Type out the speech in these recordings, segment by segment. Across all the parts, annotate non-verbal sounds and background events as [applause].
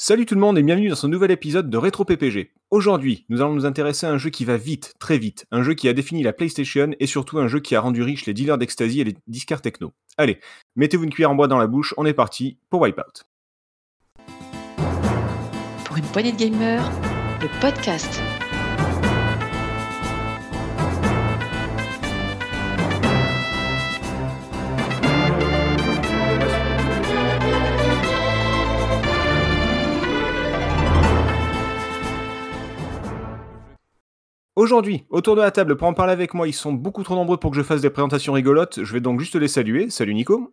Salut tout le monde et bienvenue dans ce nouvel épisode de Rétro PPG. Aujourd'hui, nous allons nous intéresser à un jeu qui va vite, très vite, un jeu qui a défini la PlayStation et surtout un jeu qui a rendu riche les dealers d'ecstasy et les disquaires techno. Allez, mettez-vous une cuillère en bois dans la bouche, on est parti pour Wipeout. Pour une poignée de gamers, le podcast. Aujourd'hui, autour de la table pour en parler avec moi, ils sont beaucoup trop nombreux pour que je fasse des présentations rigolotes. Je vais donc juste les saluer. Salut Nico.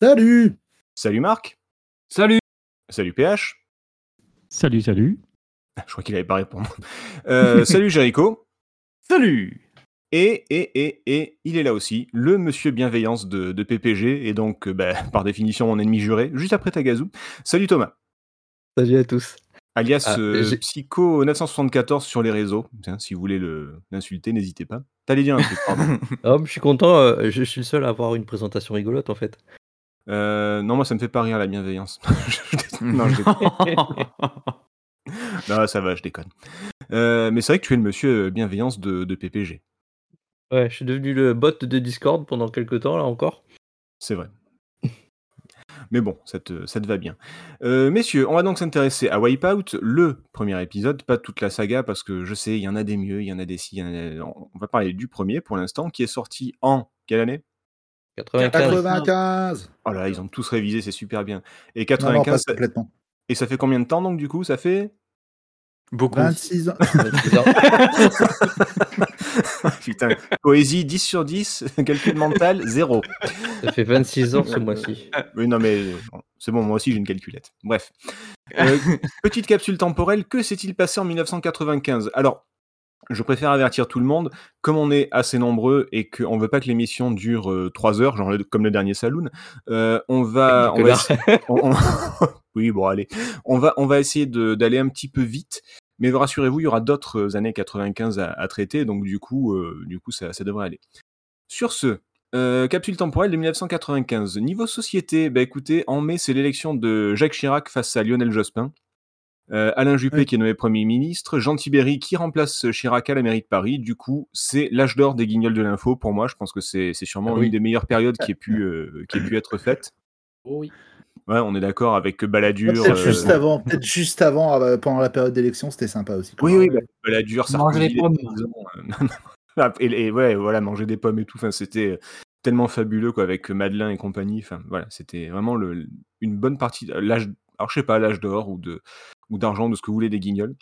Salut Salut Marc. Salut Salut PH. Salut, salut. Je crois qu'il avait pas répondu. Euh, [laughs] salut Jericho. Salut Et, et, et, et, il est là aussi, le monsieur bienveillance de, de PPG, et donc, euh, bah, par définition, mon ennemi juré, juste après Tagazu. Salut Thomas. Salut à tous. Alias Ah, euh, j'ai- Psycho974 sur les réseaux. Tiens, si vous voulez le- l'insulter, n'hésitez pas. T'allais dire un truc, pardon. [laughs] Oh, je suis content, euh, je suis le seul à avoir une présentation rigolote en fait. Euh, non, moi ça me fait pas rire la bienveillance. [laughs] non, je déconne. [laughs] Non, ça va, je déconne. Euh, mais c'est vrai que tu es le monsieur bienveillance de, de PPG. Ouais, je suis devenu le bot de Discord pendant quelques temps là encore. C'est vrai. Mais bon, ça te, ça te va bien. Euh, messieurs, on va donc s'intéresser à Wipeout, le premier épisode, pas toute la saga, parce que je sais, il y en a des mieux, il y en a des si, il y en a... On va parler du premier pour l'instant, qui est sorti en... Quelle année? 95. 95 Oh là là, ils ont tous révisé, c'est super bien. Et Non, non, 95, pas ça- complètement. et ça fait combien de temps donc du coup? Ça fait... Beaucoup. 26 ans. 26 ans. [laughs] [laughs] [laughs] Putain, poésie 10 sur 10, [laughs] calcul mental 0. Ça fait 26 ans ce mois-ci. Oui, non, mais c'est bon, moi aussi j'ai une calculette. Bref. Euh, [laughs] petite capsule temporelle, que s'est-il passé en 1995 Alors, je préfère avertir tout le monde, comme on est assez nombreux et qu'on veut pas que l'émission dure 3 heures, genre le- comme le dernier Saloon, euh, on va. On va Connard. essa- on- on- oui, bon, allez. On va, on va essayer d'aller un petit peu vite. Mais rassurez-vous, il y aura d'autres années 95 à, à traiter, donc du coup, euh, du coup ça, ça devrait aller. Sur ce, euh, capsule temporelle de 1995. Niveau société, bah écoutez, en mai, c'est l'élection de Jacques Chirac face à Lionel Jospin. Euh, Alain Juppé Oui. qui est nommé Premier ministre, Jean Tibéry qui remplace Chirac à la mairie de Paris. Du coup, c'est l'âge d'or des guignols de l'info pour moi. Je pense que c'est sûrement Ah oui. une des meilleures périodes qui ait pu, [laughs] euh, qui ait pu être faite. Oui. Ouais, on est d'accord avec Balladur. Peut-être euh, juste avant, peut-être juste avant, euh, pendant la période d'élection, c'était sympa aussi. Oui, oui, bah, Manger Sarkozy, pommes. disons, euh, [laughs] Ah, et, et ouais, voilà, manger des pommes et tout. Enfin, c'était tellement fabuleux quoi, avec Madeleine et compagnie. Enfin, voilà, c'était vraiment le, une bonne partie. de- L'âge, alors je sais pas, l'âge d'or ou de ou d'argent, de ce que vous voulez des guignols.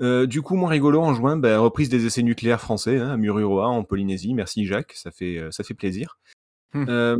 Euh, du coup, moins rigolo en juin, bah, reprise des essais nucléaires français hein, à Mururoa en Polynésie. Merci Jacques, ça fait ça fait plaisir. Hmm. Euh,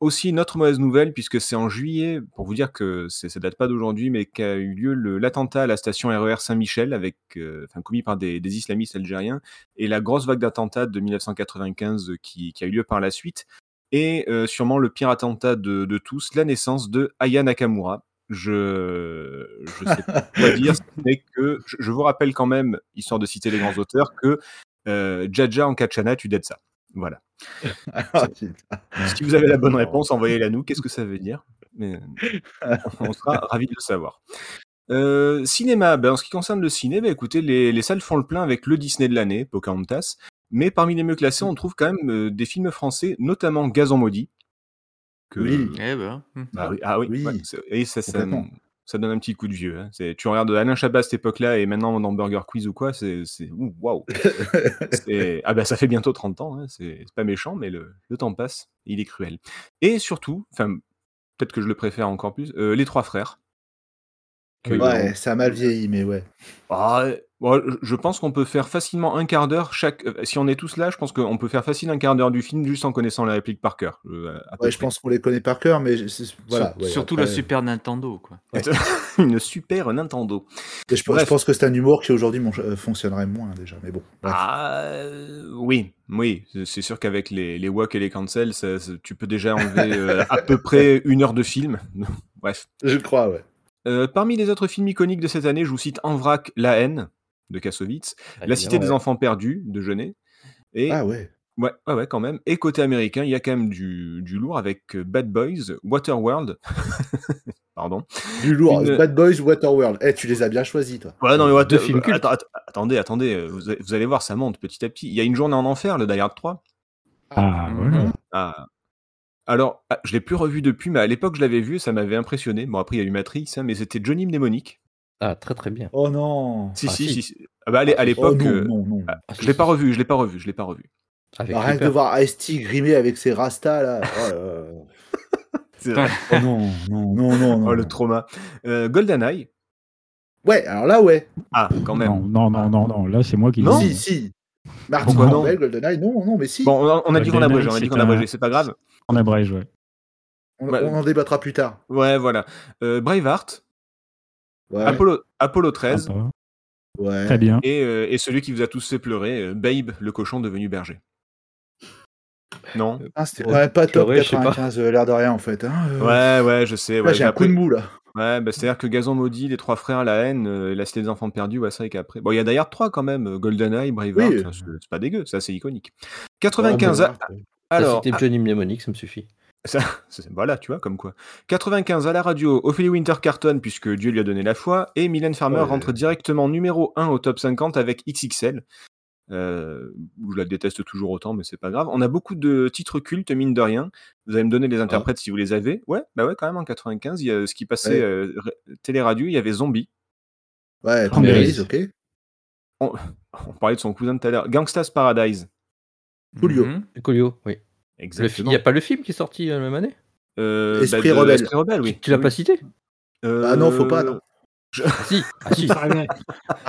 aussi une autre mauvaise nouvelle puisque c'est en juillet, pour vous dire que ça date pas d'aujourd'hui, mais qu'a eu lieu l'attentat à la station RER Saint-Michel avec, euh, enfin commis par des, des islamistes algériens et la grosse vague d'attentats de 1995 qui, qui a eu lieu par la suite et euh, sûrement le pire attentat de, de tous, la naissance de Aya Nakamura. Je je sais pas [laughs] quoi dire, mais que je, je vous rappelle quand même, histoire de citer les grands auteurs, que euh, Jaja en Kachana, tu dettes ça. Voilà. [laughs] Si vous avez la bonne [laughs] réponse, envoyez-la nous. Qu'est-ce que ça veut dire? Mais, [laughs] On sera ravis de le savoir. Euh, cinéma, ben, en ce qui concerne le ciné, ben, écoutez, les, les salles font le plein avec le Disney de l'année, Pocahontas. Mais parmi les mieux classés, on trouve quand même euh, des films français, notamment Gazon maudit. Que, Oui. Eh ben. Bah oui, ah oui, Oui, ouais, et ça. Ça donne un petit coup de vieux. hein. C'est- Tu regardes Alain Chabat à cette époque-là et maintenant dans Burger Quiz ou quoi, c'est c'est- ouh, waouh. [laughs] Ah bah ça fait bientôt 30 ans, hein, c'est c'est pas méchant, mais le, le temps passe, il est cruel. Et surtout, enfin peut-être que je le préfère encore plus, euh, les trois frères. Que- Ouais, ça a mal vieilli, mais ouais. Ah, bon, je- pense qu'on peut faire facilement un quart d'heure chaque. euh, Si on est tous là, je pense qu'on peut faire facilement un quart d'heure du film juste en connaissant la réplique par cœur. euh, Ouais, je pense qu'on les connaît par cœur, mais voilà. Sur- ouais, surtout après, la Super Nintendo, quoi. [laughs] [laughs] Une super Nintendo. et je, pense que c'est un humour qui aujourd'hui mon- euh, fonctionnerait moins déjà, mais bon. bref. Ah, oui, oui, c'est- c'est sûr qu'avec les, les walk et les cancels, ça- ça- tu peux déjà enlever euh, à peu près une heure de film. [laughs] Bref. Je crois, ouais. Euh, parmi les autres films iconiques de cette année, je vous cite En vrac, La haine de Kassovitz, La cité des enfants perdus de Jeunet. Et Ah ouais. Ouais, ouais, ouais, quand même. Et côté américain, il y a quand même du, du lourd avec euh, Bad Boys, Waterworld, [laughs] pardon. Du lourd. Une- Bad Boys, Waterworld. Eh, tu les as bien choisis, toi. Ouais, non, mais what- Deux films cultes. att- attendez, attendez, euh, vous, allez- vous allez voir, ça monte petit à petit. Il y a une journée en enfer, le Die Hard 3. Ah, voilà. Ah. Alors, ah, je l'ai plus revu depuis, mais à l'époque, je l'avais vu et ça m'avait impressionné. Bon, après, il y a eu Matrix, hein, mais c'était Johnny Mnemonic. Ah, très très bien. Oh non. Si, Ah, si, si. si. Ah bah, allez, à Oh l'époque, non, euh, non, non. ah, Ah, je l'ai pas revu, je l'ai pas revu, je l'ai pas revu. Avec Bah, rien que de voir Ice-T grimé avec ses rastas, là. Oh. [laughs] C'est vrai. Oh non, non, non, non. non. Oh, le trauma. Euh, GoldenEye. Ouais, alors là, ouais. Ah, quand même. Non, non, non, non, là c'est moi qui Non. l'ai Si, si. Martin Campbell, GoldenEye, non, non, mais si. Bon, on a, dit qu'on abrégeait, on a dit qu'on abrégeait, c'est pas grave. On abrège, ouais. on, bah, on en débattra plus tard. Ouais, voilà. Euh, Braveheart, Ouais. Apollo, Apollo 13, Sympa. ouais. Très bien. et, euh, et celui qui vous a tous fait pleurer, euh, Babe, le cochon devenu berger. Non? Ah, c'était Ouais, pas top pleurer, je sais pas. 95, euh, l'air de rien, en fait. hein, euh. Ouais, ouais, je sais. Ouais, j'ai un après- coup de mou, là. Ouais, bah, c'est-à-dire que Gazon maudit, les trois frères, la haine, euh, la cité des enfants perdus, ouais, c'est vrai qu'après. Bon, il y a d'ailleurs trois quand même, GoldenEye, Braveheart, Oui. c'est pas dégueu, c'est assez iconique. 95 Ouais, a- mais- T'as Alors, cité Johnny Mnemonic, ça me suffit. Ça, [laughs] voilà, tu vois, comme quoi. 95 à la radio, Ophélie Winter carton, puisque Dieu lui a donné la foi, et Mylène Farmer Ouais. rentre directement numéro 1 au top 50 avec XXL. Euh, je la déteste toujours autant, mais c'est pas grave. On a beaucoup de titres cultes, mine de rien. Vous allez me donner les interprètes si vous les avez. Ouais, bah ouais, quand même, en 95, il y a ce qui passait Ouais. euh, télé-radio, il y avait Zombie. Ouais, Cranberries. Cranberries, ok. On [laughs] parlait de son cousin tout à l'heure. Gangsta's Paradise. Coolio. Coolio, oui. Exactement. Il n'y a pas le film qui est sorti euh, la même année Euh, Esprit de- rebelle. Esprit rebelle, oui. Tu l'as Oui. pas cité Euh, Ah non, faut pas, non. Ah si, [laughs] ah si. Ah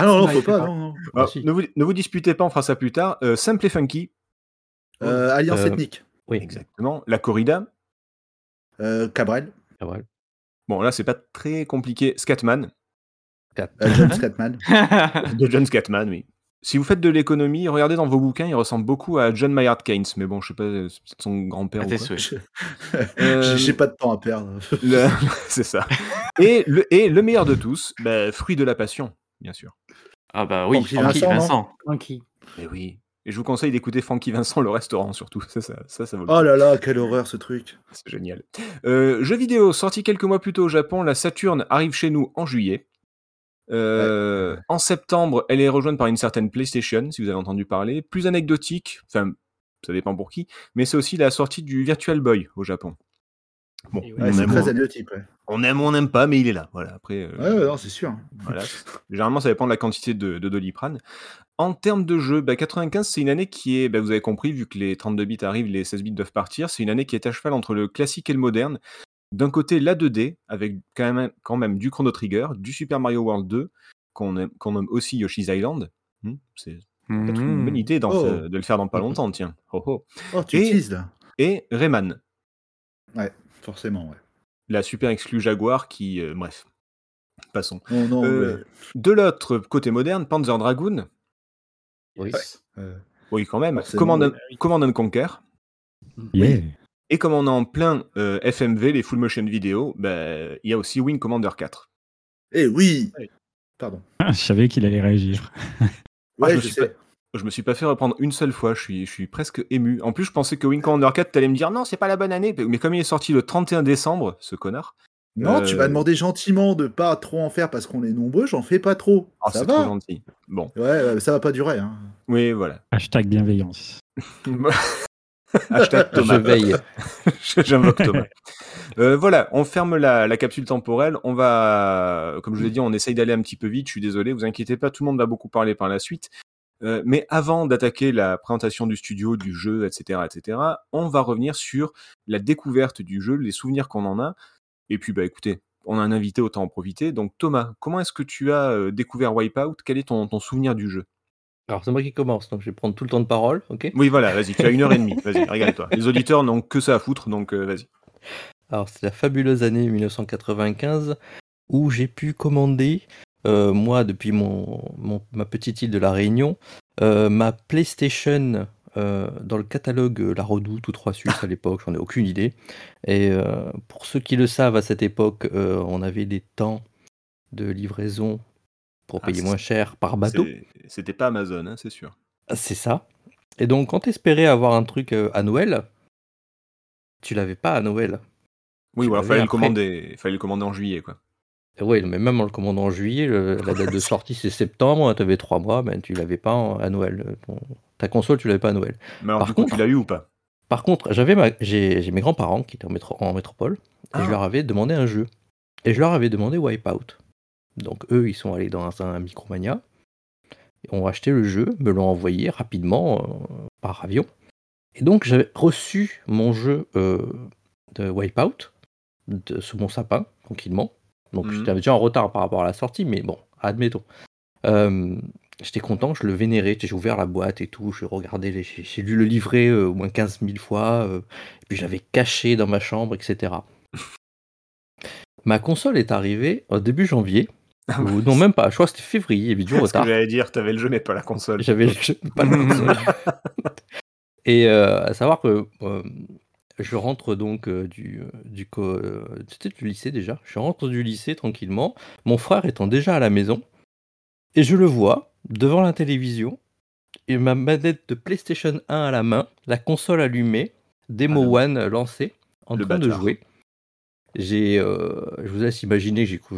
non, non, Ouais, faut pas, non, non. ah, Ah, si. ne, vous, ne vous disputez pas, on fera ça plus tard. Euh, Simple et Funky. Euh, Alliance Euh, ethnique. Oui, Exactement. La corrida. Euh, Cabrel. Ah, voilà. Bon, là, c'est pas très compliqué. Scatman. Euh, John Scatman. [laughs] De John Scatman, oui. Si vous faites de l'économie, regardez dans vos bouquins, il ressemble beaucoup à John Maynard Keynes. Mais bon, je sais pas, c'est peut-être son grand-père ou quoi. [laughs] Euh, J'ai pas de temps à perdre. Le- [laughs] c'est ça. Et le, et le meilleur de tous, bah, fruit de la passion, bien sûr. Ah bah oui, Francky Vincent, Vincent. Tranquille. Et oui. Et je vous conseille d'écouter Francky Vincent, le restaurant, surtout. Ça, ça, ça, ça vaut le. Oh là là, quelle horreur ce truc. C'est génial. Euh, jeu vidéo, sorti quelques mois plus tôt au Japon, la Saturn arrive chez nous en juillet. Euh, En septembre, elle est rejointe par une certaine PlayStation, si vous avez entendu parler. Plus anecdotique, enfin, ça dépend pour qui, mais c'est aussi la sortie du Virtual Boy au Japon. Bon, on, Ouais, c'est aime, très on, anecdotique, ouais. on aime ou on n'aime pas, mais il est là. Voilà, après, euh, Ouais, ouais, non, c'est sûr. voilà. Généralement, ça dépend de la quantité de, de Doliprane. En termes de jeu, bah, 95, c'est une année qui est, bah, vous avez compris, vu que les 32 bits arrivent, les 16 bits doivent partir, c'est une année qui est à cheval entre le classique et le moderne. D'un côté, la 2D, avec quand même, quand même du Chrono Trigger, du Super Mario World 2, qu'on aime- qu'on nomme aussi Yoshi's Island. Hmm, c'est peut-être une bonne Mhm. idée Oh. de le faire dans pas longtemps, tiens. Oh, oh. Oh, tu Et- teases, là. Et Rayman, Forcément, ouais. la super exclue Jaguar qui... euh, bref, passons. Non, non, Euh, ouais. De l'autre côté moderne, Panzer Dragoon, Oui. Euh, oui quand même, Command, oui. Command and Conquer, Yeah. Et comme on est en plein euh, FMV, les full motion vidéo, bah, il y a aussi Wing Commander 4. Eh oui. Pardon. Ah, je savais qu'il allait réagir. Ah, Ouais, je, me je suis sais. pas, je me suis pas fait reprendre une seule fois, je suis, je suis presque ému. En plus, je pensais que Wing Commander 4, t'allais me dire non, c'est pas la bonne année. Mais comme il est sorti le 31 décembre, ce connard, Non, tu Euh, m'as demandé gentiment de pas trop en faire parce qu'on est nombreux, j'en fais pas trop. oh, ça trop va gentil. Bon, Ouais, ouais, ça va pas durer. Hein. oui, voilà. Hashtag bienveillance. [laughs] [laughs] Hashtag Je Thomas. veille. [laughs] J'invoque Thomas. Euh, voilà, on ferme la, la capsule temporelle. On va, comme je vous l'ai dit, on essaye d'aller un petit peu vite. Je suis désolé, vous inquiétez pas, tout le monde va beaucoup parler par la suite. Euh, mais avant d'attaquer la présentation du studio, du jeu, etc., etc., on va revenir sur la découverte du jeu, les souvenirs qu'on en a. Et puis, bah écoutez, on a un invité, autant en profiter. Donc Thomas, comment est-ce que tu as euh, découvert Wipeout? Quel est ton, ton souvenir du jeu? Alors c'est moi qui commence, donc je vais prendre tout le temps de parole, ok? Oui, voilà, vas-y, tu as une heure et demie. Vas-y, régale-toi. [laughs] Les auditeurs n'ont que ça à foutre, donc euh, vas-y. Alors, c'est la fabuleuse année 1995 où j'ai pu commander, euh, moi, depuis mon, mon- ma petite île de la Réunion, euh, ma PlayStation euh, dans le catalogue euh, La Redoute ou 3 Suisses à l'époque, j'en ai aucune idée. Et euh, pour ceux qui le savent, à cette époque, on avait des temps de livraison pour Ah, payer moins cher par bateau. C'était pas Amazon, hein, c'est sûr. C'est ça. Et donc, quand t'espérais avoir un truc euh, à Noël, tu l'avais pas à Noël. Oui, voilà, fallait le, commander, fallait le commander en juillet, quoi. Oui, mais même en le commandant en juillet, le- la date de sortie c'est septembre, tu avais trois mois, ben, tu l'avais pas en- à Noël. ton- ta console, tu l'avais pas à Noël. Mais alors, Par du coup, contre- tu l'as eu ou pas? Par contre, j'avais j'ai mes grands-parents qui étaient en, métro- en métropole, et Ah. je leur avais demandé un jeu. Et je leur avais demandé Wipeout. Donc eux, ils sont allés dans un Micromania, ont acheté le jeu, me l'ont envoyé rapidement euh, par avion. Et donc j'avais reçu mon jeu euh, de Wipeout de, sous mon sapin, tranquillement. Donc Mhm. j'étais déjà en retard par rapport à la sortie, mais bon, admettons. Euh, J'étais content, je le vénérais, j'ai ouvert la boîte et tout, je regardais, j'ai lu le livret au moins 15 000 fois, et puis je l'avais caché dans ma chambre, etc. [laughs] Ma console est arrivée au début janvier, ou non même pas, je crois que c'était février, il y avait du Ce que retard. j'allais dire, t'avais le jeu, mais pas la console. J'avais le jeu, pas la console. [laughs] Et euh, à savoir que euh, je rentre donc euh, du, euh, du, du lycée déjà. Je rentre du lycée tranquillement. Mon frère étant déjà à la maison. Et je le vois devant la télévision. Et ma manette de PlayStation 1 à la main. La console allumée. Demo Ah, One lancée. En le train de jouer. J'ai, euh, je vous laisse imaginer que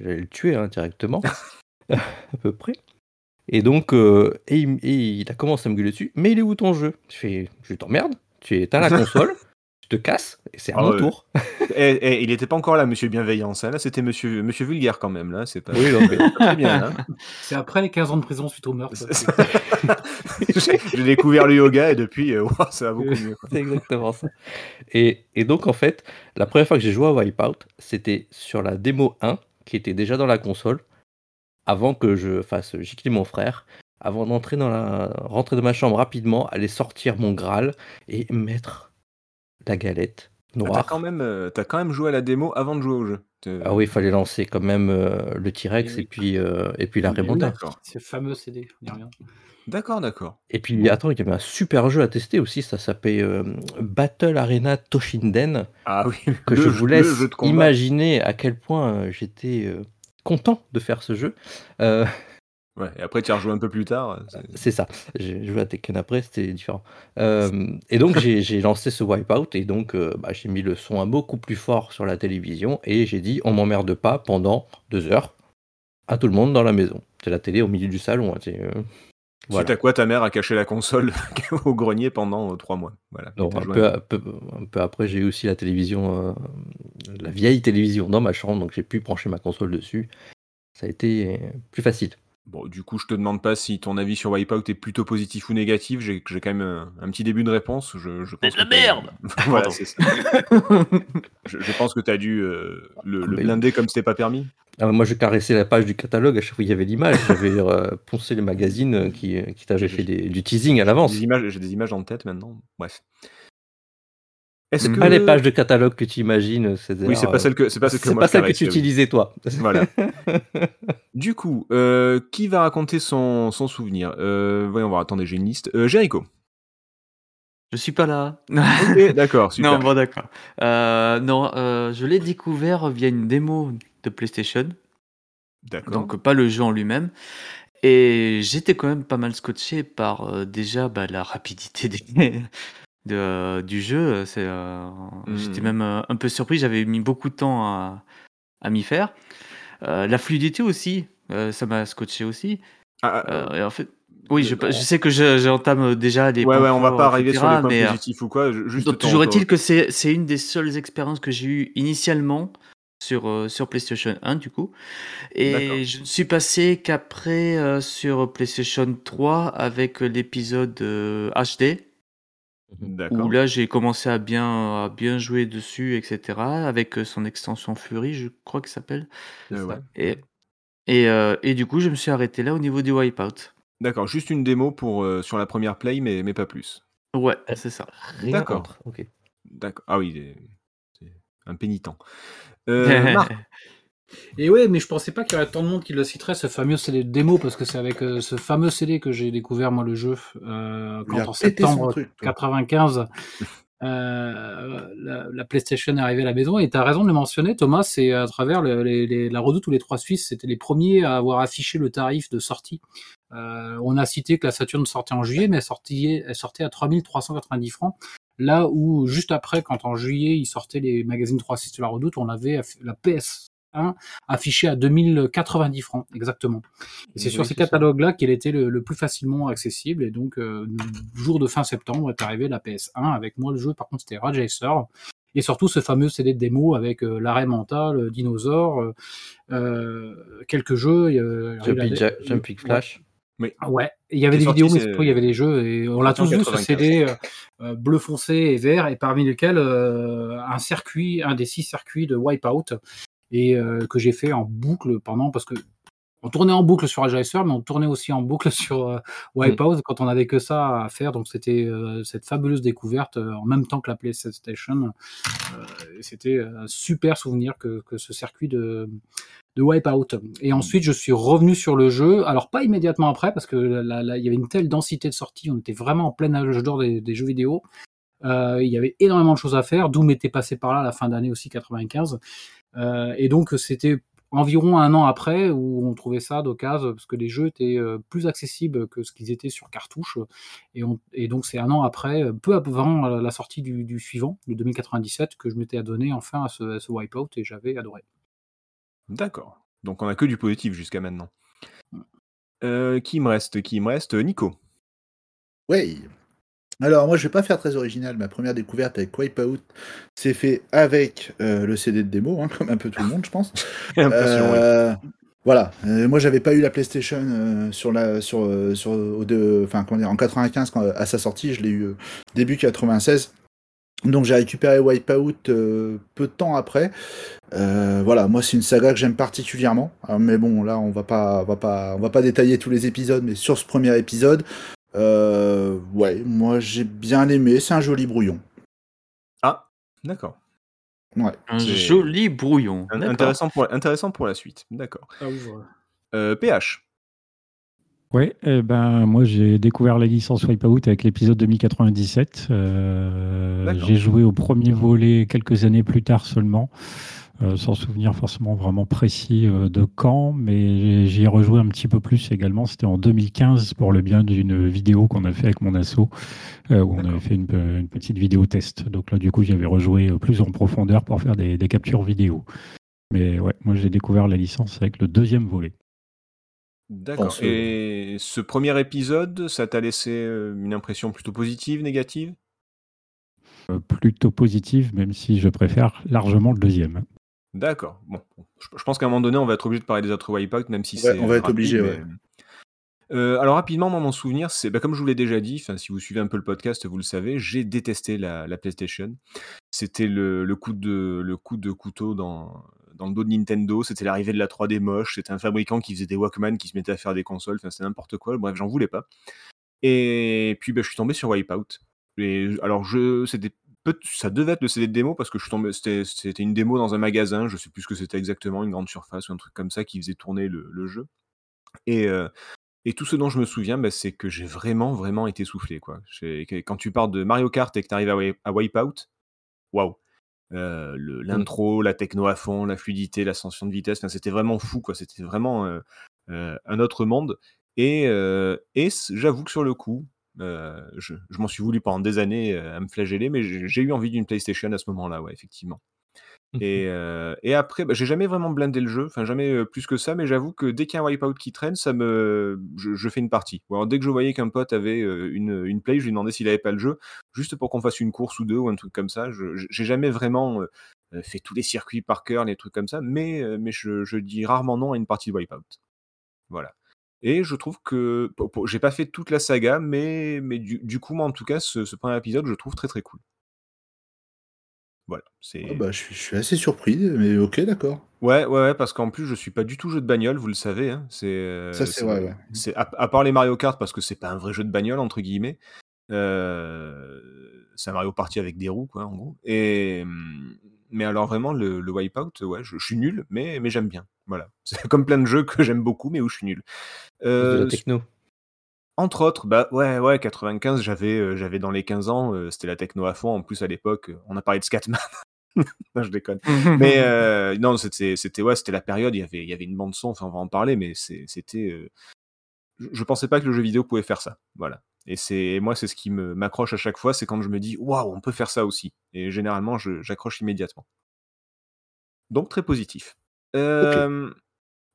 j'allais le tuer hein, directement. [laughs] [laughs] à peu près. Et donc, euh, et, il, et il a commencé à me gueuler dessus. Mais il est où ton jeu? Je fais, je t'emmerde. Tu es, t'as la [laughs] console. Te casse. Et c'est à Ah mon ouais. tour. [laughs] Eh, eh, il était pas encore là, Monsieur Bienveillance. hein. Là, c'était Monsieur, Monsieur Vulgaire quand même. Là, c'est pas. Oui, non, mais- [laughs] très bien. Là. C'est après les 15 ans de prison suite au meurtre. [laughs] J'ai découvert le yoga et depuis, euh, ça va beaucoup mieux. quoi. C'est exactement ça. Et, et donc, en fait, la première fois que j'ai joué à Wipeout, c'était sur la démo 1, qui était déjà dans la console, avant que je fasse gicler mon frère, avant d'entrer dans la. rentrer dans ma chambre rapidement, aller sortir mon Graal et mettre la galette Ah, T'as noire. quand même, euh, t'as quand même joué à la démo avant de jouer au jeu. T'es- Ah oui, il fallait lancer quand même euh, le T-Rex oui. et puis, euh, et puis la oui, remonta. D'accord. C'est fameux CD, on. D'accord, d'accord. Et puis, attends, il y avait un super jeu à tester aussi, ça s'appelait euh, Battle Arena Toshinden. Ah oui. [laughs] que le je vous laisse imaginer à quel point j'étais euh, content de faire ce jeu. Euh, Ouais. Et après, tu as rejoué un peu plus tard. c'est- c'est ça. J'ai joué à Tekken après, c'était différent. Euh, et donc j'ai lancé ce Wipeout et donc euh, bah, j'ai mis le son beaucoup plus fort sur la télévision et j'ai dit on m'emmerde pas pendant deux heures à tout le monde dans la maison. C'est la télé au milieu du salon. hein, c'est, euh, voilà. Suite à quoi, ta mère a caché la console [laughs] au grenier pendant euh, trois mois? Voilà. Un, peu, un- peu- un peu après, j'ai eu aussi la télévision, euh, la vieille télévision dans ma chambre, donc j'ai pu brancher ma console dessus. Ça a été euh, plus facile. Bon, du coup, je te demande pas si ton avis sur Wipeout est plutôt positif ou négatif. J'ai j'ai quand même un, un petit début de réponse. Je, je pense de la que t'as- merde [laughs] Voilà, Pardon. c'est ça. je, je pense que tu as dû euh, le, Ah, le mais- blinder comme c'était pas permis. Ah, moi, je caressais la page du catalogue à chaque fois qu'il y avait l'image. J'avais euh, poncé les magazines euh, qui, qui t'avaient fait des- du teasing à l'avance. Des images- J'ai des images en tête maintenant. Bref. Est-ce que Pas les pages de catalogue que tu imagines, Césaire. Oui, c'est pas celle que c'est pas celle que C'est moi pas je celle que caresse, tu utilisais, toi. Voilà. [laughs] Du coup, euh, qui va raconter son, son souvenir? Euh, Voyons voir. Attendez, j'ai une liste. Euh, Jericho. Je suis pas là. D'accord, [laughs] super. non, bon, d'accord. Euh, non, euh, je l'ai découvert via une démo de PlayStation, D'accord. donc pas le jeu en lui-même. Et j'étais quand même pas mal scotché par euh, déjà bah, la rapidité des- de- du jeu. C'est, euh, J'étais Mhm. même euh, un peu surpris, j'avais mis beaucoup de temps à, à m'y faire. Euh, la fluidité aussi, ça m'a scotché aussi. Ah, ah, et en fait, oui, je, je sais que je- j'entame déjà les ouais, ouais, on va pas arriver sur les points mais, positifs ou quoi. ju- Juste donc, toujours est-il que c'est une des seules expériences que j'ai eues initialement sur, euh, sur PlayStation 1 du coup. Et je ne suis passé qu'après euh, sur PlayStation 3 avec l'épisode euh, HD, D'accord. où là j'ai commencé à bien, à bien jouer dessus, etc. Avec euh, son extension Fury, je crois que ça s'appelle. Euh, ouais. Et, et, euh, et du coup je me suis arrêté là au niveau du Wipeout. D'accord, juste une démo pour, euh, sur la première play, mais, mais pas plus. Ouais, c'est ça. Rien D'accord. contre. Ok. D'accord. Ah oui, il est- c'est un pénitent. [laughs] Euh, Marc, Et ouais, mais je pensais pas qu'il y aurait tant de monde qui le citerait, ce fameux CD de démo, parce que c'est avec euh, ce fameux CD que j'ai découvert, moi, le jeu, euh, quand en septembre truc, toi. 95, euh, la, la PlayStation est arrivée à la maison. Et tu as raison de le mentionner, Thomas, c'est à travers le- les- les- la Redoute ou les Trois Suisses, c'était les premiers à avoir affiché le tarif de sortie. Euh, on a cité que la Saturn sortait en juillet, mais elle sortait, elle sortait à 3390 francs. Là où, juste après, quand en juillet, ils sortaient les magazines 3.6 de la Redoute, on avait la PS1 affichée à 2090 francs, exactement. Et c'est Oui, sur ces catalogues-là qu'elle était le, le plus facilement accessible. Et donc, euh, le jour de fin septembre est arrivé la PS1 avec moi. Le jeu, par contre, c'était Rage Racer. Et surtout ce fameux CD de démo avec euh, l'arrêt mental, dinosaure, euh, quelques jeux. euh, Jumping, avait- Ja- Jumping Flash. Ouais, il y avait des sorti, vidéos, mais il y avait des jeux, et on l'a tous vu ce 1995. CD bleu foncé et vert, et parmi lesquels euh, un circuit, un des six circuits de Wipeout, et euh, que j'ai fait en boucle pendant, parce que on tournait en boucle sur Racer, mais on tournait aussi en boucle [laughs] sur euh, Wipeout quand on avait que ça à faire, donc c'était euh, cette fabuleuse découverte euh, en même temps que la PlayStation. Euh, c'était un super souvenir que, que ce circuit de, de Wipeout. Et ensuite, je suis revenu sur le jeu. Alors, pas immédiatement après, parce que là, là, il y avait une telle densité de sorties. On était vraiment en plein âge d'or des, des jeux vidéo. Euh, il y avait énormément de choses à faire. Doom était passé par là à la fin d'année aussi, 95. Euh, et donc, c'était environ un an après où on trouvait ça d'occasion parce que les jeux étaient euh, plus accessibles que ce qu'ils étaient sur cartouche et, on, et donc c'est un an après euh, peu avant la sortie du, du suivant le 2097 que je m'étais adonné enfin à ce, à ce wipeout et j'avais adoré D'accord. Donc on a que du positif jusqu'à maintenant. Euh, qui me reste Qui me reste? Nico. Oui. Alors moi je vais pas faire très original. Ma première découverte avec Wipeout s'est fait avec euh, le CD de démo, hein, [laughs] comme un peu tout le monde je pense. [laughs] Ouais. Euh, Voilà. Euh, moi j'avais pas eu la PlayStation sur la sur sur au de, enfin comment dire en 95 quand, à sa sortie. Je l'ai eu début 96. Donc j'ai récupéré Wipeout euh, peu de temps après. Euh, voilà, moi c'est une saga que j'aime particulièrement. Alors, mais bon, là on va pas, on va pas, on va pas détailler tous les épisodes, mais sur ce premier épisode, euh, ouais, moi j'ai bien aimé. C'est un joli brouillon. Ah, d'accord. Ouais. Un joli brouillon. Un-. Intéressant pour, intéressant pour la suite. D'accord. ça ouvre Euh, PH. Ouais, eh ben, moi j'ai découvert la licence Wipeout avec l'épisode 2097. Euh, j'ai joué au premier volet quelques années plus tard seulement, euh, sans souvenir forcément vraiment précis euh, de quand, mais j'y ai rejoué un petit peu plus également. C'était en 2015 pour le bien d'une vidéo qu'on a fait avec mon asso, euh, où on avait fait une, pe- une petite vidéo test. Donc là, du coup, j'avais rejoué plus en profondeur pour faire des, des captures vidéo. Mais ouais, moi j'ai découvert la licence avec le deuxième volet. D'accord. Et ce premier épisode, ça t'a laissé une impression plutôt positive, négative? Euh, plutôt positive, même si je préfère largement le deuxième. D'accord. Bon, je, je pense qu'à un moment donné, on va être obligé de parler des autres Wipeout, même si Ouais, c'est. on va euh, être rapide, obligé, mais- ouais. Euh, alors rapidement, moi, mon souvenir, c'est bah, comme je vous l'ai déjà dit. Si vous suivez un peu le podcast, vous le savez, j'ai détesté la, la PlayStation. C'était le, le coup de le coup de couteau dans dans le dos de Nintendo. C'était l'arrivée de la 3D moche. C'était un fabricant qui faisait des Walkman, qui se mettait à faire des consoles. Enfin, c'était n'importe quoi. Bref, j'en voulais pas. Et puis, bah, je suis tombé sur Wipeout. Et alors, je, c'était ça devait être le CD de démo parce que je suis tombé, c'était, une démo dans un magasin, je sais plus ce que c'était exactement, une grande surface ou un truc comme ça qui faisait tourner le, le jeu. Et, euh, et tout ce dont je me souviens, bah, c'est que j'ai vraiment, vraiment été soufflé. Quoi. Quand tu parles de Mario Kart et que tu arrives à, Wi- à Wipeout, waouh! Euh, le- L'intro, la techno à fond, la fluidité, l'ascension de vitesse, c'était vraiment fou, quoi. C'était vraiment euh, euh, un autre monde. Et, euh, j'avoue que sur le coup, euh, je, je m'en suis voulu pendant des années euh, à me flageller, mais j'ai eu envie d'une PlayStation à ce moment-là, ouais, effectivement. Et, euh, et après, bah, j'ai jamais vraiment blindé le jeu, enfin jamais euh, plus que ça, mais j'avoue que dès qu'il y a un wipeout qui traîne, ça me, je, je fais une partie. Ou alors dès que je voyais qu'un pote avait euh, une, une play, je lui demandais s'il avait pas le jeu, juste pour qu'on fasse une course ou deux ou un truc comme ça. Je- J'ai jamais vraiment fait tous les circuits par cœur, les trucs comme ça, mais, mais je, je dis rarement non à une partie de wipeout. Voilà. Et je trouve que j'ai pas fait toute la saga, mais, mais du, du coup, moi en tout cas, ce, ce premier épisode, je trouve très très cool. Voilà. C'est. Ah bah, je, suis, je suis assez surpris, mais ok, d'accord. Ouais, ouais, ouais, parce qu'en plus, je suis pas du tout jeu de bagnole, vous le savez. hein, C'est, euh, Ça, c'est vrai, ouais. c'est à, à part les Mario Kart, parce que c'est pas un vrai jeu de bagnole entre guillemets. Euh, c'est un Mario Party avec des roues, quoi, en gros. Et hum, mais alors vraiment le, le Wipeout, ouais, je, je suis nul, mais mais j'aime bien. Voilà, [laughs] c'est comme plein de jeux que j'aime beaucoup, mais où je suis nul. de Euh, la techno. entre autres, bah ouais, ouais, 95, j'avais, euh, j'avais dans les 15 ans, euh, c'était la techno à fond. En plus, à l'époque, on a parlé de Scatman. [laughs] non, je déconne. [laughs] Mais euh, non, c'était, c'était, ouais, c'était la période. Il y avait, il y avait une bande son. Enfin, on va en parler, mais c'est- c'était. euh, je, je pensais pas que le jeu vidéo pouvait faire ça. Voilà. Et c'est moi, c'est ce qui me m'accroche à chaque fois, c'est quand je me dis waouh, on peut faire ça aussi. Et généralement, j'accroche immédiatement. Donc très positif. Euh,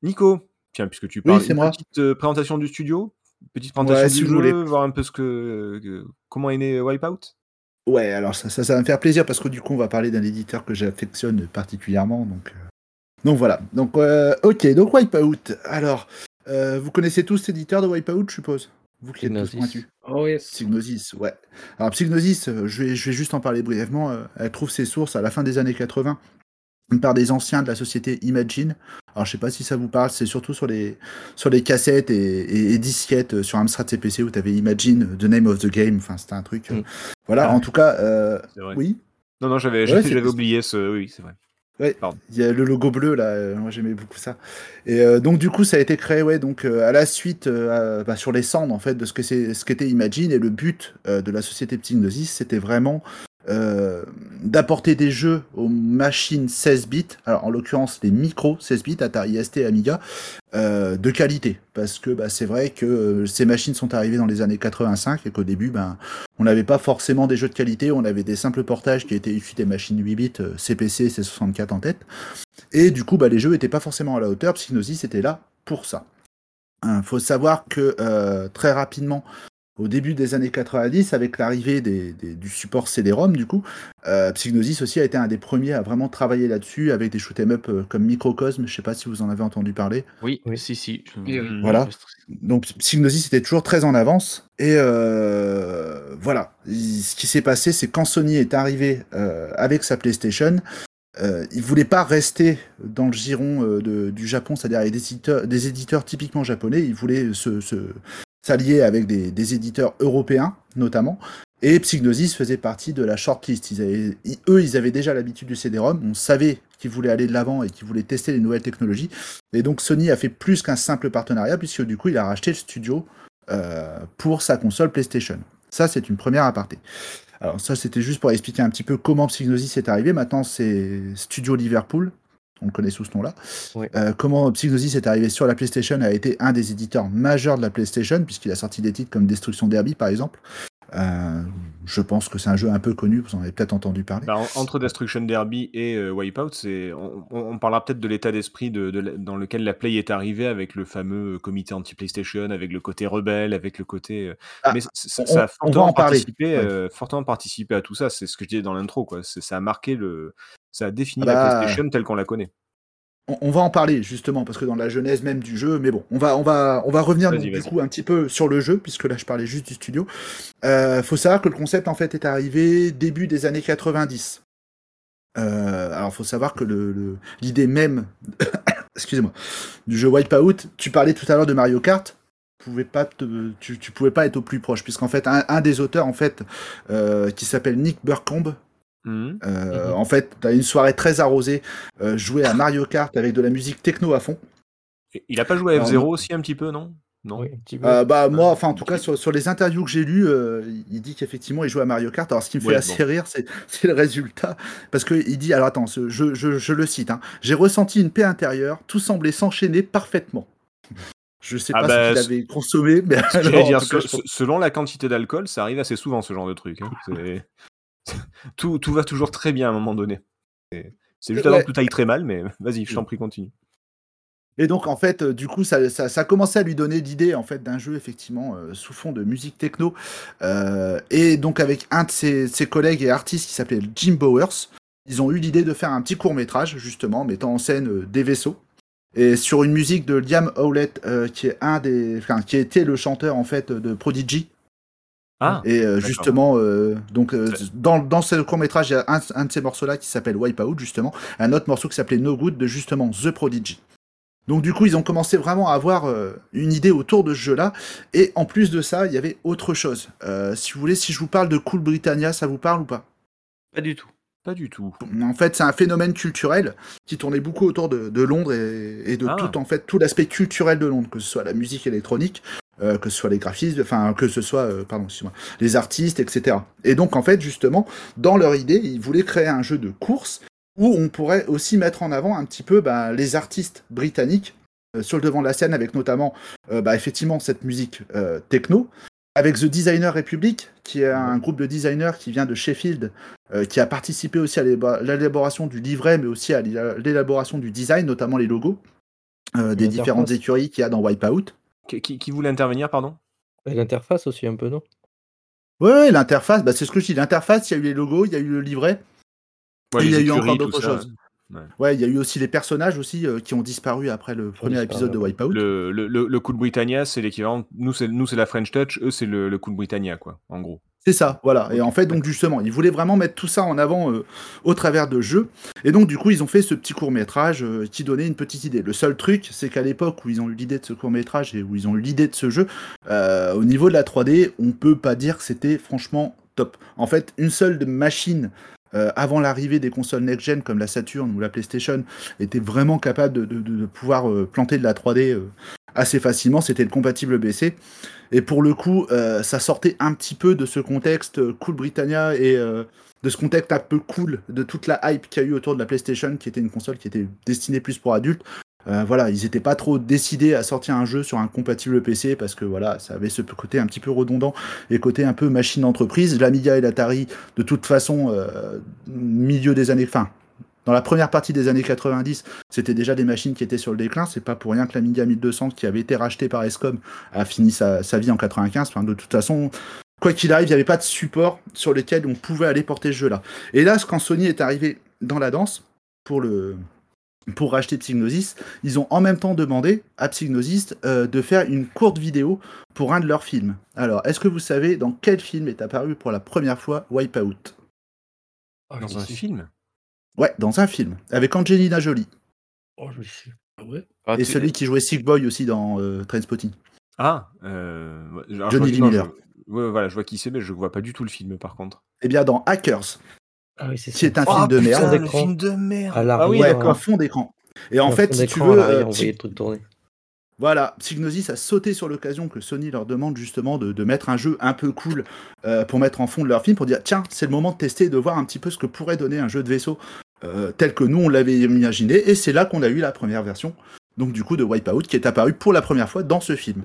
Nico, tiens, puisque tu parles, c'est une moi. petite euh, présentation du studio, petite présentation Ouais, du si vous jeu, voulez. voir un peu ce que, que- comment est né Wipeout? Ouais, alors ça, ça, ça va me faire plaisir parce que du coup, on va parler d'un éditeur que j'affectionne particulièrement. Donc, euh, donc voilà. Donc, euh, ok, donc Wipeout. Alors, euh, vous connaissez tous cet éditeur de Wipeout, je suppose? Vous qui êtes pointus. Oh yes. Psygnosis, ouais. Alors Psygnosis, euh, je vais, je vais juste en parler brièvement. euh, Elle trouve ses sources à la fin des années 80 par des anciens de la société Imagine. Alors je sais pas si ça vous parle, c'est surtout sur les, sur les cassettes et, et- et disquettes euh, sur Amstrad CPC où tu avais Imagine, The Name of the Game, enfin c'était un truc. Mm. Voilà, Ah en ouais. tout cas, euh, C'est vrai. oui. Non, non, j'avais Ouais, oublié ce. Oui, c'est vrai. Ouais, il y a le logo bleu là, euh, moi j'aimais beaucoup ça. Et euh, donc du coup ça a été créé ouais donc euh, à la suite euh, bah, sur les cendres en fait de ce que c'est ce qu'était Imagine et le but euh, de la société Psygnosis c'était vraiment euh, d'apporter des jeux aux machines 16 bits, alors en l'occurrence les micros 16 bits Atari ST Amiga euh, de qualité parce que bah, c'est vrai que euh, ces machines sont arrivées dans les années 85 et qu'au début ben on n'avait pas forcément des jeux de qualité, on avait des simples portages qui étaient issus des machines 8 bits CPC C64 en tête. Et du coup, bah, les jeux n'étaient pas forcément à la hauteur. Psygnosis était là pour ça. Il faut savoir que très rapidement, au début des années 90, avec l'arrivée des- des- du support CD-ROM, du coup, euh, Psygnosis aussi a été un des premiers à vraiment travailler là-dessus avec des shoot'em up euh, comme Microcosm. Je sais pas si vous en avez entendu parler. Oui, Oui. si, si. je- je- Voilà. Donc Psygnosis était toujours très en avance. Et euh, voilà, Il- ce qui s'est passé, c'est quand Sony est arrivé euh, avec sa PlayStation, euh, il voulait pas rester dans le giron euh, de- du Japon, c'est-à-dire avec des éditeurs, des éditeurs typiquement japonais. Il voulait se, se- s'allier avec des, éditeurs européens, notamment. Et Psygnosis faisait partie de la shortlist. Eux, ils avaient déjà l'habitude du CD-ROM. On savait qu'ils voulaient aller de l'avant et qu'ils voulaient tester les nouvelles technologies. Et donc Sony a fait plus qu'un simple partenariat, puisque du coup, il a racheté le studio euh, pour sa console PlayStation. Ça, c'est une première aparté. Alors ça, c'était juste pour expliquer un petit peu comment Psygnosis est arrivé. Maintenant, c'est Studio Liverpool. On le connaît sous ce nom-là. Euh, comment Psygnosis est arrivé sur la PlayStation a été un des éditeurs majeurs de la PlayStation, puisqu'il a sorti des titres comme Destruction Derby, par exemple. Euh, je pense que c'est un jeu un peu connu, vous en avez peut-être entendu parler. Bah, en- entre Destruction Derby et euh, Wipeout, c'est, on, on- on parlera peut-être de l'état d'esprit de, de la- dans lequel la Play est arrivée avec le fameux comité anti-PlayStation, avec le côté rebelle, avec le côté. euh, Ah, mais on- ça a on va fortement en parler. participé, Ouais. euh, fortement participé à tout ça. C'est ce que je disais dans l'intro, Ça a marqué le, ça a défini Ah la bah, PlayStation telle qu'on la connaît. On, on va en parler justement parce que dans la genèse même du jeu, mais bon, on va on va on va revenir donc, du coup un petit peu sur le jeu puisque là je parlais juste du studio. Euh, faut savoir que le concept en fait est arrivé début des années 90. Euh, alors faut savoir que le le- l'idée même, [coughs] excusez-moi, du jeu Wipeout, tu parlais tout à l'heure de Mario Kart. Pouvais pas te- tu, tu pouvais pas être au plus proche puisqu'en fait un, un des auteurs en fait euh, qui s'appelle Nick Burcombe Mhm. euh, Mhm. En fait, t'as une soirée très arrosée, euh, jouer à Mario Kart avec de la musique techno à fond. Il a pas joué à Alors, F0 non. aussi un petit peu, non? Non. Oui, un petit peu. Euh, bah moi, enfin en tout cas sur, sur les interviews que j'ai lues, euh, il dit qu'effectivement il joue à Mario Kart. Alors ce qui me fait Ouais, assez rire, [laughs] c'est le résultat, parce que il dit alors attends, je, je, je le cite, hein, j'ai ressenti une paix intérieure, tout semblait s'enchaîner parfaitement. [laughs] Je sais Ah pas bah, ce qu'il avait consommé, mais alors, dire, cas, selon la quantité d'alcool, ça arrive assez souvent ce genre de truc. hein. [laughs] [laughs] Tout, tout va toujours très bien à un moment donné. C'est juste Ouais. avant que tout aille très mal, mais [laughs] vas-y, je t'en prie, continue. Et donc en fait, euh, du coup, ça, ça, ça a commencé à lui donner l'idée en fait d'un jeu effectivement euh, sous fond de musique techno. Euh, et donc avec un de ses, ses collègues et artistes qui s'appelait Jim Bowers, ils ont eu l'idée de faire un petit court métrage justement mettant en scène euh, des vaisseaux. Et sur une musique de Liam Howlett, euh, qui est un des, enfin, qui était le chanteur en fait de Prodigy. Ah, Et euh, justement, euh, donc euh, dans, dans ce court métrage, il y a un, un de ces morceaux-là qui s'appelle Wipeout, justement, un autre morceau qui s'appelait No Good de justement The Prodigy. Donc du coup, ils ont commencé vraiment à avoir euh, une idée autour de ce jeu-là. Et en plus de ça, il y avait autre chose. Euh, si vous voulez, si je vous parle de Cool Britannia, ça vous parle ou pas? Pas du tout. pas du tout. En fait, c'est un phénomène culturel qui tournait beaucoup autour de, de Londres et, et de Ah. tout en fait tout l'aspect culturel de Londres, que ce soit la musique électronique, euh, que ce soit les graphistes, enfin que ce soit euh, pardon, les artistes, etc. Et donc en fait justement, dans leur idée, ils voulaient créer un jeu de course où on pourrait aussi mettre en avant un petit peu bah, les artistes britanniques euh, sur le devant de la scène, avec notamment bah, effectivement cette musique techno. avec The Designer Republic, qui est un groupe de designers qui vient de Sheffield, euh, qui a participé aussi à l'élaboration du livret, mais aussi à l'éla- l'élaboration du design, notamment les logos euh, des différentes écuries qu'il y a dans Wipeout. Qui, qui- qui voulait intervenir, pardon? Et l'interface aussi un peu, non? Ouais, ouais, l'interface, bah, c'est ce que je dis. L'interface, il y a eu les logos, il y a eu le livret, Ouais, et il y a eu encore d'autres choses. ouais. Ouais, il y a eu aussi les personnages aussi euh, qui ont disparu après le premier épisode de. Wipeout. Le, le, le, le Cool Britannia, c'est l'équivalent. Nous, c'est nous, c'est la French Touch. Eux, c'est le, le Cool Britannia, quoi, en gros. C'est ça, voilà. Et en fait, donc justement, ils voulaient vraiment mettre tout ça en avant euh, au travers de jeux. Et donc, du coup, ils ont fait ce petit court métrage qui donnait une petite idée. Le seul truc, c'est qu'à l'époque où ils ont eu l'idée de ce court métrage et où ils ont eu l'idée de ce jeu, euh, au niveau de la 3D, on peut pas dire que c'était franchement top. En fait, une seule machine. euh, avant l'arrivée des consoles next-gen comme la Saturn ou la PlayStation, était vraiment capable de, de- de- de pouvoir euh, planter de la 3D euh, assez facilement. C'était le compatible BC. Et pour le coup, euh, ça sortait un petit peu de ce contexte cool Britannia et euh, de ce contexte un peu cool de toute la hype qu'il y a eu autour de la PlayStation, qui était une console qui était destinée plus pour adultes. Euh, voilà, ils n'étaient pas trop décidés à sortir un jeu sur un compatible PC parce que voilà, ça avait ce côté un petit peu redondant et côté un peu machine d'entreprise. L'Amiga et l'Atari, de toute façon, milieu des années, fin, dans la première partie des années 90, c'était déjà des machines qui étaient sur le déclin. C'est pas pour rien que l'Amiga 1200, qui avait été racheté par Escom, a fini sa, sa vie en 95. Enfin, de toute façon, quoi qu'il arrive, il n'y avait pas de support sur lequel on pouvait aller porter ce jeu-là. Et là, quand Sony est arrivé dans la danse pour le pour racheter Psygnosis, ils ont en même temps demandé à Psygnosis euh, de faire une courte vidéo pour un de leurs films. Alors, est-ce que vous savez dans quel film est apparu pour la première fois Wipeout? Dans un film? Ouais, dans un film, avec Angelina Jolie. Oh, je sais. Ah ouais? Ah, Et celui qui jouait Sick Boy aussi dans euh, Trainspotting. Ah euh, alors, Johnny Lee Miller. je- ouais, voilà, je vois qui c'est, mais je vois pas du tout le film, par contre. Eh bien, dans Hackers, Ah oui, c'est qui ça. est un Oh, film de putain, merde. film de merde À Ah oui, ouais, d'accord. en fond d'écran. Et en Un fait, si tu veux, euh, on voilà, Psygnosis a sauté sur l'occasion que Sony leur demande justement de, de mettre un jeu un peu cool euh, pour mettre en fond de leur film, pour dire tiens, c'est le moment de tester et de voir un petit peu ce que pourrait donner un jeu de vaisseau euh, tel que nous on l'avait imaginé. Et c'est là qu'on a eu la première version, donc du coup de Wipeout, qui est apparu pour la première fois dans ce film.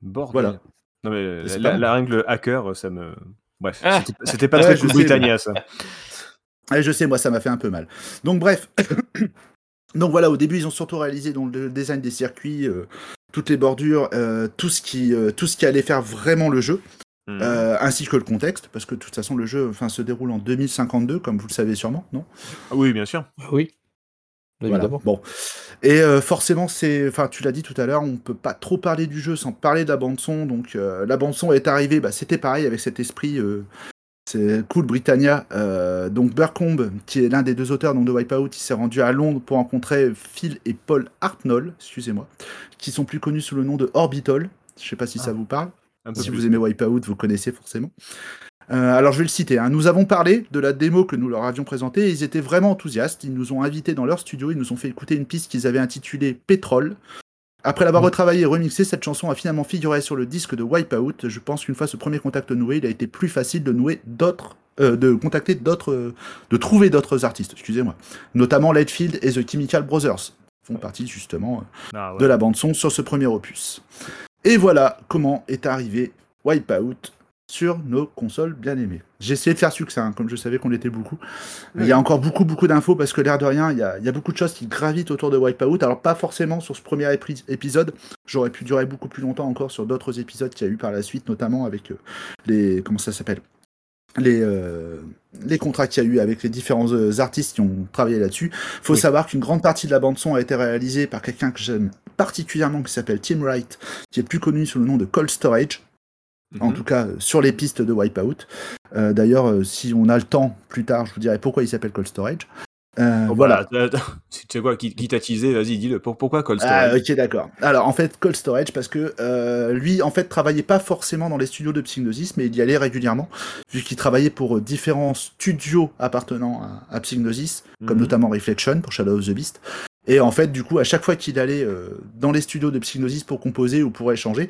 Bordel. Voilà. Non, mais la, règle hacker, ça me. Bref, Ah. c'était- pas Ouais, très je cool Britannia, ça. Ouais, je sais, moi, ça m'a fait un peu mal. Donc, bref. [coughs] donc, voilà, au début, ils ont surtout réalisé donc, le design des circuits, euh, toutes les bordures, euh, tout, ce qui, euh, tout ce qui allait faire vraiment le jeu, Hmm. euh, ainsi que le contexte, parce que de toute façon, le jeu enfin, se déroule en 2052, comme vous le savez sûrement, non? Ah oui, bien sûr. Ah Oui. Voilà. Évidemment. Bon. Et euh, forcément, c'est, enfin, tu l'as dit tout à l'heure, on peut pas trop parler du jeu sans parler de la bande son. Donc, euh, la bande son est arrivée. Bah, c'était pareil avec cet esprit. euh, c'est cool Britannia. Euh, donc Burcombe, qui est l'un des deux auteurs donc, de Wipeout, il s'est rendu à Londres pour rencontrer Phil et Paul Hartnell, excusez-moi, qui sont plus connus sous le nom de Orbital. Je sais pas si ça vous parle. Si plus. vous aimez Wipeout, vous connaissez forcément. Euh, alors je vais le citer. hein. Nous avons parlé de la démo que nous leur avions présentée et ils étaient vraiment enthousiastes. Ils nous ont invités dans leur studio, ils nous ont fait écouter une piste qu'ils avaient intitulée Pétrole. Après l'avoir retravaillée et remixée, cette chanson a finalement figuré sur le disque de Wipeout. Je pense qu'une fois ce premier contact noué, il a été plus facile de nouer d'autres, euh, de contacter d'autres, euh, de trouver d'autres artistes, excusez-moi. Notamment Lightfield et The Chemical Brothers font partie justement euh, Ah, ouais. de la bande son sur ce premier opus. Et voilà comment est arrivé Wipeout sur nos consoles bien aimées. J'ai essayé de faire succès, hein, comme je savais qu'on était beaucoup. Il y a encore beaucoup, beaucoup d'infos parce que l'air de rien, il y, a, il y a beaucoup de choses qui gravitent autour de Wipeout. Alors, pas forcément sur ce premier épisode. J'aurais pu durer beaucoup plus longtemps encore sur d'autres épisodes qu'il y a eu par la suite, notamment avec euh, les. Comment ça s'appelle? Les, euh, les contrats qu'il y a eu avec les différents euh, artistes qui ont travaillé là-dessus. Faut Oui. savoir qu'une grande partie de la bande son a été réalisée par quelqu'un que j'aime particulièrement qui s'appelle Tim Wright, qui est plus connu sous le nom de Cold Storage en Mhm. tout cas euh, sur les pistes de Wipeout. Euh, D'ailleurs, euh, si on a le temps plus tard, je vous dirai pourquoi il s'appelle Cold Storage. Euh, Oh, voilà. attends, [laughs] tu sais quoi, qui, qui t'a teasé, vas-y, dis-le. Pour- Pourquoi Cold Ah, Storage ok, d'accord. Alors, en fait, Cold Storage, parce que euh, lui, en fait, travaillait pas forcément dans les studios de Psygnosis, mais il y allait régulièrement, vu qu'il travaillait pour différents studios appartenant à, à Psygnosis, comme Mhm. notamment Reflection pour Shadow of the Beast. Et en fait, du coup, à chaque fois qu'il allait euh, dans les studios de Psygnosis pour composer ou pour échanger,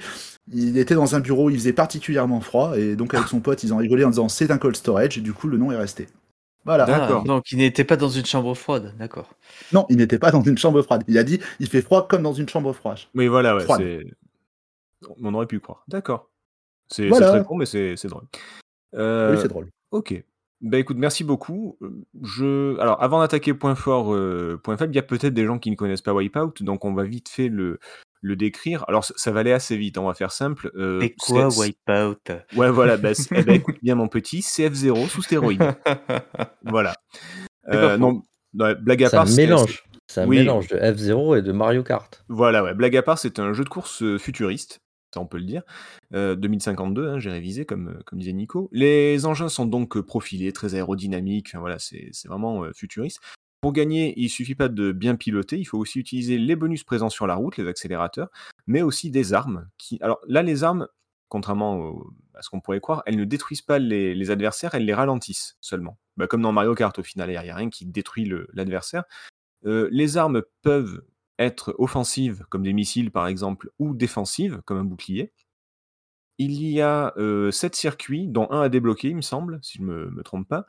il était dans un bureau, il faisait particulièrement froid, et donc avec son pote, ils ont rigolé en disant c'est un cold storage, et du coup, le nom est resté. Voilà. Ah, D'accord. donc il n'était pas dans une chambre froide, d'accord. Non, il n'était pas dans une chambre froide. Il a dit il fait froid comme dans une chambre froide. Oui, voilà, ouais, Froide. c'est. On aurait pu croire. D'accord. C'est c'est Voilà. très con, mais c'est c'est drôle. Oui, Euh, c'est drôle. ok. Bah écoute, merci beaucoup. Euh, Je... Alors, avant d'attaquer point fort, euh, point faible, il y a peut-être des gens qui ne connaissent pas Wipeout, donc on va vite fait le, le décrire. Alors, ça, ça va aller assez vite, on va faire simple. Euh, Mais quoi, c'est- Wipeout? Ouais, voilà. Bah, c'est- [laughs] eh ben, écoute bien, mon petit, c'est F0 sous stéroïdes. [laughs] Voilà. C'est Euh, non, ouais, blague à C'est un part, c'est- mélange. C'est un Oui. mélange de F0 et de Mario Kart. Voilà, ouais. Blague à part, c'est un jeu de course futuriste, on peut le dire. Euh, 2052, hein, j'ai révisé, comme, euh, comme disait Nico. Les engins sont donc euh, profilés, très aérodynamiques, voilà, c'est vraiment euh, futuriste. Pour gagner, il suffit pas de bien piloter, il faut aussi utiliser les bonus présents sur la route, les accélérateurs, mais aussi des armes. Alors là, les armes, contrairement à ce qu'on pourrait croire, elles ne détruisent pas les, adversaires, elles les ralentissent seulement. Bah, comme dans Mario Kart, au final, il n'y a rien qui détruit l'adversaire. Euh, les armes peuvent être offensives, comme des missiles par exemple, ou défensives, comme un bouclier. Il y a euh, sept circuits, dont un à débloquer, il me semble, si je ne me, me trompe pas,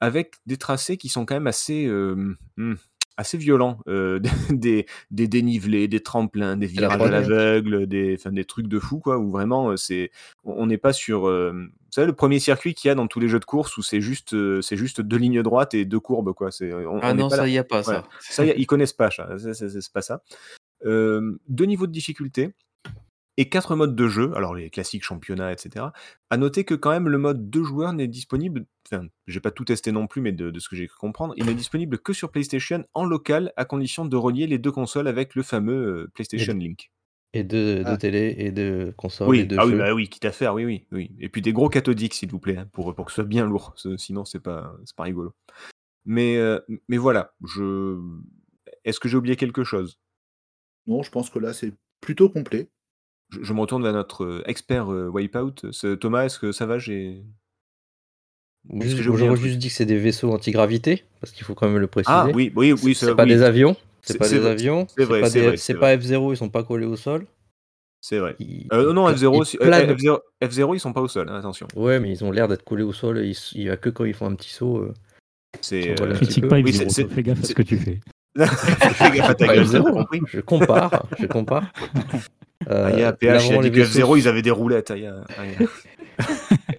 avec des tracés qui sont quand même assez, euh, hmm, assez violents. euh, [laughs] des, des dénivelés, des tremplins, des virages à l'aveugle, des, des trucs de fou, quoi, où vraiment, euh, c'est, on n'est pas sur... vous savez, le premier circuit qu'il y a dans tous les jeux de course, où c'est juste, euh, c'est juste deux lignes droites et deux courbes, quoi. C'est, Ah on non, ça y a pas, Voilà. ça. Ça, y a- ils connaissent pas, ça. C'est pas ça. Euh, deux niveaux de difficulté et quatre modes de jeu, alors les classiques championnats, etc. À noter que quand même le mode deux joueurs n'est disponible, enfin, j'ai pas tout testé non plus, mais de, de ce que j'ai cru comprendre, il n'est disponible que sur PlayStation en local, à condition de relier les deux consoles avec le fameux euh, PlayStation Link. Et de, de Ah. télé et de console et Oui, de ah oui, bah oui, quitte à faire, oui, oui, oui. Et puis des gros cathodiques, s'il vous plaît, hein, pour, pour que ce soit bien lourd. ce- Sinon, c'est pas, c'est pas rigolo. Mais, euh, mais voilà, je. Est-ce que j'ai oublié quelque chose? Non, je pense que là, c'est plutôt complet. je, je me retourne vers notre euh, expert euh, Wipeout. Thomas, est-ce que ça va? J'ai. J'aurais juste dit que c'est des vaisseaux anti-gravité, parce qu'il faut quand même le préciser. Ah oui, oui, oui, C'est pas oui, des avions. C'est- pas des vrai, avions. c'est vrai, pas c'est c'est pas F0, ils sont pas collés au sol. c'est vrai. Ils- Euh, non, ils- F0, ils aussi- euh, planent. F0, F0, ils sont pas au sol, hein, attention. Ouais, mais ils ont l'air d'être collés au sol. et Il y a que quand ils font un petit saut. euh, C'est. Euh, Critique peu. pas Oui, F0, c'est- toi, c'est- fais gaffe à ce que tu fais. [laughs] Fais gaffe à ta pas gueule, t'as F0, compris. Je compare, je compare. Euh, [laughs] Ah, il y a là, PH, il a dit que F0, vaisseaux- ils avaient des roulettes. ah, [laughs]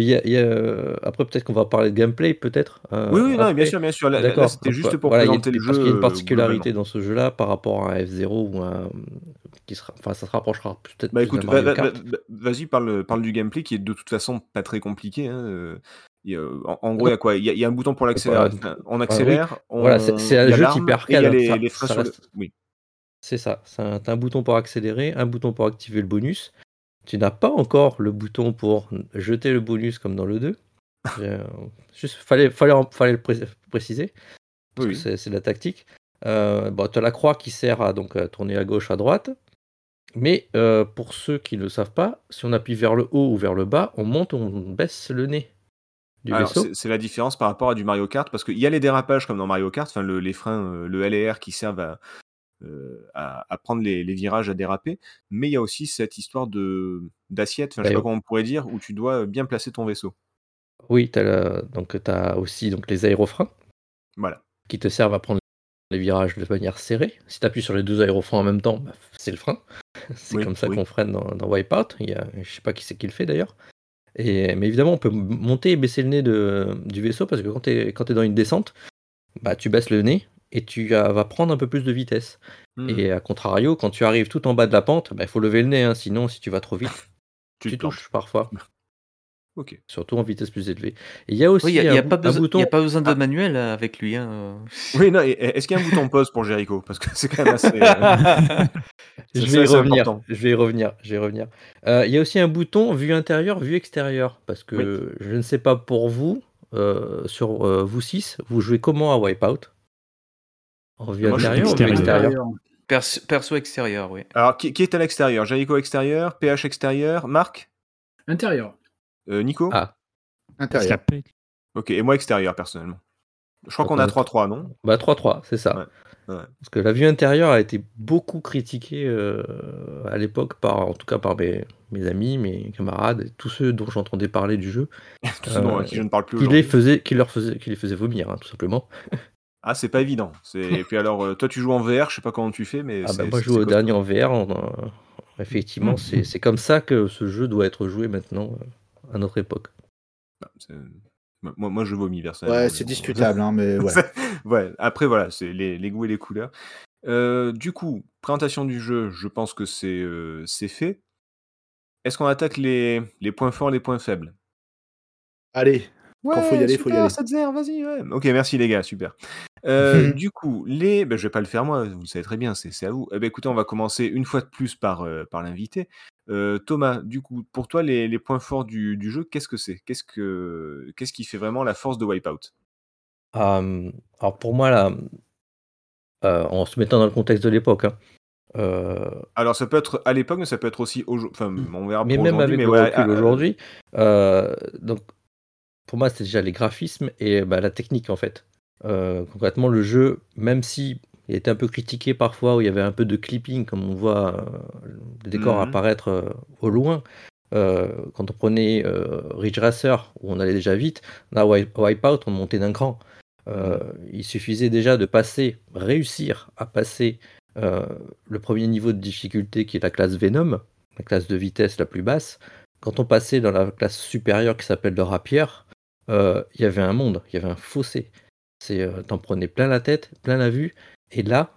il y a- Mais il y a- il y a, euh, Après, peut-être qu'on va parler de gameplay, peut-être. euh, Oui, oui, non, bien sûr, bien sûr. Là, là, D'accord. c'était Donc, juste pour voilà, présenter le jeu. Parce qu'il y a une euh, particularité dans ce jeu-là par rapport à F0 ou à. Qui sera... Enfin, ça se rapprochera peut-être Bah plus écoute, va- va- Vas-y, parle, parle du gameplay qui est de toute façon pas très compliqué. hein, euh, en, en gros, il y a quoi? Il y, a- il y a un bouton pour l'accélérer. On accélère. on- Voilà, c'est- c'est un jeu et arcade, Il y a hein, les, ça- les ça sur le. reste- Oui. C'est ça. C'est un, t'as un bouton pour accélérer, un bouton pour activer le bonus. Tu n'as pas encore le bouton pour jeter le bonus comme dans le 2. [laughs] J'ai- Juste, fallait, fallait, fallait le pré- préciser. Oui, c'est de la tactique. Euh, bon, tu as la croix qui sert à, donc, à tourner à gauche, à droite. Mais euh, pour ceux qui ne le savent pas, si on appuie vers le haut ou vers le bas, on monte ou on baisse le nez c'est la différence par rapport à du Mario Kart, parce qu'il y a les dérapages comme dans Mario Kart, enfin le- les freins, euh, le L et R qui servent à, euh, à, à prendre les, les virages, à déraper, mais il y a aussi cette histoire de d'assiette, enfin je sais pas comment on pourrait dire, où tu dois bien placer ton vaisseau. Oui, tu as aussi donc, les aérofreins Voilà. qui te servent à prendre les virages de manière serrée. Si tu appuies sur les deux aérofreins en même temps, bah, c'est le frein. [laughs] c'est Oui, comme ça oui. qu'on freine dans, dans Wipeout. Il y a, je sais pas qui c'est qui le fait d'ailleurs. Et, mais évidemment, on peut monter et baisser le nez de, du vaisseau parce que quand tu es, dans une descente, bah, tu baisses le nez et tu vas prendre un peu plus de vitesse. Hmm. Et à contrario, quand tu arrives tout en bas de la pente, il faut lever le nez. hein, sinon, si tu vas trop vite, [laughs] tu touches parfois. [laughs] Ok. Surtout en vitesse plus élevée. Il y a aussi Oui, il n'y a, un, y a bou- pas un besoin- bouton. y a pas besoin de Ah. manuel euh, avec lui. Hein. euh. [laughs] Oui, non, est-ce qu'il y a un bouton pause pour Jericho? Parce que c'est quand même assez. euh, Je vais assez revenir. Je vais y revenir. Je vais y revenir. Euh, Il y a aussi un bouton vue intérieure, vue extérieure. Parce que je ne sais pas pour vous, euh, sur euh, vous 6, vous jouez comment à Wipeout? En vue Moi, intérieure ou vue extérieur. extérieure Perso, perso extérieur, oui. Alors, qui, qui est à l'extérieur? Jericho extérieur, PH extérieur, Marc? Intérieur. Euh, Nico? Ah. Intérieur. Ok, et moi extérieur personnellement. Je crois qu'on a on a 3-3, non? Bah 3-3, c'est ça. Ouais, ouais. Parce que la vue intérieure a été beaucoup critiquée euh, à l'époque, par, en tout cas par mes, mes amis, mes camarades, tous ceux dont j'entendais parler du jeu, [laughs] Tout ce dont- Euh, à qui je ne parle plus qui les, aujourd'hui. faisait, qui, leur faisait, qui les faisait vomir, hein, tout simplement. Ah, c'est pas évident. C'est- Et puis alors, euh, toi tu joues en VR, je sais pas comment tu fais, mais. Ah bah, moi je joue au dernier en VR, en, Effectivement, c'est c'est comme ça que ce jeu doit être joué maintenant, euh, à notre époque. Bah, c'est moi moi je vomis personnellement, Ouais, c'est discutable, hein, mais [laughs] ouais. après voilà, c'est les les goûts et les couleurs. Heu, du coup, présentation du jeu, je pense que c'est fait. Est-ce qu'on attaque les les points forts, les points faibles? Allez, quand faut y Ouais, aller, faut y super, aller. 7-0, vas-y, ouais. OK, merci les gars, super. Heu, du coup, les bah, je vais pas le faire moi, vous le savez très bien, c'est c'est à vous. Eh beh, écoutez, on va commencer une fois de plus par, heu, par l'invité. Heu, Thomas, du coup, pour toi, les les points forts du du jeu, qu'est-ce que c'est? Qu'est-ce que qu'est-ce qui fait vraiment la force de Wipeout? Alors pour moi là, heu, en se mettant dans le contexte de l'époque, hein, Alors ça peut être à l'époque, mais ça peut être aussi aujour enfin, on verra mais pour même aujourd'hui, avec mais le ouais, recul à aujourd'hui, donc pour moi, c'est déjà les graphismes et bah, la technique en fait. Heu, concrètement, le jeu, même si il était un peu critiqué parfois, où il y avait un peu de clipping, comme on voit, heu, le décor Mmh mh. apparaître, heu, au loin. Heu, quand on prenait, Ridge Racer, où on allait déjà vite, là, Wipe Wipeout, on montait d'un cran. Il suffisait déjà de passer, réussir à passer, le 1er niveau de difficulté qui est la classe Venom, la classe de vitesse la plus basse. Quand on passait dans la classe supérieure qui s'appelle le Rapier, il y avait un monde, il y avait un fossé. C'est, heu, tu en prenais plein la tête, plein la vue et là,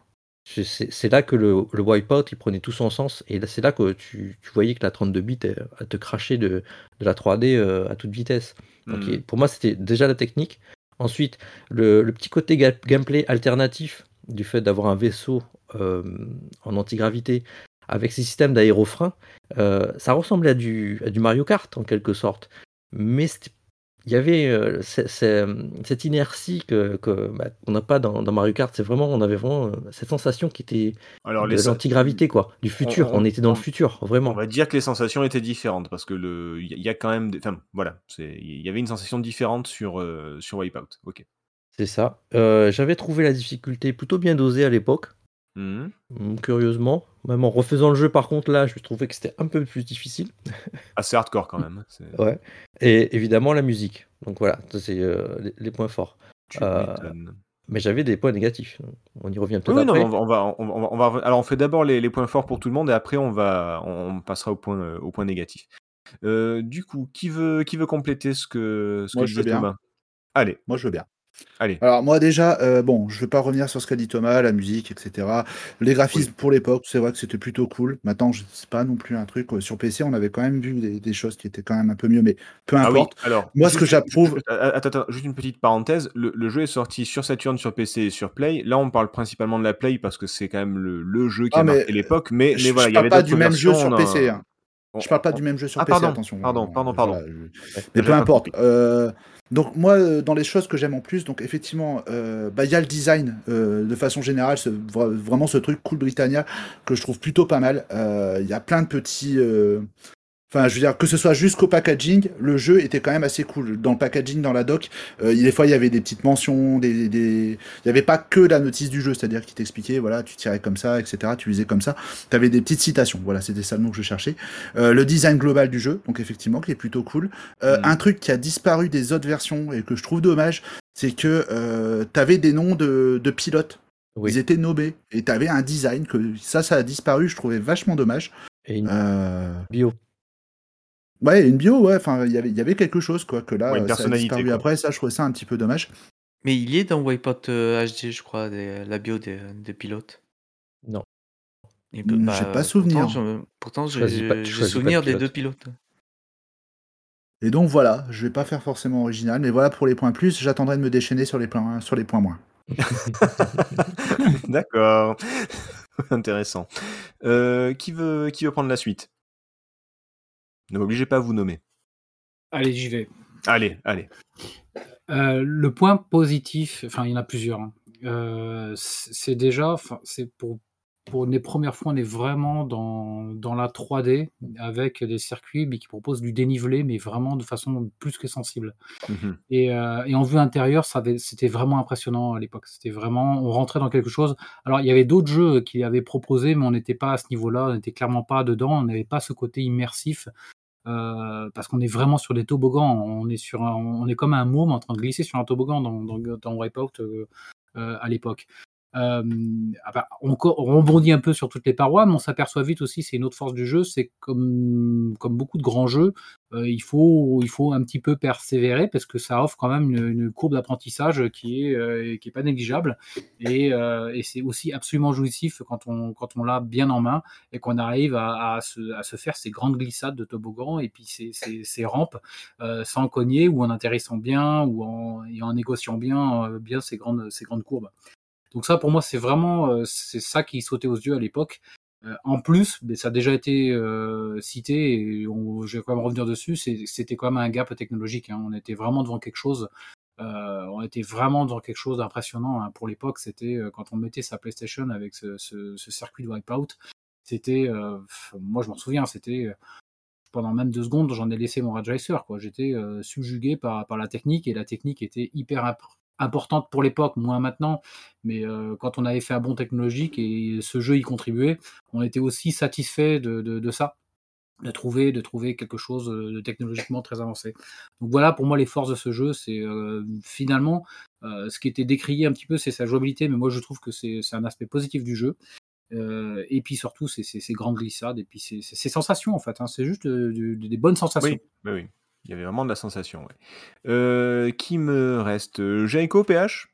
c'est là que le le Wipeout, il prenait tout son sens et là, c'est là que tu tu voyais que la 32 bits, elle elle te crachait de de la 3D, heu, à toute vitesse. Donc Mmh. pour moi, c'était déjà la technique. Ensuite, le le petit côté ga gameplay alternatif du fait d'avoir un vaisseau, en antigravité avec ses systèmes d'aérofrein, heu, ça ressemblait à du à du Mario Kart en quelque sorte. Mais c'était il y avait, ce, mmh, cette inertie que que, bah, qu'on n'a pas dans dans Mario Kart. C'est vraiment on avait vraiment, heu, cette sensation qui était Alors de l'antigravité quoi, du on futur. on On était dans le on futur, on vraiment. va dire que les sensations étaient différentes parce que le il y a quand même des enfin, voilà, c'est il y avait une sensation différente sur, Wipeout. OK. C'est ça. J'avais trouvé la difficulté plutôt bien dosée à l'époque. Mmh mh. Mmh, curieusement, même en refaisant le jeu par contre là, je trouvais que c'était un peu plus difficile. [laughs] Assez hardcore quand même, hein, Ouais et évidemment la musique. Donc voilà, ça c'est, heu, les les points forts. M'étonnes. mais j'avais des points négatifs. On y revient peut-être oui, non, on va on va on va on va rev alors on fait d'abord les les points forts pour tout le monde et après on va on passera aux points, heu, aux points négatifs. Heu, du coup, qui veut qui veut compléter ce que ce que Moi, je veux bien. Allez, Moi, je veux bien. Allez. Alors moi déjà, heu, bon, je vais pas revenir sur ce qu'a dit Thomas, la musique et cetera. Les Oui. graphismes pour l'époque, c'est vrai que c'était plutôt cool. Maintenant, je c'est pas non plus un truc, heu, sur PC, on avait quand même vu des des choses qui étaient quand même un peu mieux, mais peu Ah oui, importe. alors Moi, ce que j'approuve a attends, attends, juste une petite parenthèse, le le jeu est sorti sur Saturn, sur PC et sur Play. Là, on parle principalement de la Play parce que c'est quand même le le jeu qui ah a marqué l'époque, mais mais voilà, il y parle avait pas du même jeu sur PC, hein. on Je parle pas du même jeu sur ah PC, pardon, attention, pardon, pardon, pardon. mais peu importe. Donc moi, heu, dans les choses que j'aime en plus, donc effectivement, heu, bah, il y a le design, heu, de façon générale, ce vra vraiment ce truc Cool Britannia que je trouve plutôt pas mal. Il y a plein de petits, Enfin, je veux dire, que ce soit jusqu'au packaging, le jeu était quand même assez cool. Dans le packaging, dans la doc, euh, des fois, il y avait des petites mentions, des, des... il n'y avait pas que la notice du jeu, c'est-à-dire qu'il t'expliquait, voilà, tu tirais comme ça, etc., tu lisais comme ça. Tu avais des petites citations, voilà, c'était ça le mot que je cherchais. Euh, le design global du jeu, donc effectivement, qui est plutôt cool. Euh, Mmh. un truc qui a disparu des autres versions et que je trouve dommage, c'est que tu avais des noms de, de pilotes. Ils étaient nommés et tu avais un design que ça, ça a disparu, je trouvais vachement dommage. et une bio. Ouais, une bio, ouais, enfin, il y avait- il y avait quelque chose, quoi, que là, Ouais, une euh, ça a personnalité, disparu quoi. après, ça, je trouvais ça un petit peu dommage. Mais il y est dans Wipeout euh, HD, je crois, des- la bio des, des pilotes. Non, Hmm, J'ai pas bah, pourtant, souvenir. je- pourtant j'ai souvenir des deux pilote. pilotes. Et donc, voilà, je vais pas faire forcément original, mais voilà, pour les points plus, j'attendrai de me déchaîner sur les points, sur les points moins. [laughs] D'accord. [laughs] Intéressant. Heu, qui veut qui veut prendre la suite? Ne m'obligez pas à vous nommer. Allez, j'y vais. Allez, allez. Euh, le point positif, enfin, il y en a plusieurs. hein. Euh, c'est déjà, c'est pour, pour les premières fois, on est vraiment dans, dans la 3D avec des circuits mais qui proposent du dénivelé, mais vraiment de façon plus que sensible. Et, euh, et en vue intérieure, c'était vraiment impressionnant à l'époque. C'était vraiment, on rentrait dans quelque chose. Alors, il y avait d'autres jeux qui avaient proposé, mais on n'était pas à ce niveau-là, on n'était clairement pas dedans, on n'avait pas ce côté immersif. Euh, parce qu'on est vraiment sur des toboggans, on est sur un- on est comme un môme en train de glisser sur un toboggan dans, dans, euh, euh, à l'époque. Euh, ah bah, on, rebondit un peu sur toutes les parois, mais on s'aperçoit vite aussi, c'est une autre force du jeu, c'est comme, comme beaucoup de grands jeux, euh, il, faut, il faut un petit peu persévérer parce que ça offre quand même une, une courbe d'apprentissage qui est, euh, qui est pas négligeable et, euh, et c'est aussi absolument jouissif quand on, quand on l'a bien en main et qu'on arrive à, à se, à se faire ces grandes glissades de toboggan et puis ces, ces, ces rampes euh, sans cogner ou en atterrissant bien ou en, et en négociant bien, euh, bien ces, grandes, ces grandes courbes. Donc ça, pour moi, c'est vraiment euh, c'est ça qui sautait aux yeux à l'époque. Euh, en plus, mais ça a déjà été euh, cité, et je vais quand même revenir dessus, c'était quand même un gap technologique. hein. On était vraiment devant quelque chose. on était vraiment devant quelque chose d'impressionnant hein. pour l'époque. C'était quand on mettait sa PlayStation avec ce, circuit de Wipeout. C'était, moi je m'en souviens, c'était pendant même deux secondes, j'en ai laissé mon Racer. J'étais subjugué par, la technique et la technique était hyper imp- importante pour l'époque, moins maintenant. Mais euh, quand on avait fait un bon technologique et ce jeu y contribuait, on était aussi satisfait de, ça, de trouver, de trouver quelque chose de technologiquement très avancé. Donc voilà, pour moi, les forces de ce jeu, c'est euh, finalement euh, ce qui était décrié un petit peu, c'est sa jouabilité, mais moi je trouve que c'est un aspect positif du jeu. Euh, et puis surtout, c'est ces grandes glissades et puis ces sensations en fait. hein. c'est juste euh, des bonnes sensations. Oui, oui, oui. Il y avait vraiment de la sensation. ouais. Euh, qui me reste? Euh, Jaiko, PH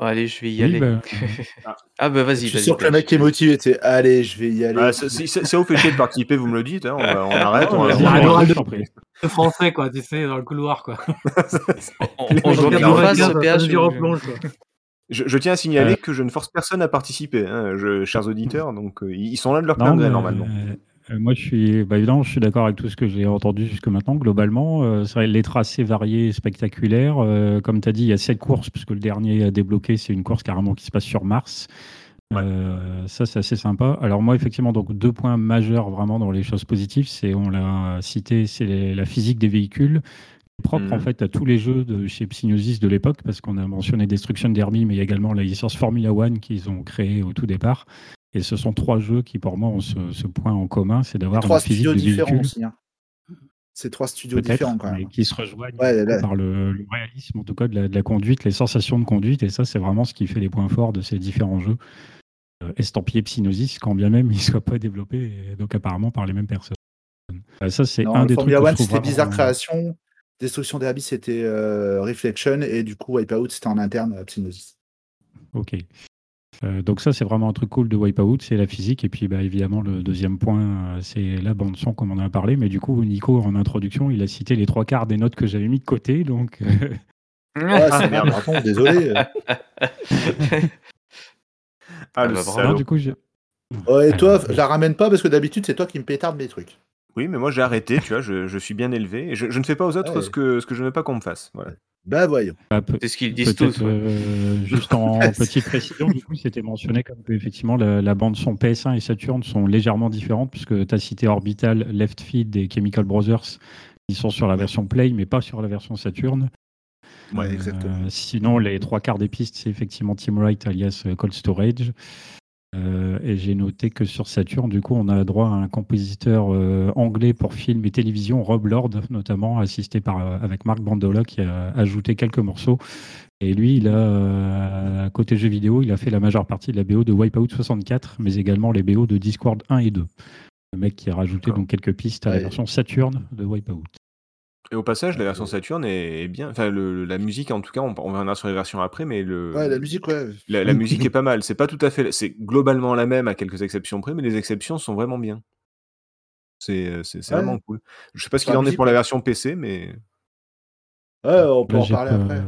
Oh, allez, je vais y Oui, aller. bah, [laughs] ah bah vas-y, Je suis vas-y. sûr que le mec est motivé. Allez, je vais y aller. ah, ça- Si ça vous fait chier de participer, vous me le dites. hein, on, on [laughs] arrête. on, on oral je de- français quoi, tu sais, dans le couloir quoi. [laughs] On, on joue Regarde, bien. Je, je tiens à signaler Euh. que je ne force personne à participer, hein, je- chers auditeurs. Donc, euh, ils sont là de leur plein gré, normalement. Euh, moi, je suis, bah, évidemment, je suis d'accord avec tout ce que j'ai entendu jusque maintenant. Globalement, euh, c'est vrai, les tracés variés, spectaculaires. Euh, comme tu as dit, il y a sept courses, puisque le dernier à débloquer, c'est une course carrément qui se passe sur Mars. Euh, ça, c'est assez sympa. Alors moi, effectivement, donc deux points majeurs vraiment dans les choses positives, c'est on l'a cité, c'est la physique des véhicules propre en fait à tous les jeux de chez Psygnosis de l'époque parce qu'on a mentionné Destruction Derby mais il y a également la licence Formula One qu'ils ont créée au tout départ et ce sont trois jeux qui pour moi ont ce, ce point en commun c'est d'avoir trois studios différents véhicule aussi. hein. C'est trois studios différents quand mais même. qui se rejoignent Ouais, là. par le, le réalisme en tout cas de la, de la conduite les sensations de conduite et ça c'est vraiment ce qui fait les points forts de ces différents jeux euh, estampillés Psygnosis quand bien même ils ne soient pas développés et donc apparemment par les mêmes personnes Euh, ça c'est un des trucs Formula que je One, c'était Bizarre Création. Destruction Derby, c'était euh, Reflection. Et du coup, Wipeout, c'était en interne à Psygnosis. Ok. Euh, donc ça, c'est vraiment un truc cool de Wipeout, c'est la physique. Et puis, bah, évidemment, le deuxième point, euh, c'est la bande son, comme on en a parlé. Mais du coup, Nico, en introduction, il a cité les trois quarts des notes que j'avais mis de côté. Donc, euh, Ouais, c'est [laughs] merde, désolé. [laughs] Ah, le bah, non, du coup, Ouais, et toi, Alors, je la ramène pas parce que d'habitude, c'est toi qui me pétarde mes trucs. Oui, mais moi j'ai arrêté, tu vois, je, je suis bien élevé. Et je, je ne fais pas aux autres Ouais. ce, que, ce que je ne veux pas qu'on me fasse. Voilà. Bah voyons. bah, C'est ce qu'ils disent tous. ouais. euh, juste [laughs] en petite précision, du coup, c'était mentionné comme que, effectivement, la, la bande son PS1 et Saturn sont légèrement différentes, puisque tu as cité Orbital, Left Feed et Chemical Brothers. Ils sont sur la version Play, mais pas sur la version Saturn. Ouais, Euh, exactement. sinon, les trois quarts des pistes, c'est effectivement Team Wright alias euh, Cold Storage. Euh, et j'ai noté que sur Saturn, du coup, on a droit à un compositeur euh, anglais pour film et télévision, Rob Lord, notamment, assisté par, euh, avec Marc Bandola, qui a ajouté quelques morceaux. Et lui, il a, côté jeux vidéo, il a fait la majeure partie de la BO de Wipeout 64, mais également les BO de Discord 1 et 2. Le mec qui a rajouté donc quelques pistes à la version Saturn de Wipeout. Et au passage, la version Euh, Saturn est, est bien. Enfin, le- la musique, en tout cas, on, on reviendra sur les versions après, mais le, Ouais, la musique, ouais. la, la musique est [laughs] pas mal. C'est pas tout à fait. C'est globalement la même à quelques exceptions près, mais les exceptions sont vraiment bien. C'est euh, c'est- c'est Ouais. vraiment cool. Je sais pas ce qu'il en est pour la version PC, mais Ouais, on peut en parler pas- après.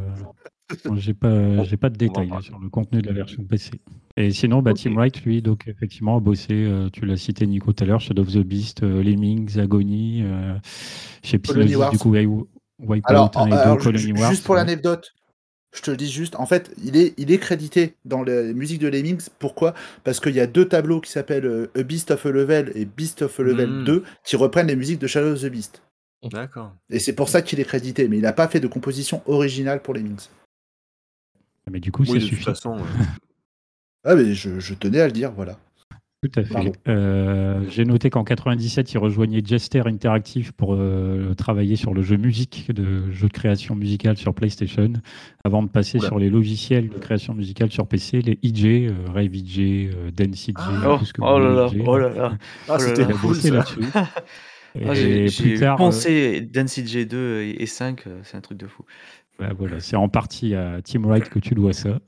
J'ai pas, j'ai pas de détails là, sur le contenu de la version PC. Et sinon, bah, Ok. Tim Wright, lui, donc effectivement, a bossé, euh, tu l'as cité Nico tout à l'heure, Shadow of the Beast, euh, Lemmings, Agony, euh, chez Psygnosis, du coup, Wi- Wipeout Alors, 1 et 2, alors, Colony Wars. juste pour ouais. l'anecdote, je te le dis juste, en fait, il est, il est crédité dans les musiques de Lemmings. Pourquoi? Parce qu'il y a deux tableaux qui s'appellent euh, A Beast of a Level et Beast of a Level Mm. 2 qui reprennent les musiques de Shadow of the Beast. d'accord. Et c'est pour ça qu'il est crédité, mais il n'a pas fait de composition originale pour Lemmings. Mais du coup, Oui, ça de toute façon. ouais. [laughs] Ah, mais je, je tenais à le dire, voilà. Tout à fait. Euh, J'ai noté qu'en 97, il rejoignait Jester Interactive pour euh, travailler sur le jeu musique, de jeu de création musicale sur PlayStation, avant de passer Oula. sur les logiciels de création musicale sur PC, les EJ, euh, Rave EJ, euh, Dance EJ, Ah. Oh, tout ce que oh vous là là, oh là là. Ah, Oh là c'était cool bossé ça. là-dessus. [laughs] Ah, j'ai euh, pensé Density J2 et, et 5, euh, c'est un truc de fou. Bah voilà, c'est en partie à Team Wright que tu dois ça.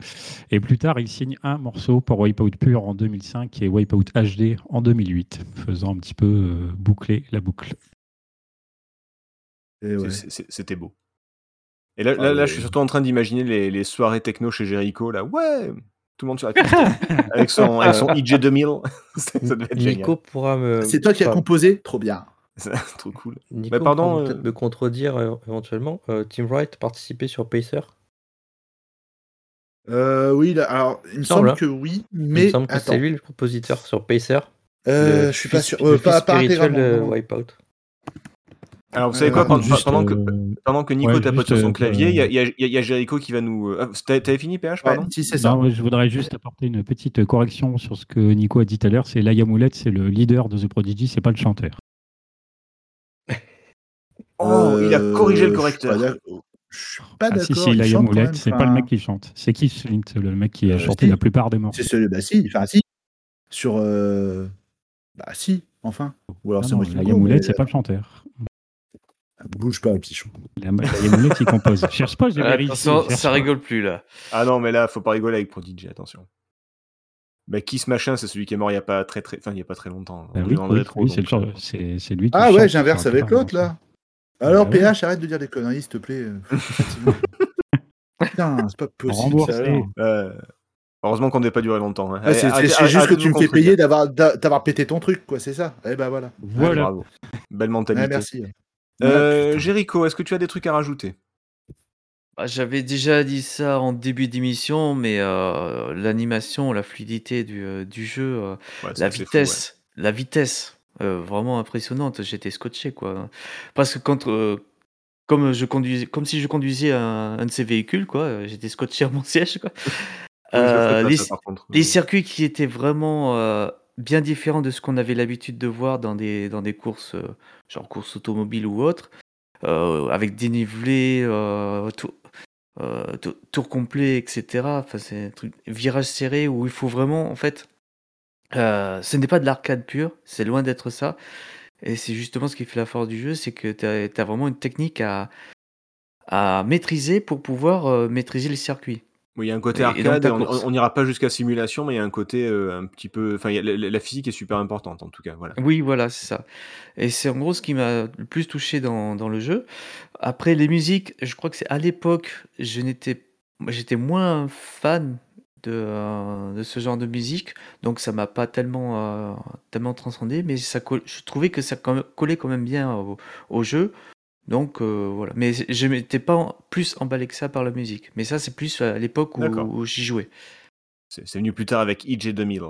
Et plus tard, il signe un morceau pour Wipeout Pure en 2005 et Wipeout HD en 2008, faisant un petit peu euh, boucler la boucle. Ouais. C'était beau. Et là, Ah là, je suis surtout en train d'imaginer les, les soirées techno chez Jericho, là. Ouais Tout le monde sur la [laughs] avec son, avec son IJ 2000. [laughs] ça Nico pourra me. C'est toi qui as composé? Trop bien. [laughs] C'est trop cool. Nico Bah, pardon, pourra euh, peut-être me contredire euh, éventuellement. Euh, Team Wright participait sur Pacer Euh, oui, là, alors, il me semble, semble hein. que oui, Il me mais semble que c'est lui le compositeur sur Pacer. Euh, je suis pas sûr. le Euh, fils pas, pas. Wipeout. Alors, vous savez quoi, pendant, Juste, pendant que, pendant que Nico ouais, tapote sur son euh, clavier, il y, euh, y y a Jericho qui va nous. Ah, t'avais fini, PH, Ouais, pardon? si, c'est ça. Non, ouais, je voudrais juste apporter une petite correction sur ce que Nico a dit tout à l'heure. C'est Laia Moulette, c'est le leader de The Prodigy, c'est pas le chanteur. Oh, il a corrigé le Euh, correcteur. Je suis pas d'accord. Ah, d'accord. si, si, il Moulette, même, c'est pas le mec qui chante. C'est Keith Flint, le mec qui a Euh, chanté si. la plupart des morceaux. C'est celui. Bah si. Enfin si. Sur. euh, Bah si. Enfin. Ou alors Non, c'est moi qui c'est pas le chanteur. Bouge pas, pichon. La- Laia Moulette, il compose. Cherche pas, j'ai vérifié. Ça pas. rigole plus là. Ah non, mais là, faut pas rigoler avec Prodigy, attention. Bah, Kiss Machin, c'est celui qui est mort il y a pas très très. Enfin, il y a pas très longtemps. Ah On oui, oui, c'est lui qui Ah ouais, j'inverse avec l'autre là. Alors Bah ouais. PH, arrête de dire des conneries, s'il te plaît. Putain, c'est pas possible. Ça. Euh, heureusement qu'on n'est pas duré longtemps. hein. Ouais, c'est juste que tu me fais payer d'avoir d'a- d'avoir pété ton truc, quoi, c'est ça? Eh ben voilà. Voilà. bravo. Belle Ouais, mentalité. merci. Euh, Jericho, est-ce que tu as des trucs à rajouter? Bah, J'avais déjà dit ça en début d'émission, mais euh, l'animation, la fluidité du, euh, du jeu, euh, Ouais, la fou, vitesse, la vitesse, euh, vraiment impressionnante. J'étais scotché quoi. Parce que quand, euh, comme je conduisais, comme si je conduisais un, un de ces véhicules quoi, euh, j'étais scotché à mon siège quoi. ouais. [laughs] Oui, je le ferais pas, les, ça, par contre. les circuits qui étaient vraiment bien différents de ce qu'on avait l'habitude de voir dans des, dans des courses, genre courses automobiles ou autres, avec dénivelé, tour, complet, etc. Enfin, c'est un truc, virage serré où il faut vraiment, en fait, euh, ce n'est pas de l'arcade pure, c'est loin d'être ça. Et c'est justement ce qui fait la force du jeu, c'est que tu as, vraiment une technique à, à maîtriser pour pouvoir euh, maîtriser le circuit. Oui, il y a un côté Et- et donc arcade, ta on- course. on n'ira pas jusqu'à simulation, mais il y a un côté euh, un petit peu. Enfin, il y a- la, la- la physique est super importante en tout cas. Voilà. Oui, voilà, c'est ça. Et c'est en gros ce qui m'a le plus touché dans, dans le jeu. Après, les musiques, je crois que c'est à l'époque, je n'étais, j'étais moins fan de, euh, de ce genre de musique, donc ça m'a pas tellement, euh, tellement transcendé, mais ça, je trouvais que ça collait quand même bien au, au jeu. Donc euh, voilà. Mais je m'étais pas en- plus emballé que ça par la musique. Mais ça, c'est plus à l'époque où, j'y jouais. C'est venu plus tard avec IJ 2000.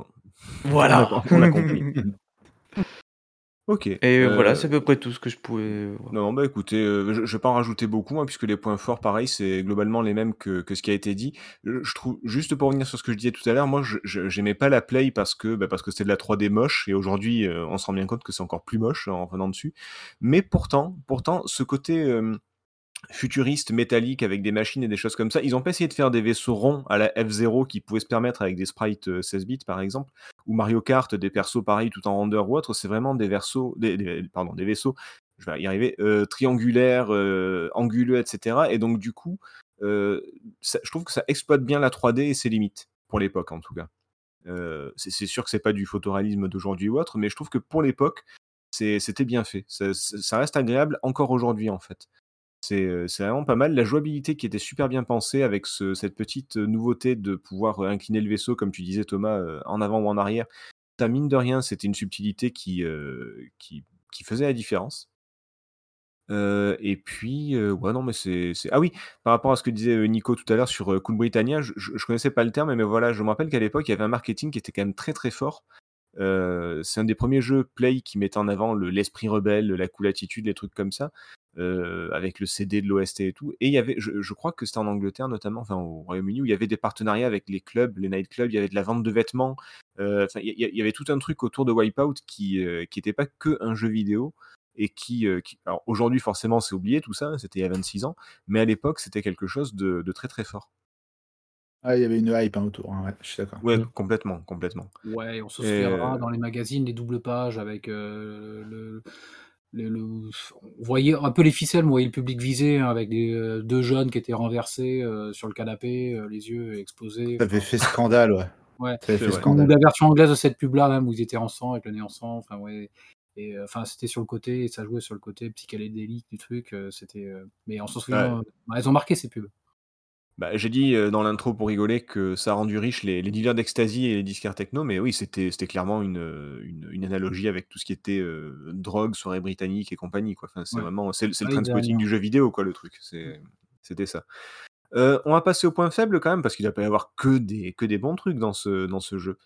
Voilà. D'accord, [laughs] on a compris. [laughs] Ok. Et euh, voilà, c'est à peu près tout ce que je pouvais. voir. Non, bah écoutez, euh, je ne vais pas en rajouter beaucoup, hein, puisque les points forts, pareil, c'est globalement les mêmes que, que ce qui a été dit. Je, je trouve, juste pour revenir sur ce que je disais tout à l'heure, moi, je je- j'aimais pas la Play parce que bah, parce que c'était de la 3D moche, et aujourd'hui, euh, on se rend bien compte que c'est encore plus moche en venant dessus. Mais pourtant, pourtant, ce côté euh, futuriste, métallique, avec des machines et des choses comme ça, ils ont pas essayé de faire des vaisseaux ronds à la F0 qui pouvaient se permettre avec des sprites euh, 16 bits, par exemple, ou Mario Kart, des persos pareils tout en render ou autre, c'est vraiment des versos, des, pardon, des vaisseaux je vais y arriver, euh, triangulaire, euh, anguleux, etc. Et donc, du coup, euh, je trouve que ça exploite bien la 3D et ses limites, pour l'époque en tout cas. Euh, c'est sûr que c'est pas du photoréalisme d'aujourd'hui ou autre, mais je trouve que pour l'époque, c'était bien fait. Ça reste agréable encore aujourd'hui en fait. C'est vraiment pas mal. La jouabilité qui était super bien pensée avec ce- cette petite nouveauté de pouvoir incliner le vaisseau, comme tu disais Thomas, en avant ou en arrière. Ça, mine de rien, c'était une subtilité qui, faisait la différence. Et puis, ouais, non, mais c'est, Ah oui, par rapport à ce que disait Nico tout à l'heure sur Cool Britannia, je, je, connaissais pas le terme, mais voilà, je me rappelle qu'à l'époque, il y avait un marketing qui était quand même très très fort. C'est un des premiers jeux Play qui mettait en avant le- l'esprit rebelle, la cool attitude, les trucs comme ça. Euh, avec le CD de l'OST et tout. Et il y avait, je, je crois que c'était en Angleterre notamment, enfin au Royaume-Uni, où il y avait des partenariats avec les clubs, les nightclubs, il y avait de la vente de vêtements. euh, Enfin, il y, il y avait tout un truc autour de Wipeout qui euh, qui était pas que un jeu vidéo et qui, euh, qui alors aujourd'hui forcément c'est oublié tout ça, hein, c'était il y a 26 ans, mais à l'époque c'était quelque chose de, de très très fort. Ah, il y avait une hype hein, autour, hein, ouais, je suis d'accord. Ouais, Mm. complètement, complètement. Ouais, on se souviendra euh, dans les magazines des doubles pages avec euh, le, le, le- On voyait un peu les ficelles, on voyait le public visé hein, avec des, euh, deux jeunes qui étaient renversés euh, sur le canapé, euh, les yeux exposés. Ça avait fait scandale, ouais. [laughs] ouais. Ça avait fait scandale. la version anglaise de cette pub-là, même, où ils étaient en sang, avec le nez en sang. Enfin, ouais. Et euh, enfin, c'était sur le côté, et ça jouait sur le côté psychédélique du truc. euh, c'était. euh, Mais on s'en souvient. Ouais. elles ont marqué ces pubs. Bah, j'ai dit euh, dans l'intro pour rigoler que ça a rendu riche les, les dealers d'ecstasy et les disquaires techno, mais oui, c'était c'était clairement une, euh, une, une analogie avec tout ce qui était euh, drogue, soirée britannique et compagnie. Quoi. Enfin, c'est Ouais. vraiment c'est le c'est le Ouais, transpotting derrière. du jeu vidéo, quoi, le truc. C'est- C'était ça. Euh, on va passer au point faible quand même, parce qu'il ne va pas y avoir que des, que des bons trucs dans ce, dans ce jeu.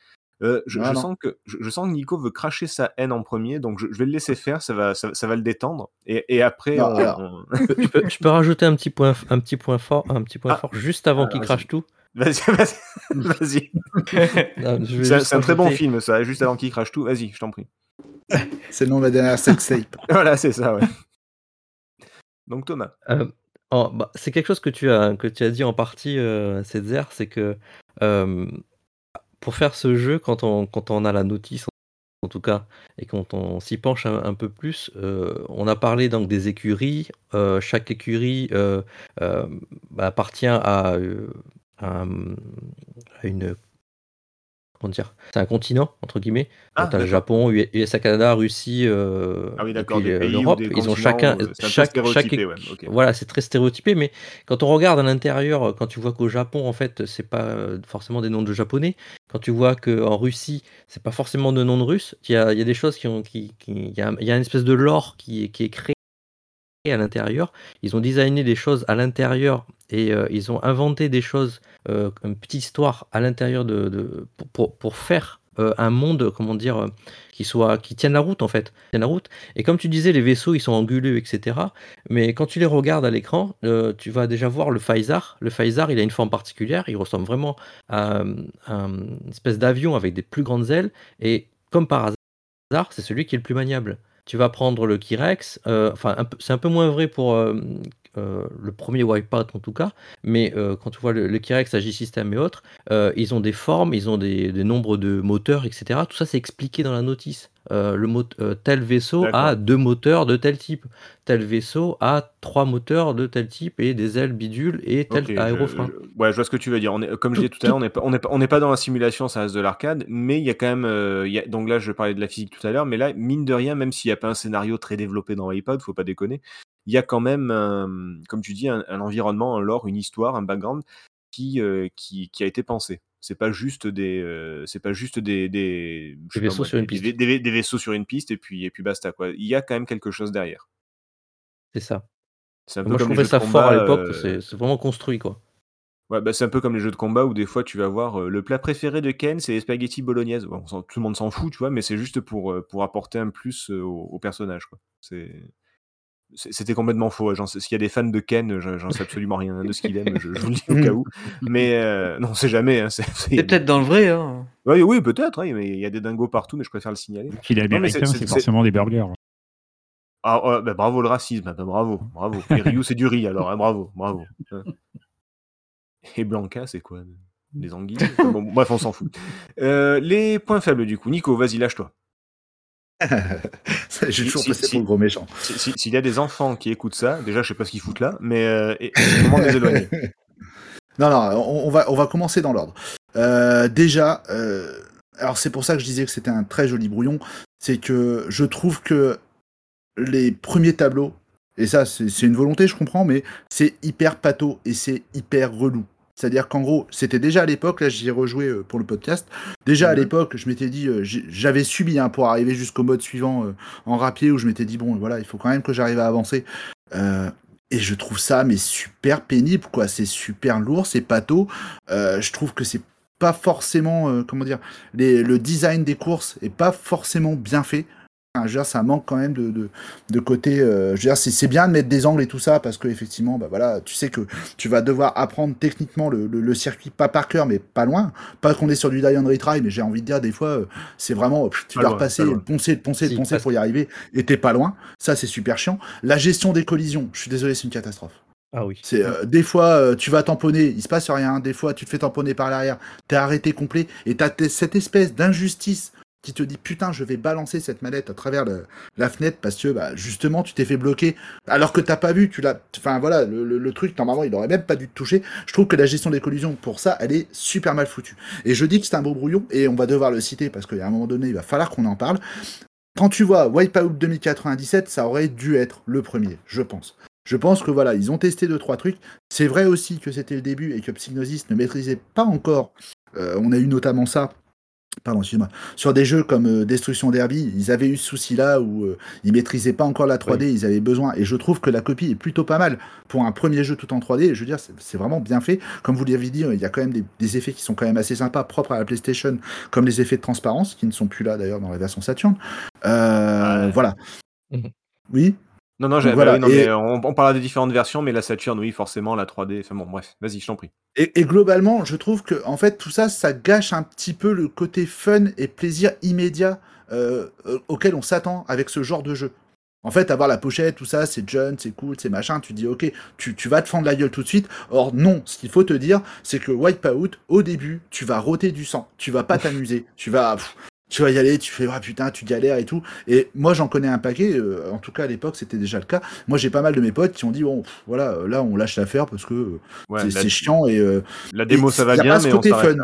Euh, je, Ah je non. sens que, je, je sens que Nico veut cracher sa haine en premier, donc je, je vais le laisser faire, ça va, ça, ça va le détendre. Et, et après, Non, on- alors. on- [laughs] Je peux, rajouter un petit point, un petit point fort, un petit point Ah. fort juste avant Alors, qu'il crache tout. Vas-y, [laughs] vas-y. [laughs] vais C'est un, très bon film, ça, juste avant qu'il crache tout. Vas-y, je t'en prie. C'est le nom de ma dernière sextape. Voilà, c'est ça, ouais. Donc Thomas. Euh, oh, bah, c'est quelque chose que tu as, que tu as dit en partie, euh, Cedzer, c'est que euh, pour faire ce jeu, quand on, quand on a la notice, en tout cas, et quand on s'y penche un, peu plus, euh, on a parlé donc des écuries. euh, chaque écurie euh, appartient à, à une. Comment dire C'est un continent, entre guillemets. Ah, as le. Japon, USA, Canada, Russie, euh, Ah oui, d'accord, euh, l'Europe. Ils ont chacun. chaque, chaque, ouais. Voilà, c'est très stéréotypé, mais quand on regarde à l'intérieur, quand tu vois qu'au Japon, en fait, c'est pas euh, forcément des noms de japonais, quand tu vois qu'en Russie, c'est pas forcément de noms de russes, il y a, il y a des choses qui ont. Qui, il, y a, il y a une espèce de lore qui, est- qui est créé à l'intérieur. Ils ont designé des choses à l'intérieur et euh, ils ont inventé des choses, euh, une petite histoire à l'intérieur de, pour, pour, faire euh, un monde, comment dire, qui soit qui tienne la route en fait, tienne la route. Et comme tu disais, les vaisseaux ils sont anguleux, etc. Mais quand tu les regardes à l'écran, tu vas déjà voir le Phaisar. Le Phaisar, il a une forme particulière. Il ressemble vraiment à, à une espèce d'avion avec des plus grandes ailes. Et comme par hasard, c'est celui qui est le plus maniable. Tu vas prendre le Kirex, euh, enfin c'est un peu moins vrai pour euh, le premier Wipeout en tout cas, mais euh, quand tu vois le, le Kirex, Agisystem et autres, euh, ils ont des formes, ils ont des, des nombres de moteurs, etc. Tout ça c'est expliqué dans la notice. Le mot, tel vaisseau a deux moteurs de tel type, tel vaisseau a trois moteurs de tel type et des ailes bidules et tel Ok, je- aérofrein. je- ouais, je vois ce que tu veux dire. On est, comme je disais tout à l'heure, on n'est pas, on on dans la simulation, ça reste de l'arcade, mais il y a quand même, il y a- donc là, je parlais de la physique tout à l'heure, mais là, mine de rien, même s'il n'y a pas un scénario très développé dans iPod, faut pas déconner, il y a quand même, un- comme tu dis, un, un environnement, un lore, une histoire, un background qui, euh, qui, qui a été pensé. C'est pas juste des, euh, c'est pas juste des, des, pas vaisseaux sur une piste. des- des- des vaisseaux sur une piste et puis, et puis basta quoi. Il y a quand même quelque chose derrière. C'est ça. C'est un peu Moi je comme trouvais ça fort à l'époque, euh, c'est vraiment construit quoi. Ouais, bah, c'est un peu comme les jeux de combat où des fois tu vas voir euh, le plat préféré de Ken, c'est les spaghettis bolognaises. Bon, tout le monde s'en fout, tu vois, mais c'est juste pour, euh, pour apporter un plus euh, au, au personnage. quoi. C'est- C'était complètement faux. S'il y a des fans de Ken, j'en sais absolument rien de ce qu'il aime, je, je vous le dis au cas où. [laughs] Mais euh, non, c'est jamais. Hein, c'est- des- peut-être dans le vrai, hein. Ouais, oui, peut-être, mais il y a des dingos partout, mais je préfère le signaler. Qu'il est Non, mais c'est- américain, c'est- forcément des burgers. Ah, ouais, bah, bravo le racisme, ah, bah, bravo, bravo. Et Ryu, c'est du riz alors, hein, bravo, bravo. Hein. Et Blanca, c'est quoi? Les anguilles? Bon, Bref, on s'en fout. Euh, les points faibles du coup. Nico, vas-y, lâche-toi. [laughs] J'ai toujours Si- passé si- pour le gros méchant. Si- si- S'il y a des enfants qui écoutent ça, déjà, je sais pas ce qu'ils foutent là, mais euh, et- c'est le moment de les éloigner. [laughs] Non, non, on, on va, on va commencer dans l'ordre. Euh, déjà, euh, alors c'est pour ça que je disais que c'était un très joli brouillon, c'est que je trouve que les premiers tableaux, et ça c'est c'est une volonté, je comprends, mais c'est hyper pato et c'est hyper relou. C'est-à-dire qu'en gros, c'était déjà à l'époque, là j'y ai rejoué euh, pour le podcast, déjà à l'époque, je m'étais dit, euh, j'avais subi hein, pour arriver jusqu'au mode suivant euh, en rapier, où je m'étais dit, bon voilà, il faut quand même que j'arrive à avancer. Euh, et je trouve ça mais super pénible, quoi. C'est super lourd, c'est pato. Euh, je trouve que c'est pas forcément, comment dire, les- le design des courses est pas forcément bien fait. Enfin, je veux dire, ça manque quand même de, de, de côté. euh, je veux dire, c'est bien de mettre des angles et tout ça parce que effectivement, bah voilà, tu sais que tu vas devoir apprendre techniquement le, le, le circuit pas par cœur, mais pas loin. Pas qu'on est sur du die and retry, mais j'ai envie de dire des fois, euh, c'est vraiment tu dois repasser, poncer, poncer, poncer pour y arriver, et t'es pas loin. Ça, c'est super chiant. La gestion des collisions, je suis désolé, c'est une catastrophe. Ah oui. C'est euh, des fois euh, tu vas tamponner, il se passe rien. Des fois tu te fais tamponner par l'arrière, t'es arrêté complet et t'as cette espèce d'injustice qui te dit putain je vais balancer cette manette à travers la fenêtre parce que bah, justement tu t'es fait bloquer alors que t'as pas vu, tu l'as. Enfin voilà le truc normalement il aurait même pas dû te toucher. Je trouve que la gestion des collisions pour ça elle est super mal foutue. Et je dis que c'est un beau brouillon et on va devoir le citer parce qu'à un moment donné il va falloir qu'on en parle. Quand tu vois Wipeout 2097, ça aurait dû être le premier, je pense. Je pense que voilà, ils ont testé deux trois trucs. C'est vrai aussi que c'était le début et que Psygnosis ne maîtrisait pas encore. Euh, on a eu notamment ça. Pardon, excuse-moi. Sur des jeux comme euh, Destruction Derby, ils avaient eu ce souci-là où euh, ils maîtrisaient pas encore la 3D, ils avaient besoin. Et je trouve que la copie est plutôt pas mal pour un premier jeu tout en 3D. Je veux dire, c'est vraiment bien fait. Comme vous l'avez dit, il y a quand même des, des effets qui sont quand même assez sympas, propres à la PlayStation, comme les effets de transparence, qui ne sont plus là d'ailleurs dans la version Saturn. Euh. Voilà. [laughs] Oui? Non, non, voilà, non mais on, on parlera des différentes versions, mais la Saturn, oui, forcément, la 3D. Enfin bon, bref, vas-y, je t'en prie. Et, et globalement, je trouve que en fait tout ça, ça gâche un petit peu le côté fun et plaisir immédiat euh, euh, auquel on s'attend avec ce genre de jeu. En fait, avoir la pochette, tout ça, c'est jeune, c'est cool, c'est machin. Tu dis ok, tu, tu vas te fendre la gueule tout de suite. Or non, ce qu'il faut te dire, c'est que Wipeout, au début, tu vas roter du sang, tu vas pas t'amuser, tu vas pff, tu vas y aller, tu fais ah putain, tu galères et tout. Et moi, j'en connais un paquet. euh, en tout cas, à l'époque, c'était déjà le cas. Moi, j'ai pas mal de mes potes qui ont dit bon, pff, voilà, euh, là, on lâche l'affaire parce que euh, Ouais, c'est chiant et euh, la démo, et ça va y a bien, pas ce mais côté fun.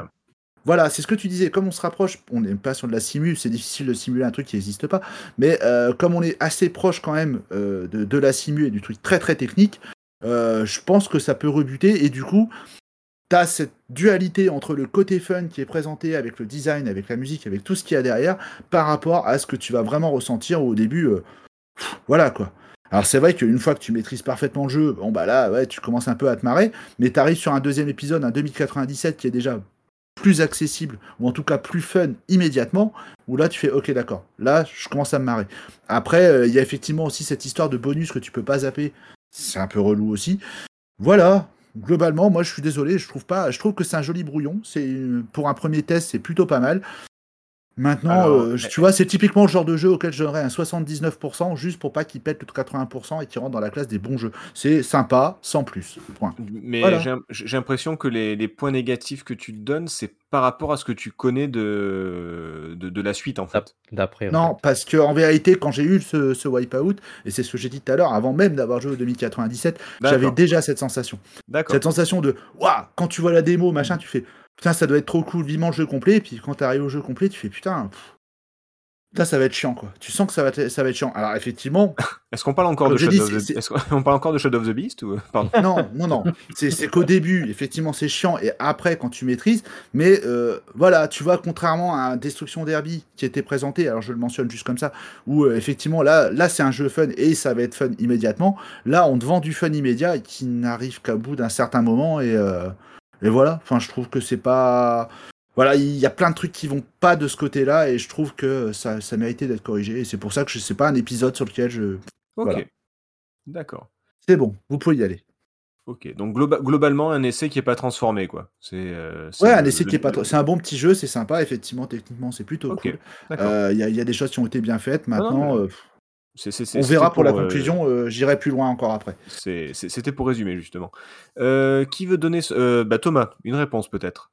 voilà, c'est ce que tu disais. Comme on se rapproche, on n'est pas sur de la simu, c'est difficile de simuler un truc qui n'existe pas. Mais comme on est assez proche quand même de, de la simu et du truc très très technique, je pense que ça peut rebuter. Et du coup, as cette dualité entre le côté fun qui est présenté avec le design, avec la musique, avec tout ce qu'il y a derrière, par rapport à ce que tu vas vraiment ressentir au début. euh, voilà quoi. Alors c'est vrai qu'une fois que tu maîtrises parfaitement le jeu, bon bah là ouais tu commences un peu à te marrer, mais tu arrives sur un deuxième épisode, un 2097 qui est déjà plus accessible, ou en tout cas plus fun immédiatement, où là tu fais ok d'accord, là je commence à me marrer. Après, euh, il y a effectivement aussi cette histoire de bonus que tu peux pas zapper, c'est un peu relou aussi. Voilà, globalement, moi je suis désolé, je trouve pas, je trouve que c'est un joli brouillon, c'est pour un premier test c'est plutôt pas mal. Maintenant, Alors, euh, tu vois, c'est typiquement le genre de jeu auquel je donnerais un 79% juste pour pas qu'il pète le 80% et qu'il rentre dans la classe des bons jeux. C'est sympa, sans plus. Point. Mais Voilà. j'ai l'impression que les, les points négatifs que tu te donnes, c'est par rapport à ce que tu connais de, de, de la suite, en fait. D'après. Non, parce que en vérité, quand j'ai eu ce, ce wipeout, et c'est ce que j'ai dit tout à l'heure, avant même d'avoir joué au 2097, j'avais déjà cette sensation. D'accord. Cette sensation de waouh, quand tu vois la démo, machin, tu fais putain, ça doit être trop cool, vivement le jeu complet. Et puis quand t'arrives au jeu complet, tu fais putain, pff, putain, ça va être chiant quoi. Tu sens que ça va, être- ça va être chiant. Alors effectivement, [laughs] Est-ce qu'on parle encore de Shadow of the qu'on parle encore de Shadow of the Beast ou pardon? [laughs] Non, non, non. C'est c'est qu'au début, effectivement, c'est chiant, et après, quand tu maîtrises, mais euh, voilà, tu vois, contrairement à Destruction Derby qui était présenté, alors je le mentionne juste comme ça, où euh, effectivement, là, là c'est un jeu fun et ça va être fun immédiatement. Là, on te vend du fun immédiat et qui n'arrive qu'à bout d'un certain moment, et, euh, et voilà. Enfin, je trouve que c'est pas. Voilà, il y a plein de trucs qui vont pas de ce côté-là, et je trouve que ça, ça méritait d'être corrigé, et c'est pour ça que sais pas un épisode sur lequel je. Ok. Voilà. D'accord. C'est bon, vous pouvez y aller. Ok. Donc globa- globalement, un essai qui est pas transformé, quoi. C'est. euh, c'est Ouais, un essai le- qui est pas. C'est un bon petit jeu, c'est sympa, effectivement, techniquement, c'est plutôt Ok. cool. Euh, Il y, a- il y a des choses qui ont été bien faites. non, Maintenant, mais euh, On verra pour la euh, conclusion. euh, J'irai plus loin encore après. C'était pour résumer justement. Euh, qui veut donner ce- euh, bah, Thomas, une réponse peut-être.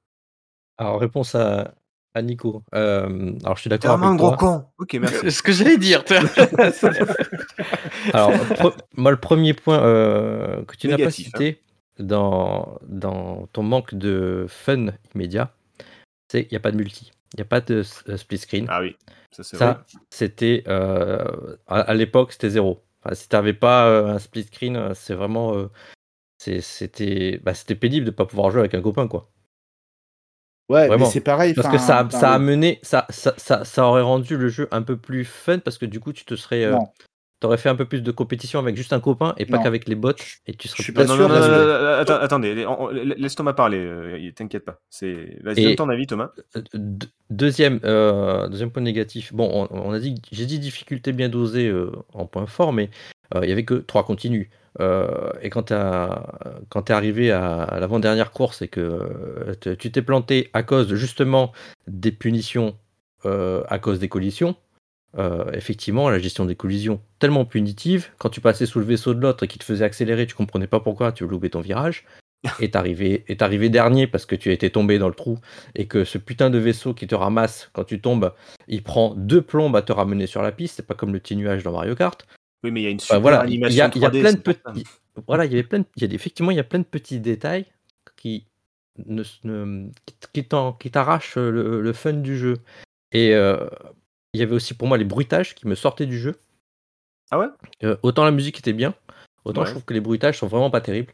Alors, réponse à, à Nico. Euh, alors, je suis d'accord vraiment un avec gros con. Ok, merci. C'est ce que j'allais dire. [laughs] Alors, pre- moi, le premier point euh, que tu n'as pas Négatif, cité dans, dans ton manque de fun immédiat, c'est qu'il n'y a pas de multi. Il n'y a pas de euh, split screen. Ah oui, ça c'est vrai. Ça, c'était. euh, à, à l'époque, c'était zéro. Enfin, si tu n'avais pas euh, un split screen, c'est vraiment. euh, c'était bah, c'était pénible de ne pas pouvoir jouer avec un copain, quoi. Ouais, Vraiment. mais c'est pareil. Parce que ça, ça a mené, ça, ça, ça, ça aurait rendu le jeu un peu plus fun parce que du coup tu te serais, euh. T'aurais fait un peu plus de compétition avec juste un copain et pas qu'avec les bots et tu Je serais suis plus- pas non, sûr, non, attends, attendez, laisse Thomas parler, euh, t'inquiète pas. C'est... Vas-y, donne ton avis, Thomas. Euh, deux- Deuxième, euh, deuxième point négatif. Bon, on, on a dit, j'ai dit difficulté bien dosée euh, en point fort, mais euh, il y avait que trois continues. Euh, et quand tu es arrivé à, à l'avant-dernière course et que tu t'es planté à cause justement des punitions euh, à cause des collisions, euh, effectivement, la gestion des collisions tellement punitive, quand tu passais sous le vaisseau de l'autre et qui te faisait accélérer, tu comprenais pas pourquoi, tu loupais ton virage. [laughs] Et t'arrivais et t'arrivais dernier parce que tu étais tombé dans le trou et que ce putain de vaisseau qui te ramasse quand tu tombes, il prend deux plombes à te ramener sur la piste. C'est pas comme le petit nuage dans Mario Kart. Oui, mais il y a une Enfin, super voilà, il y a, y a 3D, plein de petits. Voilà, il y avait plein il y a effectivement, il y a plein de petits détails qui ne, ne- qui- t'arrachent le, le fun du jeu. Et euh, il y avait aussi pour moi les bruitages qui me sortaient du jeu. Ah ouais? Euh, autant la musique était bien, autant Ouais. je trouve que les bruitages sont vraiment pas terribles.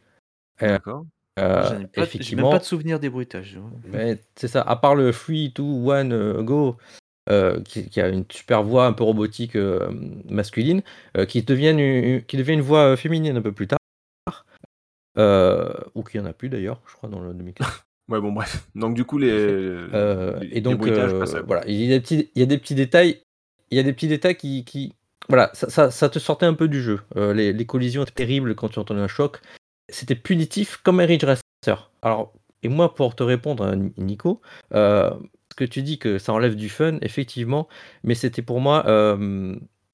Euh, D'accord. Euh, J'en ai pas- J'ai même effectivement, pas de souvenir des bruitages. mais c'est ça, à part le 3, 2, 1, euh, go, euh, qui, qui a une super voix un peu robotique euh, masculine, euh, qui, devienne une, qui devient une voix féminine un peu plus tard, euh, ou qui en a plus d'ailleurs, je crois, dans le 2015. [laughs] Ouais, bon, bref. Donc, du coup, les. Euh, les- et donc, les euh, passent à quoi. voilà, il y, a des petits, il y a des petits détails, il y a des petits détails qui, qui voilà, ça, ça, ça te sortait un peu du jeu. Euh, les, les collisions étaient terribles quand tu entendais un choc. C'était punitif comme un Ridge Racer. Alors, et moi, pour te répondre, à Nico, ce que tu dis que ça enlève du fun, effectivement, mais c'était pour moi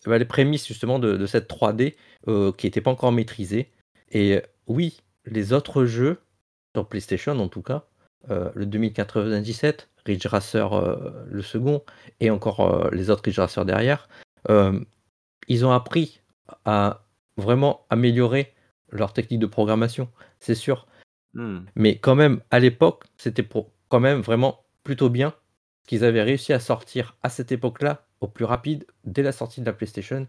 bah, les prémices justement de, de cette 3D euh, qui n'était pas encore maîtrisée. Et oui, les autres jeux, sur PlayStation en tout cas, le 2097, Ridge Racer euh, le second, et encore euh, les autres Ridge Racer derrière, euh, ils ont appris à vraiment améliorer leur technique de programmation, c'est sûr. Hmm. Mais quand même, à l'époque, c'était quand même vraiment plutôt bien qu'ils avaient réussi à sortir à cette époque-là au plus rapide dès la sortie de la PlayStation.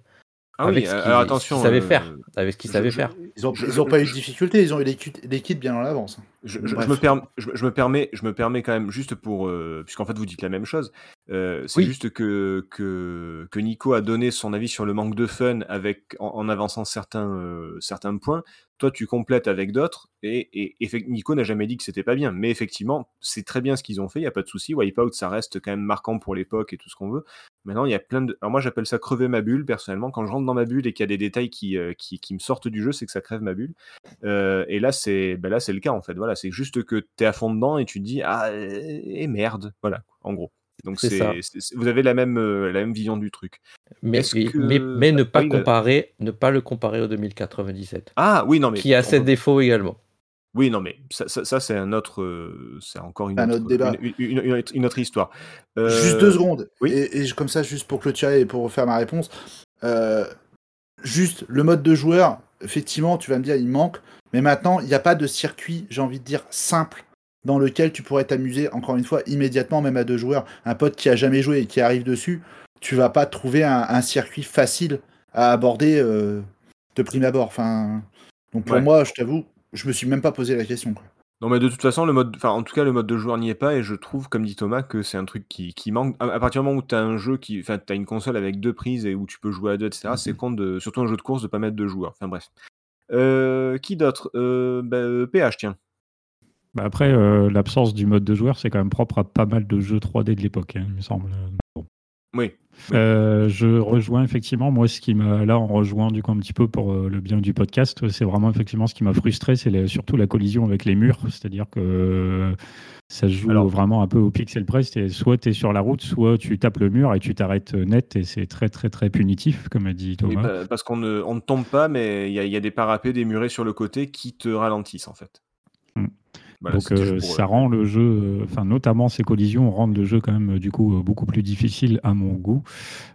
Ah avec oui, ce alors attention. ce qu'ils savaient euh, faire. Avec ce qu'ils savaient je- faire. Ils ont, Je- ils ont je- pas eu de difficulté, ils ont eu les kits bien en avance. Je, je- je Bref. me perm- je, me- je me permets, je me permets quand même juste pour, euh, puisqu'en fait vous dites la même chose, euh, c'est Oui. juste que, que que Nico a donné son avis sur le manque de fun avec en, en avançant certains euh, certains points. Toi tu complètes avec d'autres et, et, Nico n'a jamais dit que c'était pas bien, mais effectivement c'est très bien ce qu'ils ont fait, il y a pas de souci. Wipeout ça reste quand même marquant pour l'époque et tout ce qu'on veut. Maintenant il y a plein de, alors moi j'appelle ça crever ma bulle personnellement. Quand je rentre dans ma bulle et qu'il y a des détails qui qui, qui me sortent du jeu, c'est que ça crève ma bulle. Et là, c'est ben là, c'est le cas en fait. Voilà, c'est juste que tu es à fond dedans et tu te dis ah et merde, voilà, en gros. Donc C'est ça. c'est, c'est- c'est- vous avez la même euh, la même vision du truc. Mais, Est-ce mais, que- mais, mais ne pas oui, bah- comparer, ne pas le comparer au 2097, Ah oui, non mais qui a ses peut- défauts également. Oui, non mais ça, ça, ça, c'est un autre, euh, c'est encore une Un autre, autre débat. Une, une- une autre- une autre histoire. Euh, Juste deux secondes. oui. Et, et comme ça, juste pour clôturer et pour faire ma réponse. euh, juste le mode de joueur, effectivement, tu vas me dire, il manque. Mais maintenant, il n'y a pas de circuit, j'ai envie de dire, simple dans lequel tu pourrais t'amuser, encore une fois, immédiatement, même à deux joueurs. Un pote qui a jamais joué et qui arrive dessus, tu vas pas trouver un, un circuit facile à aborder euh, de prime abord. Enfin, donc pour Ouais. moi, je t'avoue, je me suis même pas posé la question. quoi. Non mais de toute façon le mode, enfin en tout cas le mode de joueur n'y est pas et je trouve comme dit Thomas que c'est un truc qui, qui manque. À, à partir du moment où tu as un jeu qui, enfin tu as une console avec deux prises et où tu peux jouer à deux etc. C'est con de, surtout un jeu de course de pas mettre de joueurs. Enfin bref. Euh, qui d'autre? Euh, bah, euh, PH tiens. Bah après, euh, l'absence du mode de joueur, c'est quand même propre à pas mal de jeux 3D de l'époque, hein, il me semble. Bon. Oui. Euh, je rejoins effectivement, moi, ce qui m'a, là, on rejoint du coup un petit peu pour euh, le bien du podcast, c'est vraiment effectivement ce qui m'a frustré, c'est surtout la collision avec les murs, c'est-à-dire que euh, ça se joue Alors- vraiment un peu au pixel près, c'est soit tu es sur la route, soit tu tapes le mur et tu t'arrêtes net, et c'est très très très punitif, comme a dit Thomas. pa- parce qu'on ne, on ne tombe pas, mais il y, a- il y a des parapets, des murets sur le côté qui te ralentissent en fait. Voilà, Donc euh, ça euh, rend le jeu, euh, enfin notamment ces collisions rendent le jeu quand même euh, du coup beaucoup plus difficile à mon goût.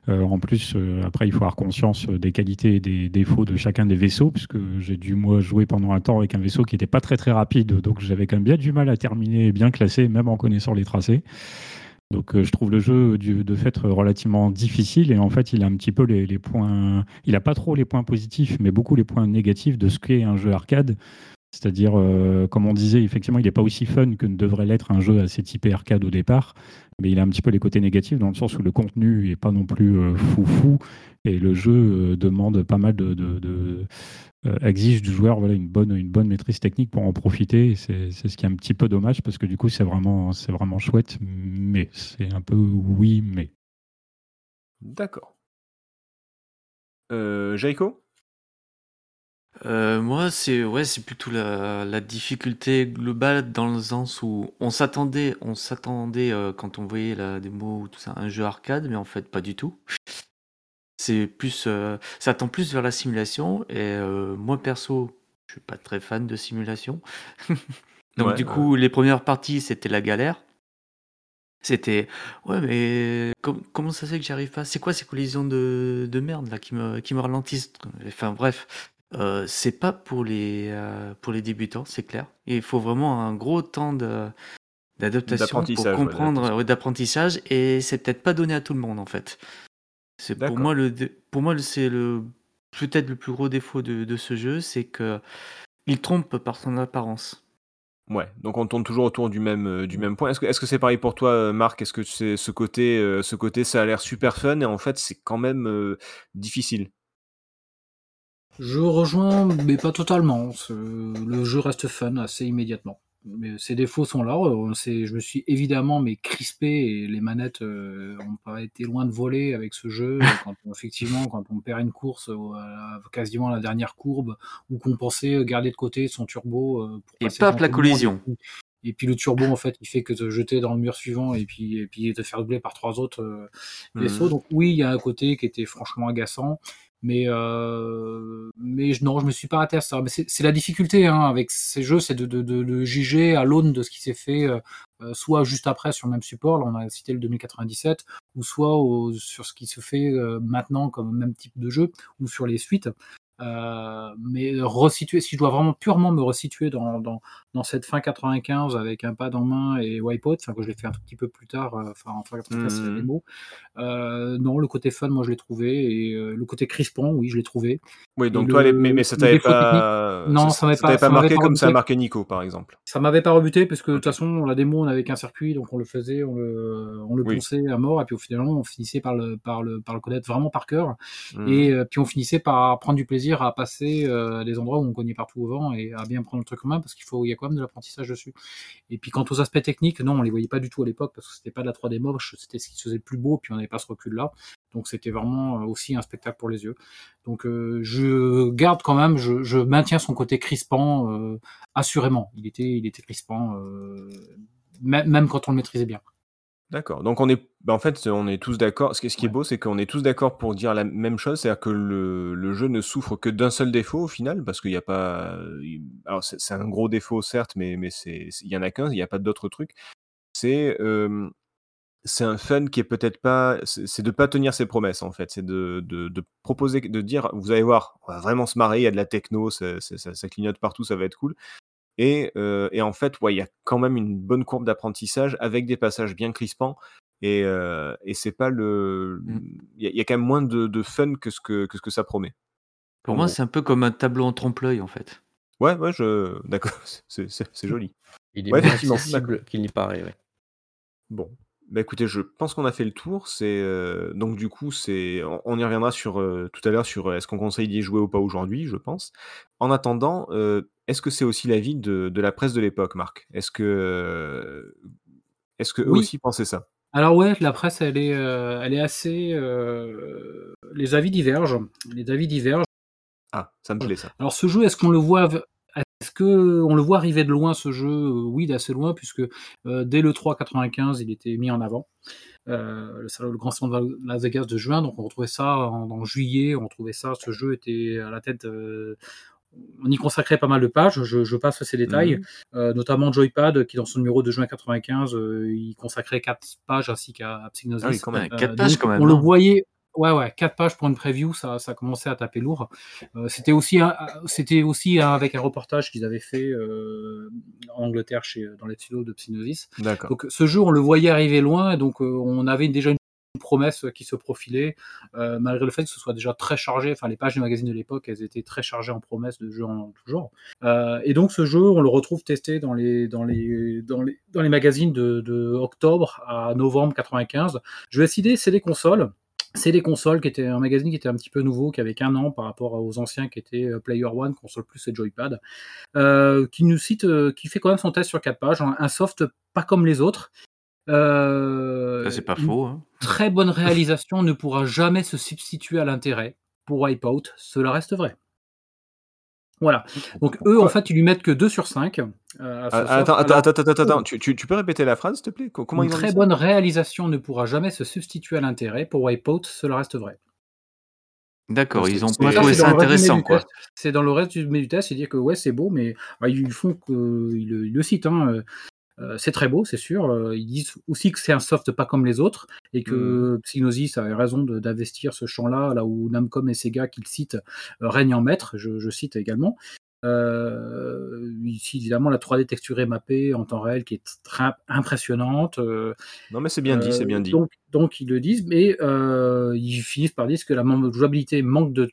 Euh, en plus, euh, après il faut avoir conscience des qualités et des défauts de chacun des vaisseaux, puisque j'ai dû moi jouer pendant un temps avec un vaisseau qui n'était pas très très rapide, donc j'avais quand même bien du mal à terminer et bien classé, même en connaissant les tracés. Donc euh, je trouve le jeu du- de fait relativement difficile et en fait il a un petit peu les, les points, il a pas trop les points positifs mais beaucoup les points négatifs de ce qu'est un jeu arcade C'est-à-dire, euh, comme on disait, effectivement, il n'est pas aussi fun que ne devrait l'être un jeu assez typé arcade au départ, mais il a un petit peu les côtés négatifs dans le sens où le contenu n'est pas non plus euh, foufou et le jeu euh, demande pas mal de, euh, exige du joueur une, bonne, maîtrise technique pour en profiter. C'est ce qui est un petit peu dommage parce que du coup, c'est vraiment, vraiment chouette, mais c'est un peu oui, mais. D'accord. Euh, Jaiko? Euh, moi, c'est ouais, c'est plutôt la, la difficulté globale dans le sens où on s'attendait, on s'attendait euh, quand on voyait la démo ou tout ça, un jeu arcade, mais en fait pas du tout. C'est plus, euh, ça tend plus vers la simulation et moi perso, je suis pas très fan de simulation. [laughs] Donc Ouais, du ouais. coup, les premières parties c'était la galère. C'était ouais, mais com- comment ça se fait que j'y arrive pas? C'est quoi ces collisions de, de merde là qui me, qui me ralentissent? Enfin bref. Euh, c'est pas pour les, euh, pour les débutants, c'est clair. Il faut vraiment un gros temps de, d'adaptation pour D'apprentissage, ouais, comprendre, d'adaptation. ouais, d'apprentissage, et c'est peut-être pas donné à tout le monde en fait. C'est pour D'accord. moi le, dé- pour moi le- c'est le peut-être le plus gros défaut de, de ce jeu, c'est que il trompe par son apparence. Ouais, donc on tourne toujours autour du même, euh, du même point. Est-ce que est-ce que c'est pareil pour toi, Marc? Est-ce que c'est ce côté, ce côté, ça a l'air super fun et en fait c'est quand même difficile Je rejoins, mais pas totalement. Le jeu reste fun assez immédiatement. Mais ses défauts sont là. Euh, Je me suis évidemment mais crispé et les manettes euh, ont pas été loin de voler avec ce jeu. [laughs] Quand on- effectivement, quand on perd une course euh, quasiment à la dernière courbe ou qu'on pensait garder de côté son turbo euh, pour Et devant la monde, collision. Et puis, le turbo en fait, il fait que te jeter dans le mur suivant et puis et puis te faire doubler par trois autres euh, vaisseaux. Mhm. Donc oui, il y a un côté qui était franchement agaçant. Mais, euh, mais non, je me suis pas à ça. Mais c'est c'est la difficulté hein, avec ces jeux, c'est de, de, de, de juger à l'aune de ce qui s'est fait, euh, euh, soit juste après sur le même support, là on a cité le 2097, ou soit au- sur ce qui se fait euh, maintenant comme même type de jeu, ou sur les suites. Euh, mais resituer, si je dois vraiment purement me resituer dans, dans, dans cette fin 95 avec un pad en main et Wipeout, enfin que je l'ai fait un tout petit peu plus tard, euh, enfin en fin 95 c'est la Mhm. démo, euh, non, le côté fun, moi je l'ai trouvé, et euh, le côté crispant, oui, je l'ai trouvé. Oui, Et donc toi, le, mais, mais ça t'avait technique, pas, non, ça, m'avait pas, pas marqué comme ça a marqué Nico, par exemple. Ça m'avait pas rebuté parce que de toute façon la démo on avait qu'un circuit donc on le faisait, on le, on le Oui. ponçait à mort et puis au final on finissait par le, par le, par le connaître vraiment par cœur Mhm. et euh, puis on finissait par prendre du plaisir à passer euh, à des endroits où on cognait partout au vent et à bien prendre le truc en main parce qu'il faut il y a quand de l'apprentissage dessus. Et puis quant aux aspects techniques, non on les voyait pas du tout à l'époque parce que c'était pas de la 3D moche, c'était ce qui se faisait le plus beau puis on n'avait pas ce recul là donc c'était vraiment euh, aussi un spectacle pour les yeux. Donc euh, je garde quand même, je, maintiens son côté crispant euh, assurément. Il était, il était crispant, même quand on le maîtrisait bien. D'accord. Donc on est, bah, en fait, on est tous d'accord. Ce qui, ce qui est Ouais. beau, c'est qu'on est tous d'accord pour dire la même chose, c'est-à-dire que le, le jeu ne souffre que d'un seul défaut au final, parce qu'il n'y a pas. il- Alors c'est c'est un gros défaut certes, mais mais c'est, c'est- il y en a qu'un, il n'y a pas d'autres trucs. C'est euh, c'est un fun qui est peut-être pas, c'est c'est de pas tenir ses promesses en fait, c'est de, de, de proposer, de dire, vous allez voir, on va vraiment se marrer, il y a de la techno, ça, ça, ça- ça clignote partout, ça va être cool. Et, euh, et en fait, ouais, il y a quand même une bonne courbe d'apprentissage avec des passages bien crispants. Et, euh, et c'est pas le, Mm. il y, a- il y a quand même moins de, de fun que ce que, que ce que ça promet. Pour En moi, c'est un peu comme un tableau en trompe-l'œil en fait. Ouais, ouais, je, d'accord, [laughs] c'est- joli. Il est Ouais, accessible qu'il n'y paraît. ouais. Bon, bah écoutez, je pense qu'on a fait le tour. C'est euh, donc du coup, c'est on, on y reviendra sur euh, tout à l'heure sur euh, est-ce qu'on conseille d'y jouer ou pas aujourd'hui, je pense. En attendant, euh, est-ce que c'est aussi l'avis de, de la presse de l'époque, Marc? Est-ce que euh, est-ce que eux Oui. aussi pensaient ça? Alors ouais, la presse, elle est, euh, elle est assez. euh, les avis divergent. Les avis divergent. Ah, ça me plaît ça. Alors ce jeu, est-ce qu'on le voit est-ce que on le voit arriver de loin ce jeu? Oui, d'assez loin, puisque euh, dès le 3 95, il était mis en avant. Euh, le, grand salon de Las Vegas de juin, donc on retrouvait ça en, en juillet, on trouvait ça, ce jeu était à la tête. euh, on y consacrait pas mal de pages, je, je passe ces détails, Mhm. euh, notamment Joypad, qui dans son numéro de juin 95, euh, il consacrait 4 pages ainsi qu'à Psygnosis. Ah oui, quand même. Ouais, quatre Euh, pages donc, quand même. On le non voyait, ouais, ouais, 4 pages pour une preview, ça, ça commençait à taper lourd. Euh, c'était aussi, un, c'était aussi un- avec un reportage qu'ils avaient fait euh, en Angleterre chez, dans les studios de Psygnosis. D'accord. Donc ce jeu, on le voyait arriver loin, donc euh, on avait déjà une promesse qui se profilait, euh, malgré le fait que ce soit déjà très chargé. Enfin, les pages du magazine de l'époque, elles étaient très chargées en promesses de jeux en tout genre. Euh, et donc, ce jeu, on le retrouve testé dans les, dans les, dans les, dans les magazines de, octobre à novembre 95. Je vais citer, c'est des consoles. C'est des consoles qui étaient un magazine qui était un petit peu nouveau, qui avait qu'un an par rapport aux anciens qui étaient euh, Player One, Console Plus et Joypad, euh, qui nous cite, qui fait quand même son test sur quatre pages, un soft pas comme les autres. Euh, Ça, c'est pas faux. hein. Très bonne réalisation ne pourra jamais se substituer à l'intérêt. Pour Wipeout, cela reste vrai. Voilà. Donc eux, en fait, ils lui mettent que 2 sur 5. euh, à ce Ah, soft. Attends, attends, Alors, attends, attends, attends, tu, tu- tu peux répéter la phrase, s'il te plaît? Co- Comment une ils ont dit très bonne réalisation ne pourra jamais se substituer à l'intérêt. Pour Wipeout, cela reste vrai. D'accord, ils ont c'est- pas trouvé ça intéressant, quoi. C'est dans le reste du du test, c'est dire que ouais, c'est beau, mais bah, ils font que ils le, ils le citent. hein, euh, euh, c'est très beau, c'est sûr. euh, Ils disent aussi que c'est un soft pas comme les autres et que Psygnosis avait raison d'investir ce champ-là, là où Namcom et Sega, qu'ils citent, euh, règnent en maître. Je, je cite également. Euh, ici, évidemment, la 3D texturée mappée en temps réel qui est très impressionnante. euh, Non, mais c'est bien dit, c'est euh, bien dit. donc, donc ils le disent, mais euh, ils finissent par dire que la jouabilité manque de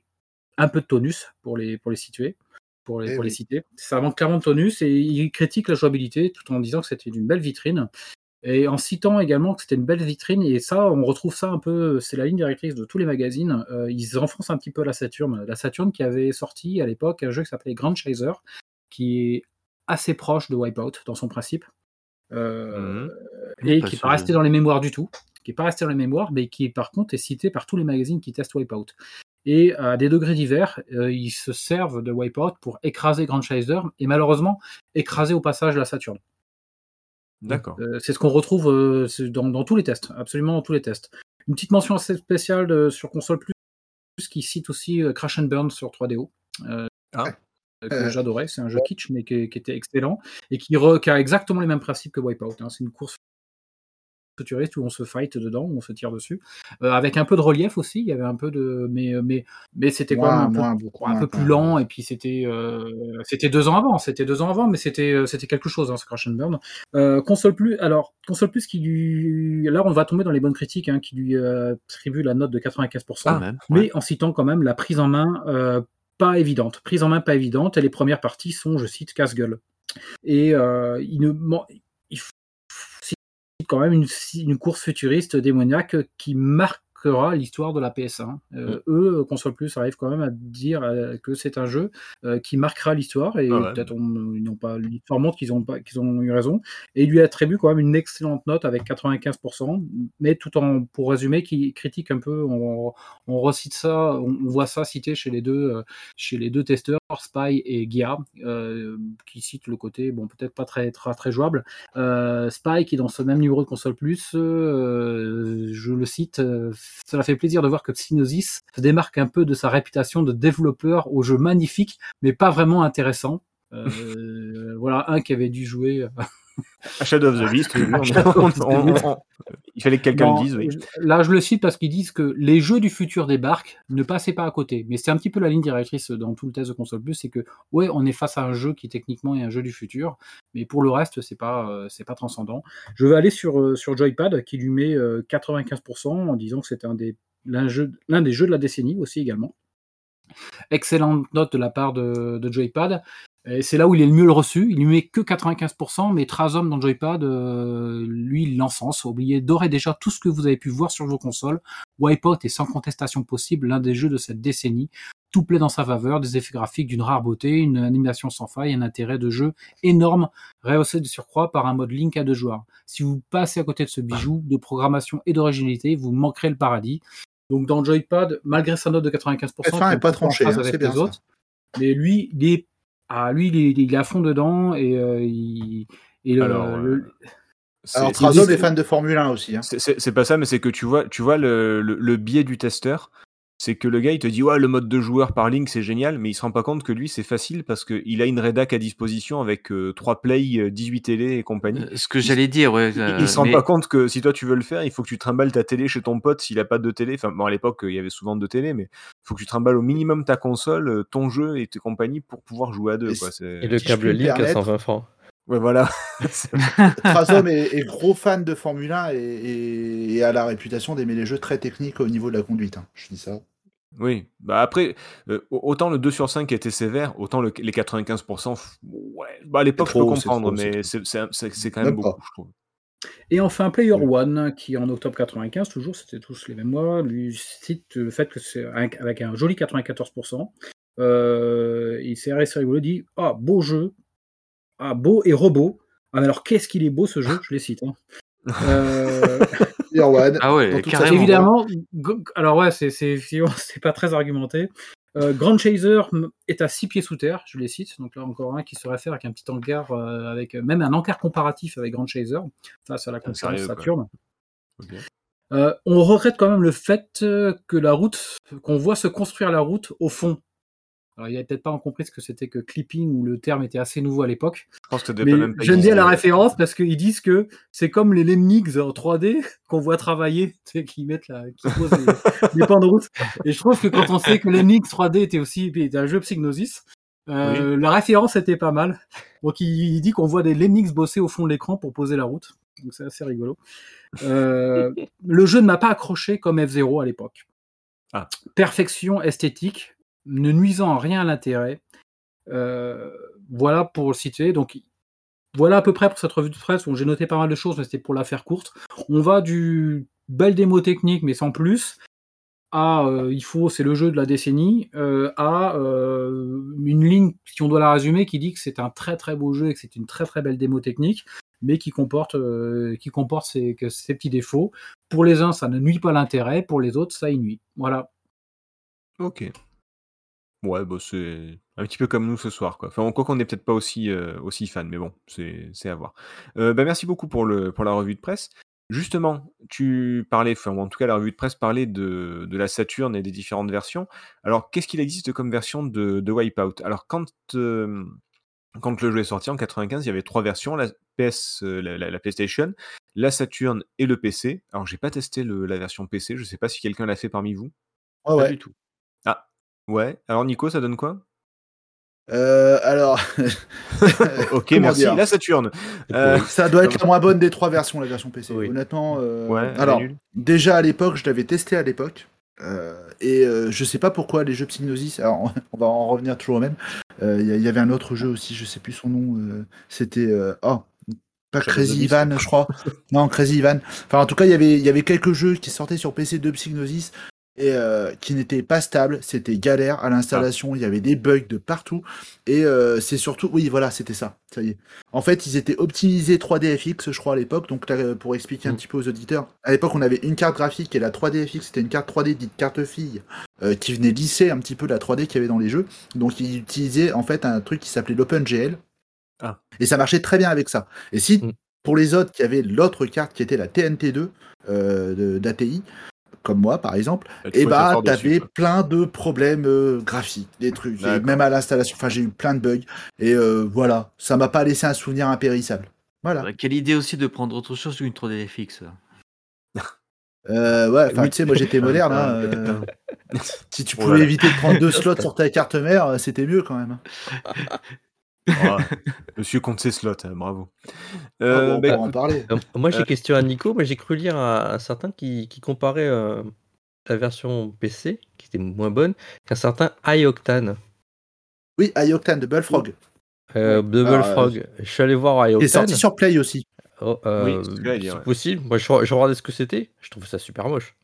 un peu de tonus pour les, pour les situer, pour les, Eh les citer. Ça manque clairement de tonus et ils critiquent la jouabilité tout en disant que c'était une belle vitrine. Et en citant également que c'était une belle vitrine, et ça, on retrouve ça un peu, c'est la ligne directrice de tous les magazines. euh, ils enfoncent un petit peu la Saturn. La Saturn qui avait sorti à l'époque un jeu qui s'appelait Grand Chaser, qui est assez proche de Wipeout dans son principe. Euh, Mhm. et Pas qui n'est pas resté dans les mémoires du tout, qui n'est pas resté dans les mémoires, mais qui par contre est cité par tous les magazines qui testent Wipeout. Et à des degrés divers, euh, ils se servent de Wipeout pour écraser Grand Chaser et malheureusement écraser au passage la Saturn. D'accord. Euh, c'est ce qu'on retrouve euh, dans, dans tous les tests, absolument dans tous les tests. Une petite mention assez spéciale de- sur console plus qui cite aussi euh, Crash and Burn sur 3DO. euh, Ah. euh, que Euh. j'adorais, c'est un jeu kitsch mais qui, qui était excellent et qui, re- qui a exactement les mêmes principes que Wipeout. hein. C'est une course futuriste où on se fight dedans, où on se tire dessus, Euh, avec un peu de relief aussi. Il y avait un peu de, mais mais mais c'était quand même un peu, moins, beaucoup un moins, peu quand plus lent et puis c'était euh, c'était deux ans avant, c'était deux ans avant, mais c'était euh, c'était quelque chose, hein, ce Crash and Burn. Euh, console plus, alors console plus qui lui, là on va tomber dans les bonnes critiques, hein, qui lui euh, attribue la note de 95%, Quand même. mais en citant quand même la prise en main euh, pas évidente. Prise en main pas évidente, et les premières parties sont, je cite, casse-gueule. Et euh, il ne il cite quand même une, course futuriste démoniaque qui marquera l'histoire de la PS1. Euh, Eux, Console Plus, arrivent quand même à dire euh, que c'est un jeu euh, qui marquera l'histoire, et Ah ouais. peut-être ils n'ont pas, l'histoire montre qu'ils ont, pas, qu'ils ont eu raison, et il lui attribue quand même une excellente note avec 95%, mais tout en, pour résumer, qui critique un peu, on, on recite ça, on, on voit ça cité chez les deux, euh, chez les deux testeurs, Spy et Gia, euh, qui citent le côté, bon, peut-être pas très, très, très jouable. Euh, Spy, qui est dans ce même numéro de console plus, euh, je le cite, euh, cela fait plaisir de voir que Psygnosis se démarque un peu de sa réputation de développeur au jeu magnifique, mais pas vraiment intéressant. Euh, [laughs] voilà, un qui avait dû jouer. Euh, [laughs] Shadow of the Beast, [laughs] il fallait que quelqu'un le dise, oui. Là, je le cite parce qu'ils disent que les jeux du futur débarquent, ne passez pas à côté. Mais c'est un petit peu la ligne directrice dans tout le test de console plus, c'est que ouais, on est face à un jeu qui techniquement est un jeu du futur, mais pour le reste, c'est pas euh, c'est pas transcendant. Je vais aller sur euh, sur Joypad qui lui met euh, 95% en disant que c'est un des l'un jeu- l'un des jeux de la décennie aussi également. Excellente note de la part de, de Joypad. Et c'est là où il est le mieux reçu. Il lui met que 95%, mais Trazom dans Joypad, euh, lui, il l'encense. Oubliez d'ores et déjà tout ce que vous avez pu voir sur vos consoles. Wipeout est sans contestation possible l'un des jeux de cette décennie. Tout plaît dans sa faveur, des effets graphiques d'une rare beauté, une animation sans faille, un intérêt de jeu énorme, rehaussé de surcroît par un mode Link à deux joueurs. Si vous passez à côté de ce bijou de programmation et d'originalité, vous manquerez le paradis. Donc dans Joypad, malgré sa note de 95%, F1 est qui pas tranché, hein, avec c'est bien les autres, mais lui, il est, ah, lui, il est, il est à fond dedans et euh, il, et le- Alors, le- euh, Alors, Trazom est fan de Formule 1 aussi. Hein. C'est- pas ça, mais c'est que tu vois, tu vois le, le, le biais du testeur. C'est que le gars, il te dit, ouais, le mode de joueur par ligne, c'est génial, mais il se rend pas compte que lui, c'est facile parce qu'il a une rédac à disposition avec 3 play, euh, 18 télé et compagnie. Euh, Ce que j'allais dire, ouais. Il, euh, il se rend mais- pas compte que si toi tu veux le faire, il faut que tu trimbales ta télé chez ton pote s'il a pas de télé. Enfin, bon, à l'époque, il y avait souvent deux télés, mais il faut que tu trimbales au minimum ta console, euh, ton jeu et tes compagnies pour pouvoir jouer à deux. Et Quoi. Et le Si câble Link à permettre- 120 francs. Ouais, voilà. Trasom est, est gros fan de Formule 1 et, et- et a la réputation d'aimer les jeux très techniques au niveau de la conduite. hein. Je dis ça. Oui, bah après, euh, au- autant le 2 sur 5 était sévère, autant le- les 95%, f- ouais, bah à l'époque je peux comprendre, trop, mais c'est quand même Même beaucoup, pas. je trouve. Et enfin, Player Oui. One, qui en octobre 95, toujours, c'était tous les mêmes mois, lui cite le fait que c'est avec un joli 94%. Euh, il s'est assez rigolo, il dit Ah, beau jeu, ah, beau et robot. Ah, mais alors qu'est-ce qu'il est beau ce jeu? Je les cite. hein. Euh, [laughs] Player One, Ah ouais, carrément. évidemment, alors ouais, c'est [laughs] c'est pas très argumenté. Euh, Grand Chaser est à 6 pieds sous terre, je les cite. Donc là encore un qui se réfère avec un petit encart, euh, avec même un encart comparatif avec Grand Chaser face à la Ah, concurrence sérieux, quoi. Saturn. Ok. Euh, on regrette quand même le fait euh, que la route, qu'on voit se construire la route au fond. Alors, il n'avait peut-être pas compris ce que c'était que clipping, où le terme était assez nouveau à l'époque. Je pense que Mais même j'aime bien la référence parce qu'ils disent que c'est comme les Lemnigs en 3D [laughs] qu'on voit travailler, tu sais, qui mettent la, qui posent les, [laughs] les pans de route. Et je trouve que quand on sait que Lemnigs 3D était aussi était un jeu Psygnosis, euh, la référence était pas mal. Donc il, il dit qu'on voit des Lemnigs bosser au fond de l'écran pour poser la route. Donc c'est assez rigolo. Euh, [laughs] le jeu ne m'a pas accroché comme F0 à l'époque. Ah. Perfection esthétique, ne nuisant en rien à l'intérêt. Euh, voilà pour le situer. Donc voilà à peu près pour cette revue de presse où j'ai noté pas mal de choses, mais c'était pour la faire courte. On va du belle démo technique, mais sans plus, à euh, il faut, c'est le jeu de la décennie, euh, à une ligne, si on doit la résumer, qui dit que c'est un très très beau jeu et que c'est une très très belle démo technique, mais qui comporte, qui comporte ses petits défauts. Pour les uns, ça ne nuit pas l'intérêt, pour les autres, ça y nuit. Voilà. Ok. Ouais, bah c'est un petit peu comme nous ce soir, quoi. Enfin, quoi qu'on n'est peut-être pas aussi, euh, aussi fan, mais bon, c'est c'est à voir. Euh, bah, merci beaucoup pour, le, pour la revue de presse. Justement, tu parlais, enfin, ou en tout cas, la revue de presse parlait de, de la Saturn et des différentes versions. Alors, qu'est-ce qu'il existe comme version de, de Wipeout? Alors, quand, euh, quand le jeu est sorti en 95, il y avait trois versions la PS, la, la- la PlayStation, la Saturn et le PC. Alors, j'ai pas testé le- la version PC, je sais pas si quelqu'un l'a fait parmi vous. Ouais, Pas ouais. du tout. Ouais. Alors, Nico, ça donne quoi? Euh, alors, [laughs] Ok, merci. La Saturne. Euh, ça doit être la moins bonne des trois versions, la version PC. Oui. Honnêtement, euh, Ouais, alors déjà à l'époque, je l'avais testé à l'époque. euh, et euh, je sais pas pourquoi les jeux Psygnosis, alors [laughs] on va en revenir toujours au même. Euh, Il y, avait un autre jeu aussi, je sais plus son nom. euh, C'était euh, oh, pas Crazy. Ivan, je crois. [laughs] non, Crazy Ivan. Enfin, en tout cas, il y avait, il y avait quelques jeux qui sortaient sur PC de Psygnosis et euh, qui n'étaient pas stables. C'était galère à l'installation. Il y avait des bugs de partout. Et euh, c'est surtout, oui, voilà, c'était ça. Ça y est. En fait, ils étaient optimisés 3DFX, je crois, à l'époque. Donc, là, pour expliquer un Mm. petit peu aux auditeurs, à l'époque, on avait une carte graphique et la 3DFX, c'était une carte 3D dite carte fille, euh, qui venait lisser un petit peu la 3D qu'il y avait dans les jeux. Donc, ils utilisaient en fait un truc qui s'appelait l'OpenGL. Ah. Et ça marchait très bien avec ça. Et si, Mm. pour les autres qui avaient l'autre carte qui était la TNT2 euh, d'ATI, comme moi par exemple, et être bah t'avais plein de problèmes euh, graphiques, des trucs, et même à l'installation. Enfin, j'ai eu plein de bugs. Et euh, voilà, ça m'a pas laissé un souvenir impérissable. Voilà. Quelle idée aussi de prendre autre chose qu'une 3DFX. [laughs] Euh, ouais, enfin, Oui. tu sais, moi j'étais moderne. hein, [laughs] euh, si tu pouvais éviter de prendre deux [laughs] slots sur ta carte mère, c'était mieux quand même. Ah, [laughs] monsieur compte ses slots, hein, bravo. Ah Euh, bon, bah, on va en parler. Euh, moi, j'ai Euh. question à Nico, mais j'ai cru lire un, un certain qui, qui comparait euh, la version PC, qui était moins bonne, qu'un certain iOctane. Oui, iOctane de Bullfrog. Euh, Ouais. Double Alors, euh, Frog. Je suis allé voir Il est iOctane. sorti sur Play aussi. Oh, euh, Oui, c'est ouais. possible. Moi, je, je regardais ce que c'était. Je trouve ça super moche.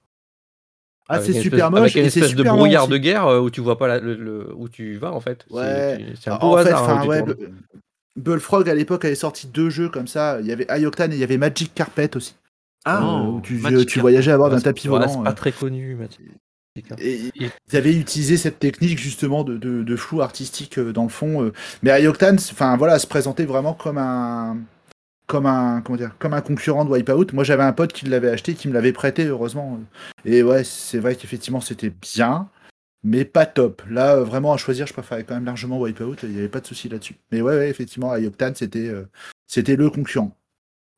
Ah, c'est super espèce- moche. Avec une espèce de brouillard de guerre euh, où tu vois pas la- le, le- où tu vas en fait. Ouais. C'est un peu En fait, hasard. hein, ouais, Bullfrog à l'époque avait sorti deux jeux comme ça. Il y avait iOctane et il y avait Magic Carpet aussi. Ah, Euh, où tu, Magic tu Carpet. voyageais à bord d'un tapis volant. C'est pas euh, très connu. Mathieu. Et ils avaient utilisé cette technique justement de, de, de flou artistique euh, dans le fond. euh. Mais iOctane, enfin voilà, se présentait vraiment comme un comme un comment dire comme un concurrent de Wipeout. Moi j'avais un pote qui l'avait acheté, qui me l'avait prêté heureusement. Et ouais, c'est vrai qu'effectivement c'était bien, mais pas top. Là euh, vraiment à choisir, je préférais quand même largement Wipeout. Il n'y avait pas de souci là-dessus. Mais ouais, ouais effectivement iOctane c'était euh, c'était le concurrent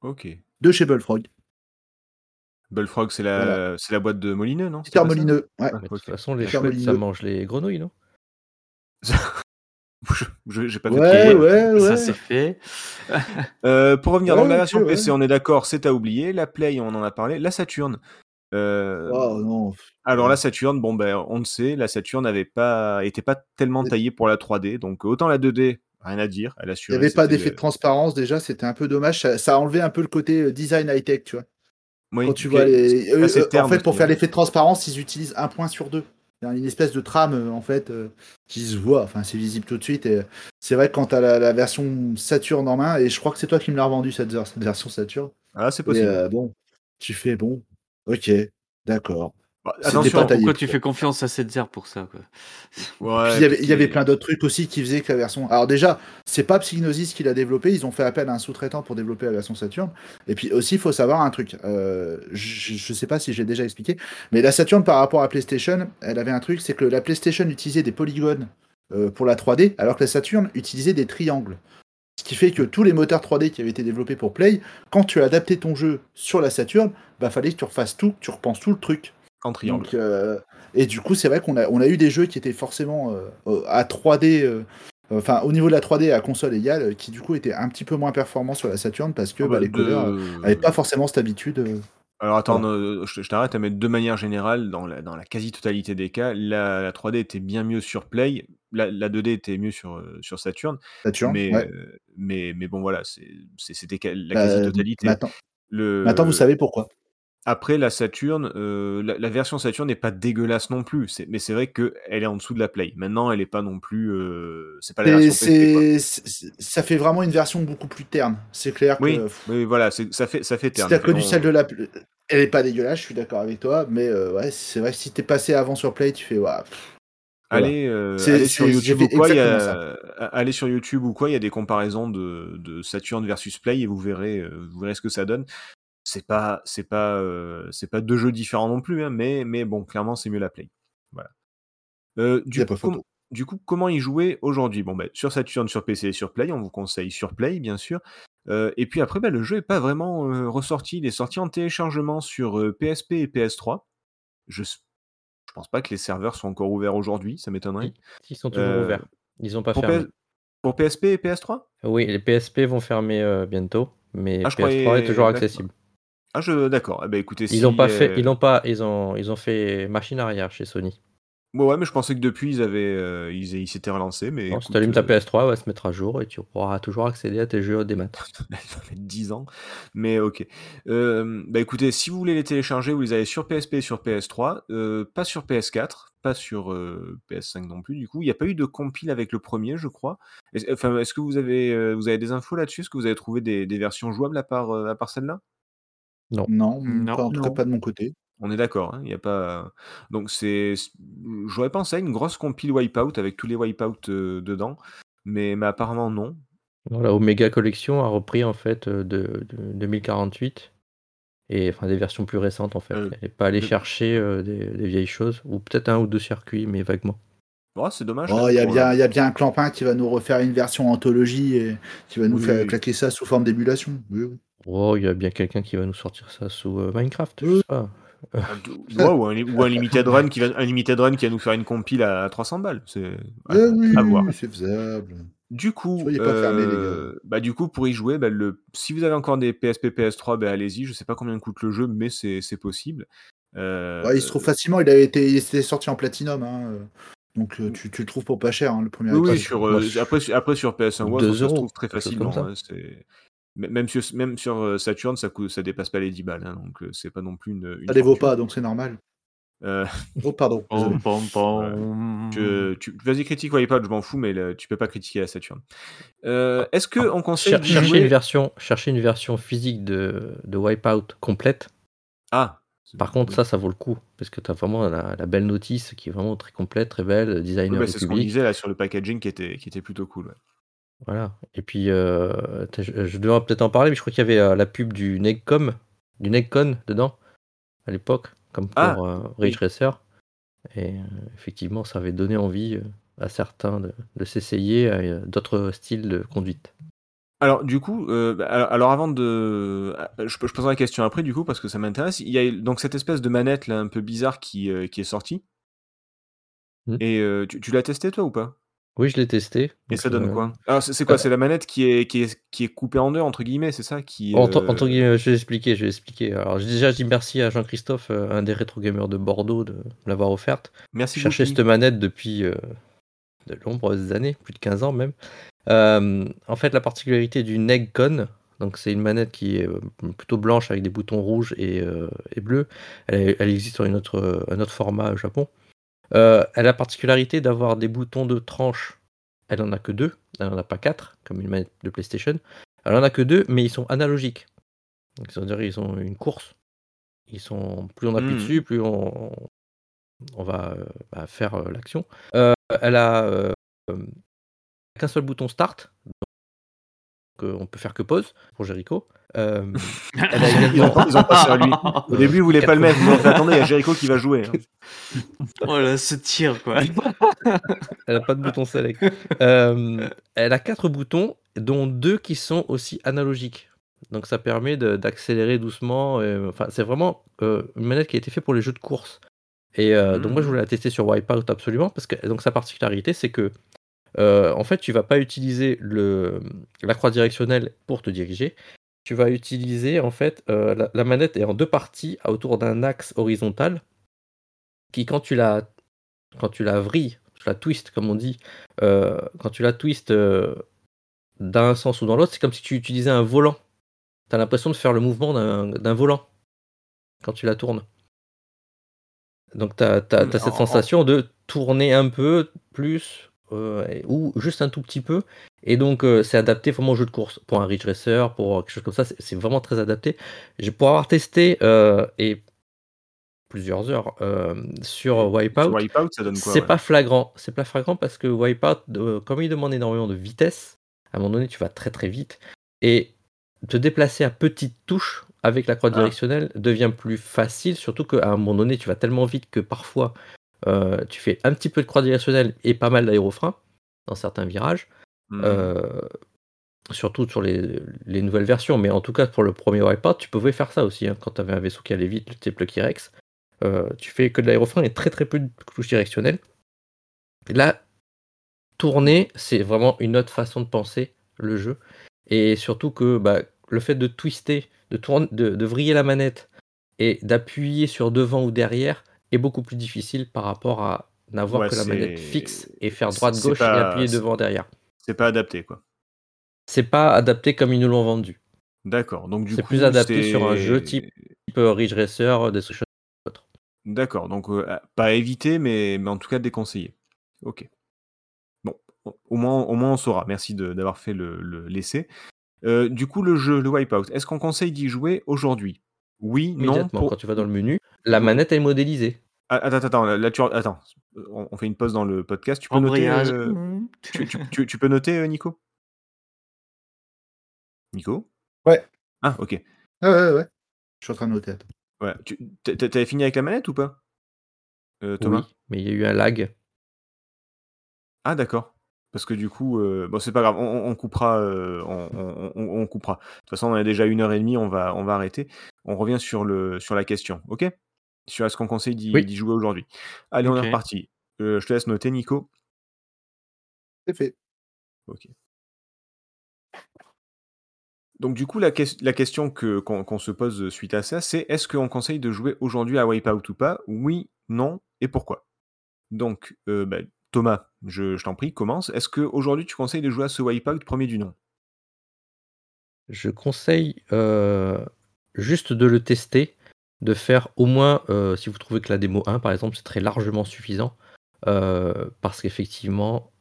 ok. de chez Bullfrog. Bullfrog, c'est la, Voilà. c'est la boîte de Molineux, non? C'était Peter Molineux. Ouais. Ah, de toute façon, les chouettes, ça mange les grenouilles, non? [laughs] [laughs] j'ai pas fait Ouais. Ça c'est fait. Heu, [laughs] pour revenir Ouais, donc la version ouais. PC, on est d'accord, c'est à oublier. La Play, on en a parlé. La Saturn, heu, Oh non. alors la Saturn, bon, ben, on le sait, la Saturn n'avait pas était pas tellement taillée pour la 3D, donc autant la 2D, rien à dire, elle Il n'y avait pas d'effet de transparence déjà, c'était un peu dommage. Ça, ça a enlevé un peu le côté euh, design high-tech, tu vois. oui, Quand tu vois les. eux, en fait, pour faire l'effet de transparence, ils utilisent un point sur deux. Une espèce de trame, euh, en fait, euh, qui se voit. Enfin, c'est visible tout de suite. Et euh, c'est vrai que quand tu as la, la version Saturn en main, et je crois que c'est toi qui me l'as revendu cette, cette version Saturn. Ah, c'est Et possible. euh, bon, tu fais bon, ok, d'accord. Bah, attention. Pourquoi tu fais confiance à cette zère pour ça quoi ouais, Puis il y avait, puis il y avait qui- plein d'autres trucs aussi qui faisaient que la version. Alors déjà, c'est pas Psygnosis qui l'a développé, ils ont fait appel à un sous-traitant pour développer la version Saturn. Et puis aussi, il faut savoir un truc. Euh, je, je sais pas si j'ai déjà expliqué, mais la Saturn par rapport à PlayStation, elle avait un truc, c'est que la PlayStation utilisait des polygones euh, pour la 3D, alors que la Saturn utilisait des triangles. Ce qui fait que tous les moteurs 3D qui avaient été développés pour Play, quand tu as adapté ton jeu sur la Saturn, bah fallait que tu refasses tout, que tu repenses tout le truc. En triangle. Donc, euh, et du coup, c'est vrai qu'on a, on a eu des jeux qui étaient forcément euh, à 3D, euh, enfin au niveau de la 3D à console égale, qui du coup étaient un petit peu moins performants sur la Saturn parce que Ah bah, bah, les codeurs de- n'avaient pas forcément cette habitude. euh. Alors attends, euh, je, je t'arrête, mais de manière générale, dans la, dans la quasi-totalité des cas, la, la 3D était bien mieux sur Play, la, la 2D était mieux sur, sur Saturn, Saturn, mais, ouais. mais, mais bon voilà, c'était la Bah, quasi-totalité. maintenant, Le... maintenant, vous savez pourquoi. Après, la Saturn, euh, la, la version Saturn n'est pas dégueulasse non plus, mais c'est vrai qu'elle est en dessous de la Play. Maintenant, elle est pas non plus... euh, c'est pas la version ça fait vraiment une version beaucoup plus terne. C'est clair Oui, que oui, voilà, ça fait, ça fait si terne. t'as connu On- celle de la, elle est pas dégueulasse, je suis d'accord avec toi, mais euh, ouais, c'est vrai que si t'es passé avant sur Play, tu fais ouais. Voilà. Allez, euh, allez sur YouTube ou quoi, il y a, allez sur YouTube ou quoi, il y a des comparaisons de, de Saturn versus Play et vous verrez, vous verrez ce que ça donne. C'est pas, c'est pas, euh, c'est pas deux jeux différents non plus, hein, mais, mais bon, clairement c'est mieux la Play. Voilà. Euh, du, coup, pas photo. com- du coup, comment y jouer aujourd'hui? Bon, ben, sur Saturn, sur PC et sur Play, on vous conseille sur Play, bien sûr. Euh, et puis après, ben, le jeu est pas vraiment ressorti. Il est sorti en téléchargement sur PSP et PS3. Je, je pense pas que les serveurs sont encore ouverts aujourd'hui, ça m'étonnerait. Ils sont toujours ouverts. Ils n'ont pas Pour, fermé. Pour PSP et PS3 Oui, les PSP vont fermer bientôt, mais Ah, je PS3 est toujours accessible. Ah, je d'accord. Eh ben, écoutez, Ils si, l'ont pas fait, euh, ils l'ont pas, ils ont, ils ont fait machine arrière chez Sony. Bon, ouais, mais je pensais que depuis, ils avaient, euh, ils, ils s'étaient relancés, mais si tu allumes ta euh, PS3, elle va se mettre à jour et tu pourras toujours accéder à tes jeux des maths. [laughs] ça fait 10 ans, mais ok. Euh, bah écoutez, si vous voulez les télécharger, vous les avez sur PSP et sur PS3, euh, pas sur PS4, pas sur euh, PS5 non plus. Du coup, il n'y a pas eu de compile avec le premier, je crois. Est-ce, enfin, est-ce que vous avez, vous avez des infos là-dessus? Est-ce que vous avez trouvé des, des versions jouables à part, à part celle-là? Non. Non, Non. pas- en tout cas Non. pas de mon côté. On est d'accord, hein, il y a pas. Donc c'est, j'aurais pensé à une grosse compile Wipeout avec tous les Wipeout euh, dedans, mais, mais apparemment non. Voilà, Omega Collection a repris en fait de, de 2048 et enfin des versions plus récentes en fait. Euh, Elle n'est pas allée de- chercher euh, des, des vieilles choses ou peut-être un ou deux circuits, mais vaguement. Oh, c'est dommage. Oh, quand il y, a bien- il y a bien un clampin qui va nous refaire une version anthologie et qui va nous Oui, faire oui. claquer ça sous forme d'émulation. Oui, oui. Oh, il y a bien quelqu'un qui va nous sortir ça sous euh, Minecraft, je sais pas. ouais, ou, un, li- ou un limited run qui va, un limited run qui va nous faire une compile à 300 balles. C'est à, Eh oui, à voir. c'est faisable. Du coup, Soyez pas fermés, les euh, bah du coup pour y jouer, bah, le, si vous avez encore des PSP, PS3, bah, allez-y. Je sais pas combien coûte le jeu, mais c'est c'est possible. Euh, Ouais, il se trouve facilement, il, avait été, il était sorti en platinum. hein. Donc tu, tu le trouves pour pas cher, hein, le premier Oui, sur, euh, après, sur- après sur PS1 ou autre, 2 ça se trouve très facilement. hein, même sur, même sur euh, Saturn, ça, coûte, ça dépasse pas les 10 balles. hein, donc euh, c'est pas non plus une. une Ça les vaut pas, donc c'est normal. Euh, [laughs] Oh, pardon. désolé. Pom, pom, pom. je- tu- Vas-y, critique Wipeout, je m'en fous, mais tu peux pas critiquer la Saturn. Euh, Est-ce que on conseille Cher- chercher, jouer- une version, chercher une version physique de, de Wipeout complète. Ah Par contre, ça, ça vaut le coup. Parce que tu as vraiment la, la belle notice qui est vraiment très complète, très belle, Ouais, designer bah, du c'est ce qu'on disait là sur le packaging qui était, qui était plutôt cool. ouais. Voilà. Et puis, euh, je, je devrais peut-être en parler, mais je crois qu'il y avait euh, la pub du Negcom, du Negcon dedans, à l'époque, comme pour Ah, euh, Ridge. Racer. Et effectivement, ça avait donné envie à certains de, de s'essayer à d'autres styles de conduite. Alors du coup, euh, bah, alors, alors avant de, ah, je, je poserai la question après du coup parce que ça m'intéresse. Il y a donc cette espèce de manette là un peu bizarre qui, euh, qui est sortie. Hmm. Et euh, tu, tu l'as testé toi ou pas? Oui, je l'ai testé. Et ça donne euh, quoi? Alors c'est quoi? euh, C'est la manette qui est qui est qui est «coupée en 2» entre guillemets, c'est ça? Qui, Entre, entre guillemets, je vais expliquer, je vais expliquer. Alors déjà, je dis merci à Jean-Christophe, euh, un des rétro gamers de Bordeaux, de l'avoir offerte. Merci Je cherchais cette manette depuis euh, de nombreuses années, plus de 15 ans même. Euh, en fait, la particularité du Negcon, donc c'est une manette qui est euh, plutôt blanche avec des boutons rouges et, euh, et bleus. Elle, elle existe sur une autre, un autre format au Japon. Euh, elle a la particularité d'avoir des boutons de tranche. Elle en a que deux, elle en a pas quatre, comme une manette de PlayStation. Elle en a que deux, mais ils sont analogiques. Donc, c'est-à-dire ils ont une course. Ils sont plus on appuie Mmh. dessus, plus on, on va euh, bah, faire euh, l'action. Elle a qu'un seul bouton start. Donc, euh, on peut faire que pause pour Jericho. Euh, [laughs] elle a Ils ont également pas ils ont pensé à lui. Au début, ils voulaient pas le mettre, mais on fait: «Attendez, il y a Jericho qui va jouer, hein». [laughs] Oh là, ce tir, quoi. [laughs] Elle a pas de bouton select. Euh, elle a quatre boutons, dont deux qui sont aussi analogiques. Donc ça permet de- d'accélérer doucement. euh, Enfin, c'est vraiment euh, une manette qui a été faite pour les jeux de course. Et euh, donc moi je Mmh. voulais la tester sur Wipeout absolument parce que donc sa particularité c'est que euh, en fait tu vas pas utiliser le la croix directionnelle pour te diriger. Tu vas utiliser en fait euh, la, la manette est en deux parties autour d'un axe horizontal qui quand tu la quand tu la vrilles, tu la twist comme on dit, euh, quand tu la twist euh, d'un sens ou dans l'autre, c'est comme si tu utilisais un volant. Tu as l'impression de faire le mouvement d'un volant quand tu la tournes. Donc tu as, cette en- en- sensation de tourner un peu plus ou juste un tout petit peu. Et donc euh, c'est adapté vraiment au jeu de course. Pour un Ridge Racer, pour quelque chose comme ça, c'est vraiment très adapté. Pour avoir testé euh, et plusieurs heures euh, sur Sur Wipeout, Wipeout, ça donne quoi, c'est ouais? pas flagrant. C'est pas flagrant parce que Wipeout, euh, comme il demande énormément de vitesse, à un moment donné, tu vas très très vite. Et te déplacer à petites touches avec la croix Ah. directionnelle devient plus facile, surtout qu'à un moment donné, tu vas tellement vite que parfois, euh, tu fais un petit peu de croix directionnelle et pas mal d'aérofrein dans certains virages. Mmh. Euh, surtout sur les, les nouvelles versions, mais en tout cas pour le premier Wipeout, tu pouvais faire ça aussi. hein, quand tu avais un vaisseau qui allait vite, le type Lucky Rex, euh, tu fais que de l'aérofrein et très très peu de touches directionnelles. Là, tourner, c'est vraiment une autre façon de penser le jeu. Et surtout que bah, le fait de twister, de, tourner, de, de vriller la manette et d'appuyer sur devant ou derrière est beaucoup plus difficile par rapport à n'avoir Ouais, que la manette c'est- fixe et faire c'est- droite c'est gauche et appuyer c'est- devant derrière. C'est pas adapté, quoi. C'est pas adapté comme ils nous l'ont vendu. D'accord, donc du C'est coup, plus adapté sur un jeu c'est type type euh, Ridge Racer, Destruction autre. D'accord, donc heu, à pas éviter, mais mais en tout cas déconseillé. OK. Bon, au moins au moins on saura. Merci d'avoir fait le le l'essai. Heu, du coup, le jeu, le Wipeout, est-ce qu'on conseille d'y jouer aujourd'hui? Oui, non, pour quand tu vas dans le menu, la manette est modélisée. Ah, attends, attends, là tu attends, on on fait une pause dans le podcast. Tu peux noter, Embrayage. heu, Mmh. tu tu tu tu peux noter, heu, Nico? Nico? Ouais. Ah OK. Ouais, ouais, ouais. Je suis en train de noter. attends. Ouais, tu tu tu avais fini avec la manette ou pas? Heu, Thomas? Oui, mais il y a eu un lag. Ah d'accord. Parce que du coup, bon c'est pas grave, on coupera, on on on on coupera. De toute façon, on a déjà 1 heure et demie, on va on va arrêter. On revient sur le sur la question, OK? Sur est-ce qu'on conseille d'y Oui. jouer aujourd'hui? Allez, on est reparti. Heu, je te laisse noter, Nico. C'est fait. OK. Donc du coup, la ques la question que qu'on se pose, suite à ça, c'est: «Est-ce qu'on conseille de jouer aujourd'hui à Wipeout ou pas? Oui, non et pourquoi?» donc heu, bah, Thomas, je je t'en prie, commence. Est-ce qu'aujourd'hui tu conseilles de jouer à ce Wipeout premier du nom? Je conseille, heu, juste de le tester, de faire au moins, heu, si vous trouvez que la démo 1 par exemple, c'est très largement suffisant, heu, parce qu'effectivement,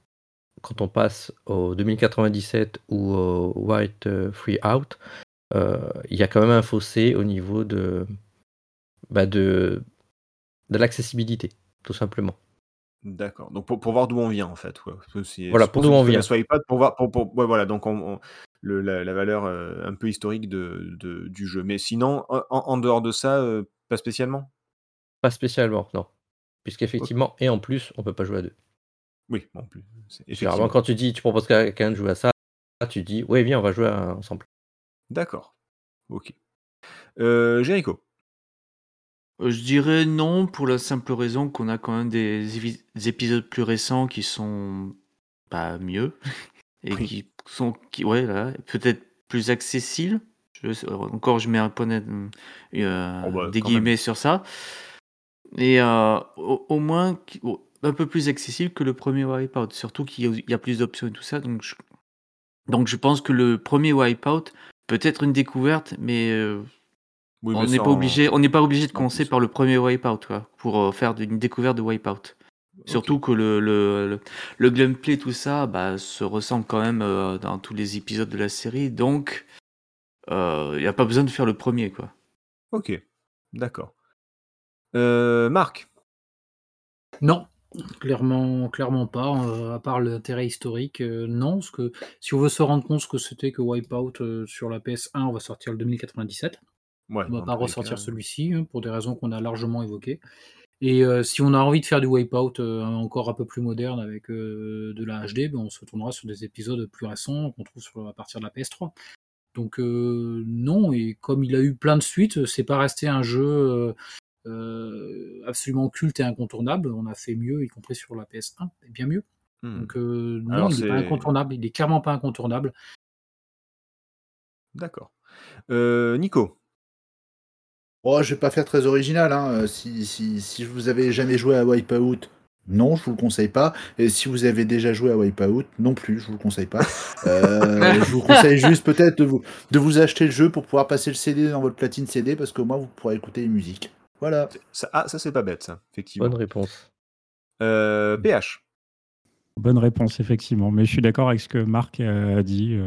quand on passe au 2097 ou au White, heu, Free Out, il y a quand même un fossé au niveau de, bah, de de l'accessibilité, tout simplement. D'accord, donc pour pour voir d'où on vient en fait, ouais. Voilà, pour d'où on vient. la Wipeout pour voir pour pour ouais voilà, donc on on le la la valeur, heu, un peu historique de de du jeu. Mais sinon, en dehors de ça, heu, pas spécialement? Pas spécialement, non. Puisqu'effectivement et en plus, on peut pas jouer à 2. Oui, en plus, Généralement, effectivement. quand tu dis tu proposes à quelqu'un de jouer à ça, tu dis: «Ouais, viens, on va jouer à ensemble». D'accord. OK. Heu, Jericho? Heu, je dirais non, pour la simple raison qu'on a quand même des épisodes plus récents qui sont pas mieux [laughs] et Oui. qui sont qui ouais, là, peut-être plus accessibles. Je encore je mets un point net heu, Oh bah, des même. guillemets sur ça et heu, au au moins un peu plus accessible que le 1er Wipeout. Surtout qu'il y a il y a plus d'options et tout ça donc je donc je pense que le 1er Wipeout peut être une découverte mais heu, Oui, on n'est pas en obligé on pas obligé de en commencer par le 1er Wipeout quoi, pour, heu, faire une découverte de Wipeout. Surtout que le le le le gameplay tout ça, bah, se ressemble quand même, heu, dans tous les épisodes de la série donc il y a pas besoin de faire le 1er quoi. OK, d'accord. Heu, Marc? Non, clairement clairement pas, à part l'intérêt historique, non. Parce que si on veut se rendre compte ce que c'était que Wipeout, sur la PS1, on va sortir le 2097. Ouais, On va pas ressortir celui-ci, hein, pour des raisons qu'on a largement évoquées et heu, si on a envie de faire du Wipeout, heu, encore un peu plus moderne avec, heu, de la HD, ben, on se tournera sur des épisodes plus récents qu'on trouve sur à partir de la PS3. Donc heu, non et comme il a eu plein de suites, c'est pas resté un jeu, absolument culte et incontournable. On a fait mieux, y compris sur la PS1 et bien mieux. Mmh. Donc non, Alors il est pas incontournable, il est clairement pas incontournable. D'accord. Nico? Oh, je vais pas faire très original, hein, heu, si si si vous avez jamais joué à Wipeout, non, je vous le conseille pas et si vous avez déjà joué à Wipeout, non plus, je vous le conseille pas. Heu, [laughs] je vous conseille juste peut-être de vous de vous acheter le jeu pour pouvoir passer le CD dans votre platine CD parce qu'au moins vous pourrez écouter les musiques. Voilà. Ça ah, ça, c'est pas bête ça, effectivement. Bonne réponse. Heu, PH? Bonne réponse, effectivement. Mais je suis d'accord avec ce que Marc a dit. Heu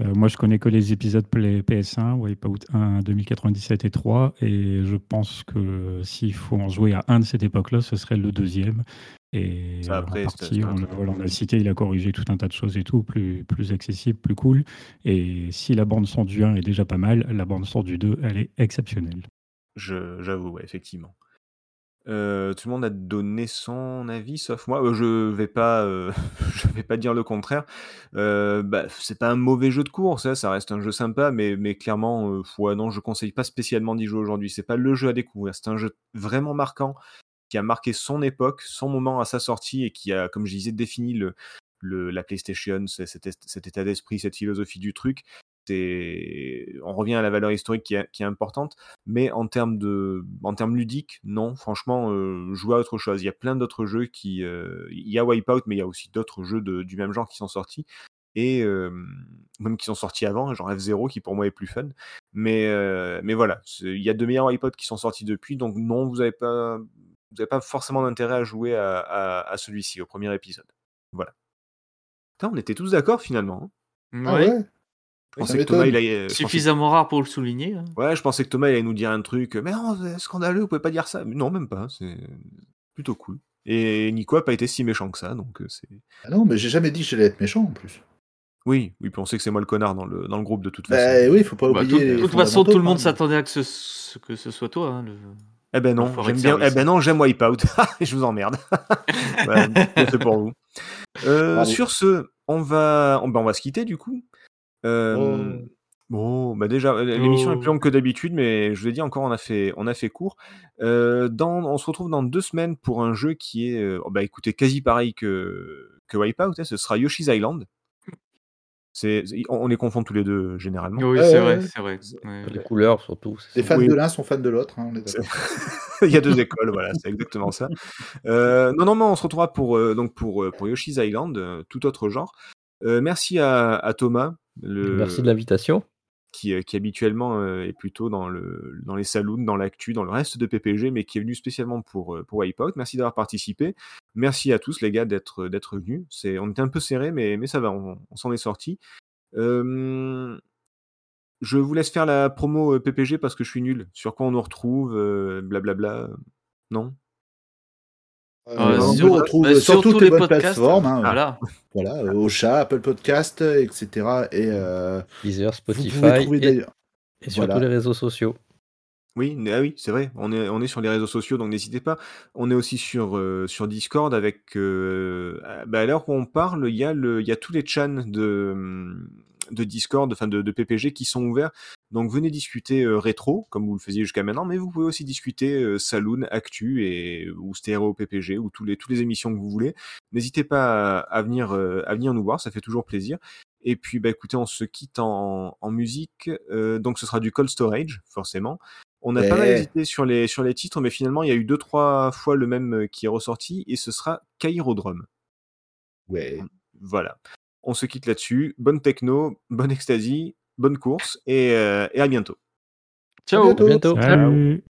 heu, moi, je connais que les épisodes play PS1, Wipeout 1, 2097 et 3 et je pense que s'il faut en jouer à un de cette époque-là, ce serait le 2e et Ça en après, c'est partie, on voilà, l'a cité, il a corrigé tout un tas de choses et tout, plus plus accessible, plus cool et si la bande son du 1 est déjà pas mal, la bande son du 2, elle est exceptionnelle. J'avoue, ouais, effectivement. Heu, tout le monde a donné son avis sauf moi. Heu, je vais pas, [laughs] je vais pas dire le contraire. Heu, bah, c'est pas un mauvais jeu de course, hein, ça reste un jeu sympa, mais mais clairement, heu, ouais, non, je conseille pas spécialement d'y jouer aujourd'hui. C'est pas le jeu à découvrir. C'est un jeu vraiment marquant, qui a marqué son époque, son moment à sa sortie et qui a, comme je disais, défini le le la PlayStation, cet état d'esprit, cette philosophie du truc. C'est on revient à la valeur historique qui est qui est importante, mais en termes de en termes ludiques, non, franchement, heu, jouez à autre chose. Il y a plein d'autres jeux qui, heu, il y a Wipeout, mais il y a aussi d'autres jeux de du même genre qui sont sortis et hem, même qui sont sortis avant, genre F-Zero qui pour moi est plus fun. Mais mais voilà, il y a de meilleurs Wipeout qui sont sortis depuis, donc non, vous avez pas vous avez pas forcément d'intérêt à jouer à à à celui-ci, au 1er épisode. Voilà. Putain, on était tous d'accord finalement, hein. Ah ouais? Je pensais que Thomas, il pensais Suffisamment rare pour le souligner, hein. ouais, je pensais que Thomas, il allait nous dire un truc, heu: «Mais non, c'est scandaleux, vous pouvez pas dire ça!» mais non, même pas, c'est plutôt cool et Nico a pas été si méchant que ça, donc heu, c'est Ah non, mais j'ai jamais dit que j'allais être méchant en plus. Oui, oui, puis on sait que c'est moi le connard dans le dans le groupe de toute façon, Bah oui, il faut pas Bah, tout oublier de toute façon, tout le monde hein. s'attendait à que ce que ce soit toi, hein, le Eh ben non, j'aime bien eh ben non, j'aime Wipeout. [laughs] Je vous emmerde. [laughs] Fait pour vous. Sur ce, on va on bah, on va se quitter du coup. Oh. bon, bah, déjà, l'émission est plus Oh. longue que d'habitude, mais je vous l'ai dit encore, on a fait on a fait court. Dans on se retrouve dans 2 semaines pour un jeu qui est, heu, bah, écoutez, quasi pareil que que Wipeout, hein, ce sera Yoshi's Island. C'est c'est on on les confond tous les 2 généralement. Oui, Ouais, c'est ouais, vrai, ouais. c'est vrai. Ouais, Les couleurs surtout, c'est Les ça. fans Oui. de l'un sont fans de l'autre, hein, on est C'est d'accord. [laughs] il y a 2 écoles, voilà, c'est exactement ça. Heu, non, non, mais on se retrouvera pour, donc pour, pour Yoshi's Island, tout autre genre. Merci à à Thomas, Merci de l'invitation. qui, qui habituellement, heu, est plutôt dans le dans les saloons, dans l'actu, dans le reste de PPG, mais qui est venu spécialement pour, heu, pour Wipeout. Merci d'avoir participé. Merci à tous les gars d'être, d'être venus. C'est on était un peu serrés, mais mais ça va, on on s'en est sortis. Hem, je vous laisse faire la promo, PPG parce que je suis nul. Sur quoi on nous retrouve, blablabla, non? Heu, Heu, on sur nous bah, retrouve sur toutes les les bonnes podcasts, plateformes, hein, voilà. voilà, heu, Ocha, Apple Podcast, et cetera et Deezer, vous pouvez Spotify trouver et d'ailleurs et sur tous les voilà. réseaux sociaux. Oui, ah oui, c'est vrai, on est on est sur les réseaux sociaux, donc n'hésitez pas. On est aussi sur, Discord avec, heu, ah, bah, à l'heure où on parle, il y a le il y a tous les tchans de, de Discord, enfin de, de PPG qui sont ouverts. Donc venez discuter euh, rétro, comme vous le faisiez jusqu'à maintenant, mais vous pouvez aussi discuter euh, Saloon, Actu et ou Stéréo PPG ou tous les toutes les émissions que vous voulez. N'hésitez pas à, à venir euh, à venir nous voir, ça fait toujours plaisir. Et puis bah écoutez, on se quitte en, en musique. Euh, donc ce sera du Cold Storage, forcément. On a pas mal hésité sur les sur les titres, mais finalement il y a eu deux trois fois le même qui est ressorti et ce sera Kairodrome. Ouais. Voilà. On se quitte là-dessus. Bonne techno, bonne ecstasy, bonne course et, euh, et à bientôt. À Ciao bientôt. À bientôt. Salut.